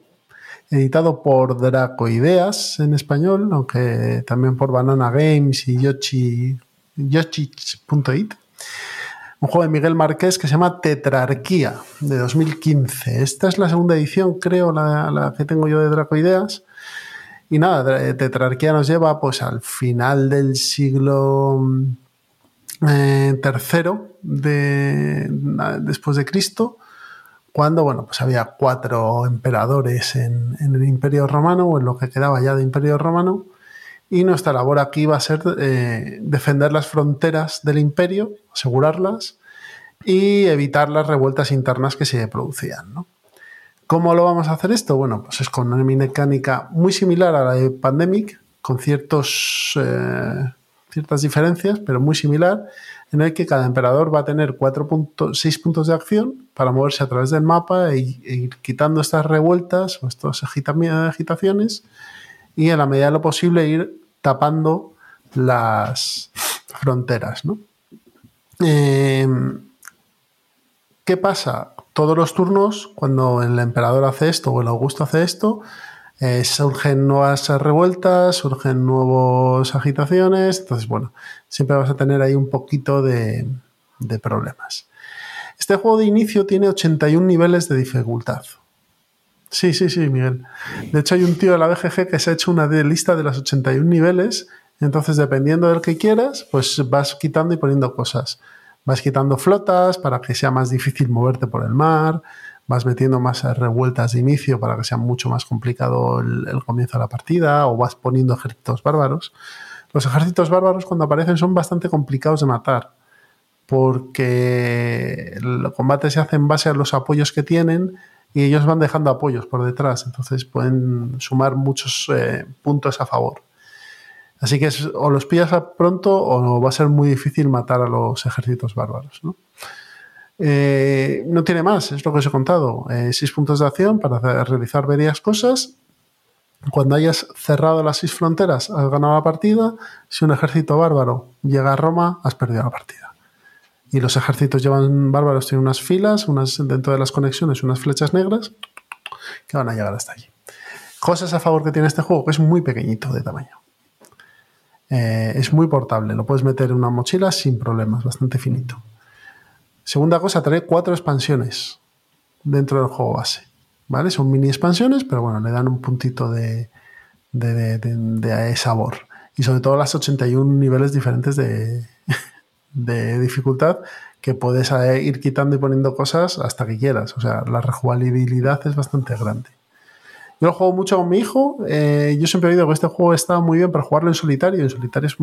editado por Dracoideas en español, aunque también por Banana Games y Yoshi, Yoshi.it. Un juego de Miguel Marqués que se llama Tetrarquía, de 2015. Esta es la segunda edición, creo, la, que tengo yo de Dracoideas. Y nada, Tetrarquía nos lleva pues al final del siglo eh, tercero de, después de Cristo cuando bueno, pues había cuatro emperadores en, el Imperio Romano, o en lo que quedaba ya de Imperio Romano, y nuestra labor aquí va a ser eh, defender las fronteras del imperio, asegurarlas y evitar las revueltas internas que se producían. ¿no? ¿Cómo lo vamos a hacer esto? Bueno, pues es con una mecánica muy similar a la de Pandemic, con ciertos, eh, ciertas diferencias, pero muy similar, en el que cada emperador va a tener 4 puntos, 6 puntos de acción para moverse a través del mapa e, ir quitando estas revueltas o estas agitaciones y en la medida de lo posible ir tapando las fronteras. Eh, ¿Qué pasa? Todos los turnos, cuando el emperador hace esto o el Augusto hace esto, eh, surgen nuevas revueltas, surgen nuevas agitaciones, entonces bueno, siempre vas a tener ahí un poquito de, problemas. Este juego de inicio tiene 81 niveles de dificultad. Sí, sí, sí, Miguel. De hecho, hay un tío de la BGG que se ha hecho una lista de los 81 niveles. Entonces, dependiendo del que quieras, pues vas quitando y poniendo cosas. Vas quitando flotas para que sea más difícil moverte por el mar vas metiendo más revueltas de inicio para que sea mucho más complicado el, comienzo de la partida, o vas poniendo ejércitos bárbaros. Los ejércitos bárbaros cuando aparecen son bastante complicados de matar, porque el combate se hace en base a los apoyos que tienen y ellos van dejando apoyos por detrás, entonces pueden sumar muchos eh, puntos a favor. Así que o los pillas pronto o va a ser muy difícil matar a los ejércitos bárbaros. ¿no? Eh, tiene más, es lo que os he contado. Eh, seis puntos de acción para realizar varias cosas. Cuando hayas cerrado las seis fronteras, has ganado la partida. Si un ejército bárbaro llega a Roma, has perdido la partida. Y los ejércitos llevan bárbaros, tienen unas filas, unas dentro de las conexiones, unas flechas negras que van a llegar hasta allí. Cosas a favor que tiene este juego, que es muy pequeñito de tamaño. Eh, es muy portable, lo puedes meter en una mochila sin problemas, bastante finito. Segunda cosa, trae cuatro expansiones dentro del juego base. ¿Vale? Son mini expansiones, pero bueno, le dan un puntito de, de, sabor. Y sobre todo las 81 niveles diferentes de, [LAUGHS] de dificultad que puedes eh, ir quitando y poniendo cosas hasta que quieras. O sea, la rejugabilidad es bastante grande. Yo lo juego mucho con mi hijo. Eh, yo siempre he oído que este juego está muy bien para jugarlo en solitario. En solitario es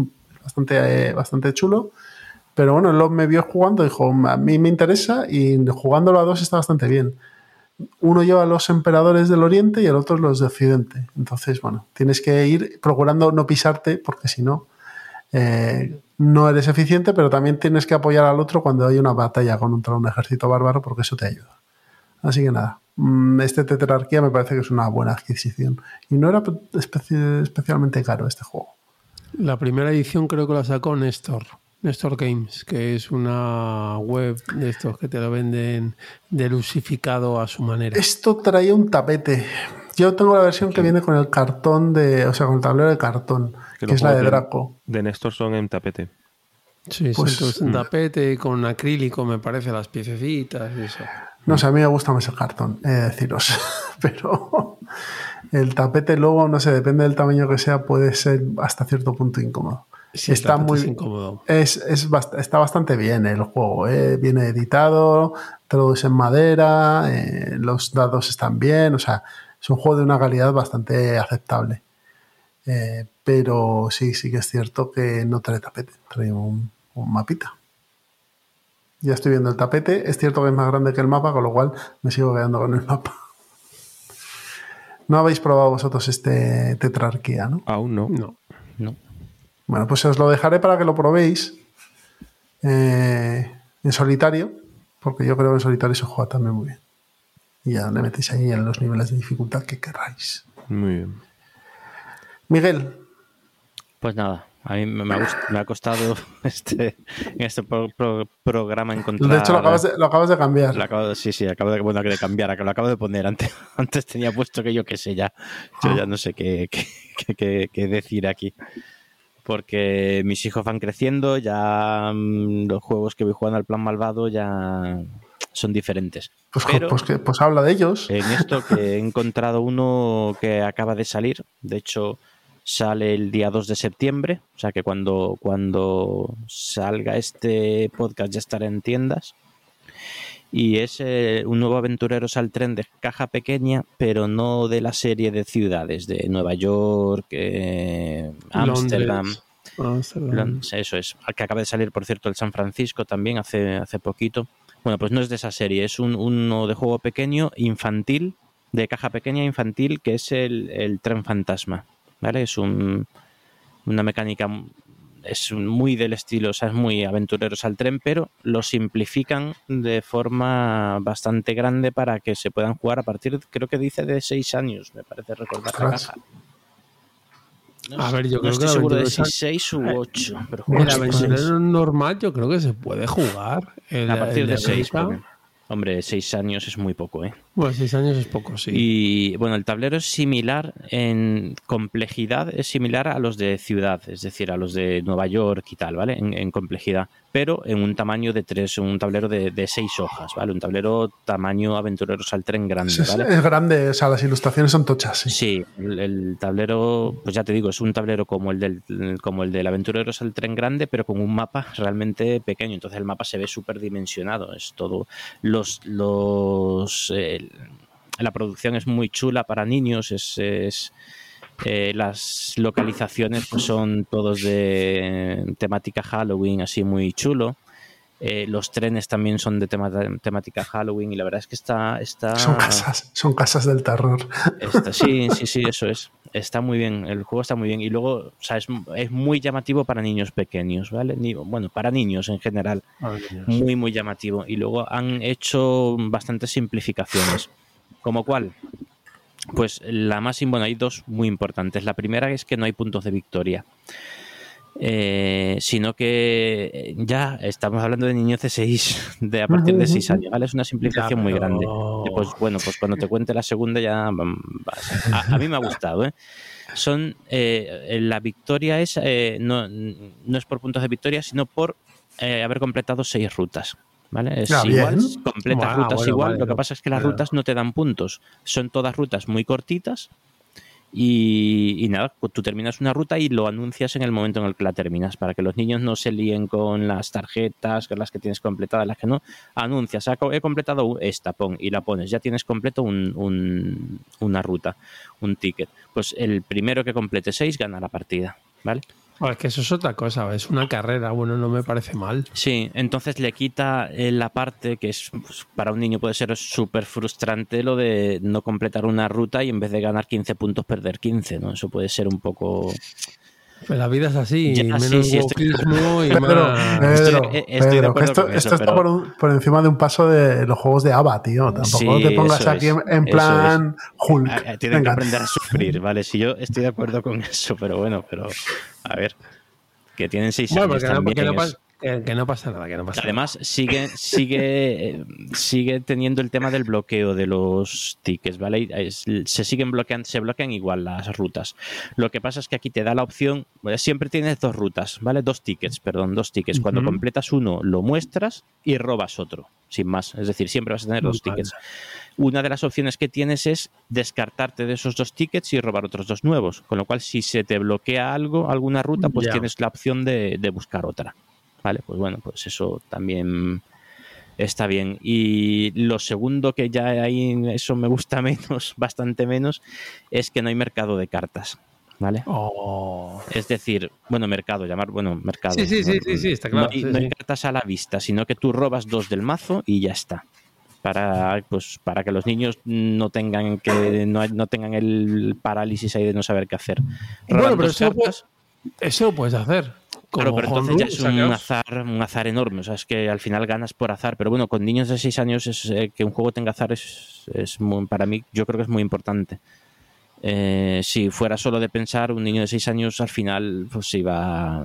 bastante, eh, bastante chulo. Pero bueno, él me vio jugando, dijo, a mí me interesa y jugándolo a dos está bastante bien. Uno lleva los emperadores del oriente y el otro los de occidente. Entonces, bueno, tienes que ir procurando no pisarte porque si no, no eres eficiente, pero también tienes que apoyar al otro cuando hay una batalla contra un ejército bárbaro porque eso te ayuda. Así que nada, mm, este tetrarquía me parece que es una buena adquisición. Y no era especialmente caro este juego. La primera edición creo que la sacó Néstor. Néstor Games, que es una web de estos que te lo venden delusificado a su manera. Esto traía un tapete. Yo tengo la versión que viene con el cartón de, o sea, con el tablero de cartón que, es la de Draco. De Néstor son en tapete. Sí, pues, en mm. tapete con acrílico, me parece, las piececitas y eso. No sé, a mí me gusta más el cartón, he de deciros. [LAUGHS] Pero el tapete luego, no sé, depende del tamaño que sea, puede ser hasta cierto punto incómodo. está muy incómodo. Es, está bastante bien el juego. ¿eh? Viene editado, todo es en madera, eh, los dados están bien, o sea, es un juego de una calidad bastante aceptable. Eh, pero sí, sí que es cierto que no trae tapete, trae un, mapita. Ya estoy viendo el tapete. Es cierto que es más grande que el mapa, con lo cual me sigo quedando con el mapa. No habéis probado vosotros este tetrarquía, ¿no? Aún no. No. no. Bueno, pues os lo dejaré para que lo probéis eh, en solitario, porque yo creo que en solitario se juega también muy bien. Y ya le metéis ahí en los niveles de dificultad que queráis. Muy bien. Miguel. Pues nada, a mí me ha, costado [LAUGHS] este, en este programa encontrar. De hecho, lo acabas de, cambiar. sí, sí, acabo de, bueno, de cambiar, lo acabo de poner. Antes, [LAUGHS] antes tenía puesto que yo qué sé ya. Yo ya no sé qué, qué, decir aquí. Porque mis hijos van creciendo, ya mm, los juegos que voy jugando al plan malvado ya son diferentes. Pues, pues, pues habla de ellos. En esto que he encontrado uno que acaba de salir, de hecho sale el día 2 de septiembre, o sea que cuando, cuando salga este podcast ya estará en tiendas. Y es eh, un nuevo Aventureros al tren de caja pequeña, pero no de la serie de ciudades, de Nueva York, eh, Ámsterdam. Eso es, que acaba de salir, por cierto, el San Francisco también hace, hace poquito. Bueno, pues no es de esa serie, es un, uno de juego pequeño, infantil, de caja pequeña infantil, que es el, el tren fantasma. ¿Vale? Es un, una mecánica es muy del estilo, o sea, es muy aventureros al tren, pero lo simplifican de forma bastante grande para que se puedan jugar a partir, creo que dice de 6 años, me parece recordar la caja. a ver, yo creo estoy seguro de si 6 u 8. Pero el aventurero normal yo creo que se puede jugar. a partir de 6. Hombre, 6 años es muy poco, ¿eh? Bueno, seis años es poco, sí. Y bueno, el tablero es similar en complejidad, es similar a los de ciudad, es decir, a los de Nueva York y tal, ¿vale? En, complejidad, pero en un tamaño de tres, un tablero de, seis hojas, ¿vale? Un tablero tamaño aventureros al tren grande, ¿vale? Es, grande, o sea, las ilustraciones son tochas. Sí, sí el, tablero, pues ya te digo, es un tablero como el del, como el del aventureros al tren grande, pero con un mapa realmente pequeño. Entonces el mapa se ve súper dimensionado, es todo. Los, los eh, la producción es muy chula para niños, es, eh, las localizaciones pues, son todos de temática Halloween, así muy chulo. Eh, los trenes también son de temática Halloween y la verdad es que está... está son, casas, son casas del terror. sí, [LAUGHS] sí, sí, eso es. Está muy bien, el juego está muy bien. Y luego, o sea, es, muy llamativo para niños pequeños, ¿vale? bueno, para niños en general. Muy, muy llamativo. Y luego han hecho bastantes simplificaciones. ¿Como cuál? Pues la más, bueno, hay dos muy importantes. La primera es que no hay puntos de victoria. Eh, sino que eh, ya estamos hablando de niños de 6, de a partir de 6 años, ¿vale? Es una simplificación muy grande. pues bueno, pues cuando te cuente la segunda ya a, a, mí me ha gustado, ¿eh? Son eh, la victoria es eh, no, no, es por puntos de victoria, sino por eh, haber completado seis rutas. ¿Vale? Es ah, igual, completas rutas igual. lo que pasa es que las rutas no te dan puntos. Son todas rutas muy cortitas y, nada, pues tú terminas una ruta y lo anuncias en el momento en el que la terminas, para que los niños no se líen con las tarjetas, con las que tienes completadas, las que no. Anuncias, he completado esta, pon, y la pones, ya tienes completo un, una ruta, un ticket. Pues el primero que complete seis gana la partida, ¿vale? Es que eso es otra cosa, es una carrera, bueno, no me parece mal. Sí, entonces le quita eh, la parte que es pues, para un niño puede ser súper frustrante lo de no completar una ruta y en vez de ganar 15 puntos perder 15, ¿no? Eso puede ser un poco la vida es así, menos sí, estoy... y más... esto, está por, encima de un paso de los juegos de ABA, tío. Tampoco te pongas aquí en, plan Hulk. Tienen que aprender a sufrir, [LAUGHS] ¿vale? Si yo estoy de acuerdo con eso, pero bueno, pero a ver, que tienen seis años también. Que, no pasa nada, que no pasa Además, sigue, sigue, [LAUGHS] sigue teniendo el tema del bloqueo de los tickets, ¿vale? se siguen bloqueando, se bloquean igual las rutas. Lo que pasa es que aquí te da la opción, siempre tienes dos rutas, ¿vale? Dos tickets, perdón, dos tickets. Cuando completas uno, lo muestras y robas otro, sin más. Es decir, siempre vas a tener dos tickets. Una de las opciones que tienes es descartarte de esos dos tickets y robar otros dos nuevos. Con lo cual, si se te bloquea algo, alguna ruta, pues tienes la opción de buscar otra. ¿Vale? Pues bueno, pues eso también está bien. Y lo segundo que ya ahí eso me gusta [LAUGHS] menos, bastante menos, es que no hay mercado de cartas. ¿Vale? Oh. Es decir, bueno, mercado, llamar, bueno, mercado. Sí, sí, sí, sí, está claro. No hay, cartas a la vista, sino que tú robas dos del mazo y ya está. Para, pues, para que los niños no tengan que no, no tengan el parálisis ahí de no saber qué hacer. bueno, pero eso, eso lo puedes hacer. Claro, pero entonces ya es un azar, un azar enorme. O sea, es que al final ganas por azar. Pero bueno, con niños de 6 años es, eh, que un juego tenga azar es, es muy, para mí yo creo que es muy importante. Eh, si fuera solo de pensar, un niño de 6 años al final pues iba,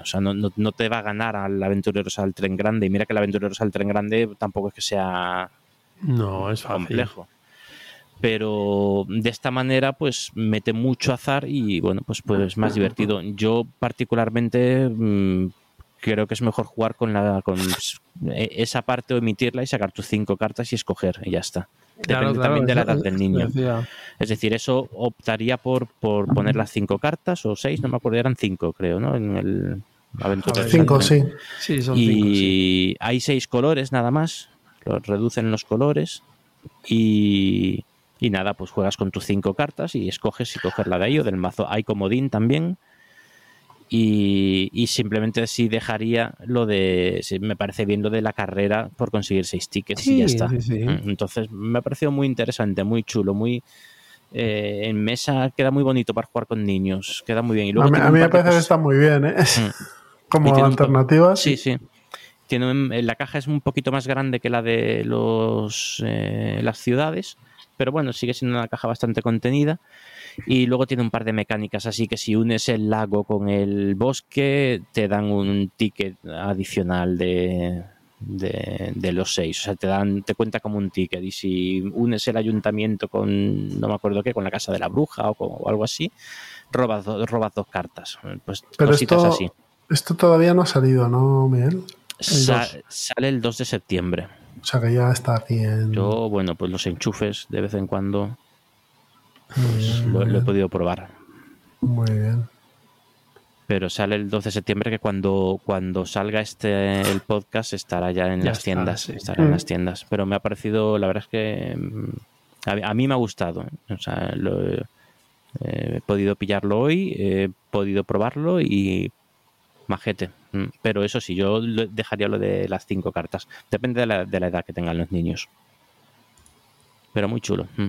o sea, no, no, te va a ganar al aventureros al tren grande. Y mira que el aventureros al tren grande tampoco es que sea no, es complejo pero de esta manera pues mete mucho azar y bueno pues pues más divertido. Yo particularmente mm, creo que es mejor jugar con la con e, esa parte o emitirla y sacar tus cinco cartas y escoger y ya está. Depende también de la edad del niño. es decir eso optaría por por poner las cinco cartas o seis no me acuerdo eran cinco creo no en el aventura cinco sí. Sí son y hay seis colores nada más. Reducen los colores y y nada, pues juegas con tus cinco cartas y escoges si coger la de ahí o del mazo. Hay comodín también. Y, simplemente sí dejaría lo de. me parece bien lo de la carrera por conseguir seis tickets y ya está. Mm, entonces me ha parecido muy interesante, muy chulo, muy. Eh, en mesa queda muy bonito para jugar con niños, queda muy bien. Y luego a mí, me parece que está muy bien, ¿eh? Mm. [LAUGHS] Como alternativa. Sí, sí. Tiene, la caja es un poquito más grande que la de los, eh, las ciudades pero bueno, sigue siendo una caja bastante contenida. Y luego tiene un par de mecánicas, así que si unes el lago con el bosque, te dan un ticket adicional de, de, los seis. O sea, te dan, te cuenta como un ticket. Y si unes el ayuntamiento con, no me acuerdo qué, con la casa de la bruja o, algo así, robas, robas dos cartas. Pues Pero esto, así. Esto todavía no ha salido, ¿no, Miguel? sale el 2 de septiembre. O sea que ya está aquí en... Yo, bueno, pues los enchufes de vez en cuando pues, lo, he podido probar. Muy bien. Pero sale el 12 de septiembre que cuando, cuando salga este el podcast estará ya en las tiendas. Estará en las mm. tiendas. Pero me ha parecido, la verdad es que mm, a, mí me ha gustado. ¿eh? O sea, eh, he podido pillarlo hoy, he podido probarlo y majete. Mm, pero eso sí, yo dejaría lo de las cinco cartas. Depende de la, edad que tengan los niños. Pero muy chulo. Mm.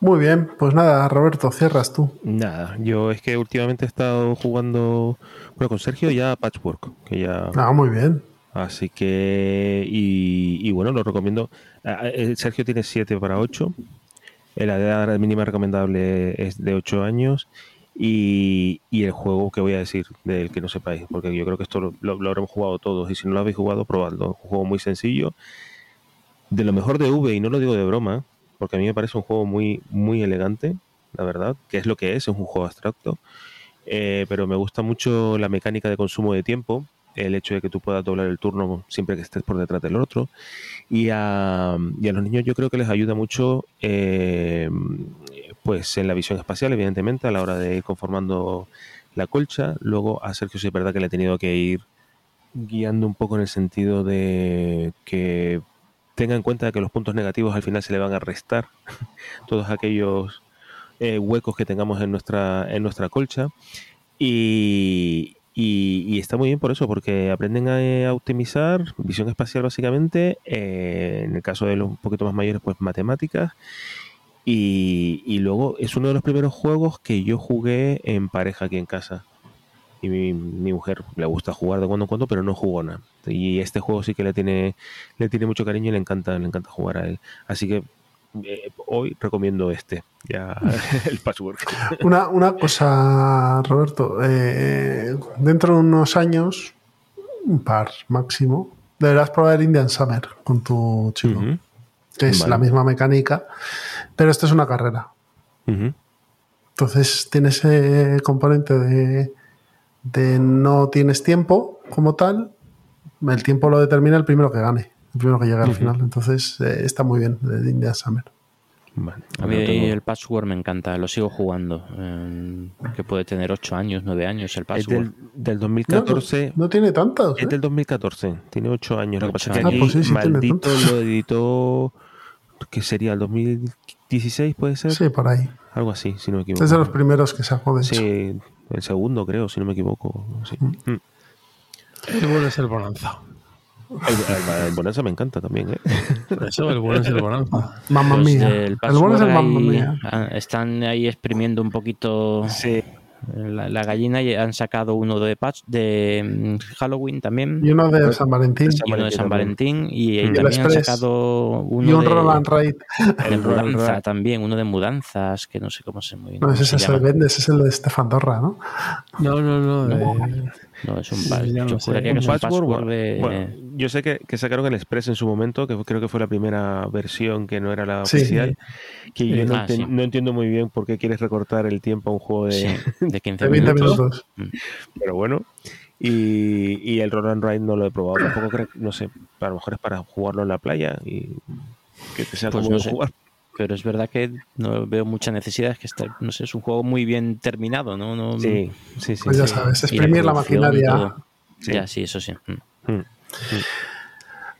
Muy bien, pues nada, Roberto, cierras tú. Nada, yo es que últimamente he estado jugando bueno, con Sergio ya Patchwork, que ya... Ah, muy bien. Así que, y, bueno, lo recomiendo. Ah, ah, eh, Sergio tiene 7 para 8. La edad mínima recomendable es de 8 años y, el juego que voy a decir del que no sepáis, porque yo creo que esto lo, habremos jugado todos y si no lo habéis jugado, probadlo. Un juego muy sencillo, de lo mejor de V, y no lo digo de broma, porque a mí me parece un juego muy, muy elegante, la verdad, que es lo que es, es un juego abstracto, eh, pero me gusta mucho la mecánica de consumo de tiempo, el hecho de que tú puedas doblar el turno siempre que estés por detrás del otro. Y a, los niños yo creo que les ayuda mucho eh, pues en la visión espacial, evidentemente, a la hora de ir conformando la colcha. Luego a Sergio sí es verdad que le he tenido que ir guiando un poco en el sentido de que tenga en cuenta que los puntos negativos al final se le van a restar [LAUGHS] todos aquellos eh, huecos que tengamos en nuestra, en nuestra colcha. Y, está muy bien por eso, porque aprenden a, optimizar visión espacial básicamente, eh, en el caso de los un poquito más mayores, pues matemáticas. Y, y, luego es uno de los primeros juegos que yo jugué en pareja aquí en casa. Y mi, mi, mujer le gusta jugar de cuando en cuando, pero no jugó nada. Y este juego sí que le tiene, le tiene mucho cariño y le encanta, le encanta jugar a él. Así que eh, hoy recomiendo este, ya [LAUGHS] el password. Una, una cosa, Roberto, eh, dentro de unos años, un par máximo, deberás probar Indian Summer con tu chico, es la misma mecánica, pero esto es una carrera. Entonces tiene ese componente de, de no tienes tiempo como tal, el tiempo lo determina el primero que gane el primero que llega al final. Entonces eh, está muy bien, de India Summer. a mí el password me encanta, lo sigo jugando. Eh, que puede tener 8 años, 9 años el password. Es del, 2014. No, tiene tantos. Es ¿eh? del 2014, tiene 8 años. Lo que pasa es que aquí, ah, pues maldito lo editó. Que sería el 2016, puede ser? Sí, por ahí. Algo así, si no me equivoco. Es de los primeros que sacó, de Sí, el segundo, creo, si no me equivoco. Sí. Mm. Mm. El bueno es el bonanza. El, Bonanza me encanta también, ¿eh? Eso, el bueno es el Bonanza. Mamma mía. El, bueno es el mamma mía. Están ahí exprimiendo un poquito la, gallina y han sacado uno de patch de mm, Halloween también. Y uno de San Valentín. Y uno de San Valentín. Y, también han sacado uno y un de, Roland Raid. De mudanza también, uno de mudanzas, que no sé cómo se muy No, ese es el vende, ese es el de Stefan Dorra, ¿no? No, no, no. no. No, es un, sí, yo que es un password, Bueno, yo sé que, que, sacaron el Express en su momento, que creo que fue la primera versión que no era la oficial. Que yo no, ah, no, entiendo muy bien por qué quieres recortar el tiempo a un juego de, [LAUGHS] de 15 minutos. Mm. Pero bueno. Y, y el Roll and Ride no lo he probado. Tampoco creo, no sé, a lo mejor es para jugarlo en la playa y que te sea pues jugar pero es verdad que no veo mucha necesidad, es que está, no sé, es un juego muy bien terminado, ¿no? no sí, sí, sí. Pues ya sabes, exprimir la, maquinaria. Ya, sí, eso sí. Mm. Mm.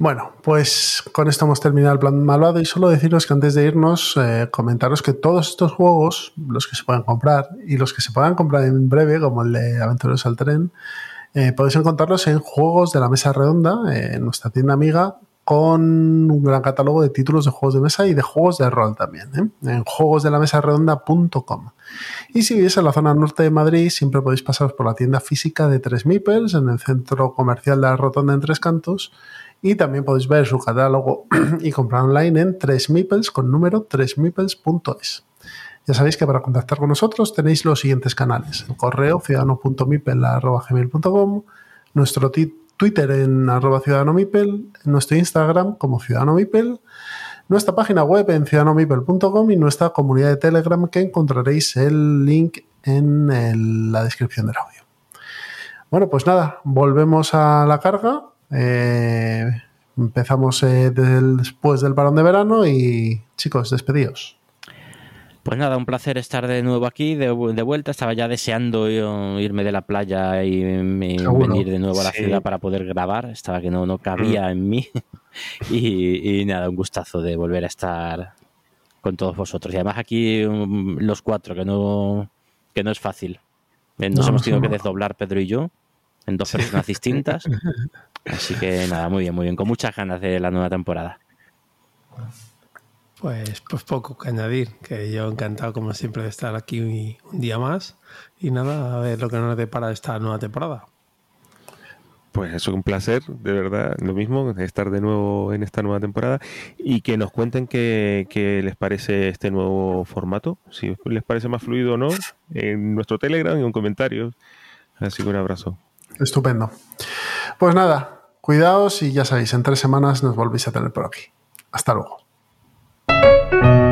Bueno, pues con esto hemos terminado el plan malvado y solo deciros que antes de irnos, eh, comentaros que todos estos juegos, los que se puedan comprar y los que se puedan comprar en breve, como el de Aventureros al Tren, eh, podéis encontrarlos en Juegos de la Mesa Redonda, eh, en nuestra tienda amiga, con un gran catálogo de títulos de juegos de mesa y de juegos de rol también, ¿eh? en juegosdelamesaredonda.com. Y si vivís en la zona norte de Madrid, siempre podéis pasaros por la tienda física de Tres Mipels en el centro comercial de la Rotonda en Tres Cantos. Y también podéis ver su catálogo [CLEARS THROAT] y comprar online en 3mipels con número 3mipels.es. Ya sabéis que para contactar con nosotros tenéis los siguientes canales: el correo ciudadano.mipel.com, nuestro título Twitter en arroba Ciudadano nuestro Instagram como Ciudadano Mipel, nuestra página web en ciudadanomipel.com y nuestra comunidad de Telegram que encontraréis el link en la descripción del audio. Bueno, pues nada, volvemos a la carga. Eh, empezamos eh, después del parón de verano y chicos, despedidos. Pues nada, un placer estar de nuevo aquí, de, vuelta. Estaba ya deseando irme de la playa y, venir de nuevo a la ciudad para poder grabar. Estaba que no, no cabía mm. en mí. [LAUGHS] y, nada, un gustazo de volver a estar con todos vosotros. Y además aquí um, los cuatro, que no, que no es fácil. Eh, nos hemos tenido que desdoblar Pedro y yo en dos personas distintas. [LAUGHS] Así que nada, muy bien, muy bien. Con muchas ganas de la nueva temporada. Pues, pues poco que añadir, que yo encantado como siempre de estar aquí un, día más y nada, a ver lo que nos depara esta nueva temporada. Pues eso es un placer, de verdad, lo mismo, estar de nuevo en esta nueva temporada y que nos cuenten qué, les parece este nuevo formato, si les parece más fluido o no, en nuestro Telegram y en comentarios. Así que un abrazo. Estupendo. Pues nada, cuidaos y ya sabéis, en tres semanas nos volvéis a tener por aquí. Hasta luego. Música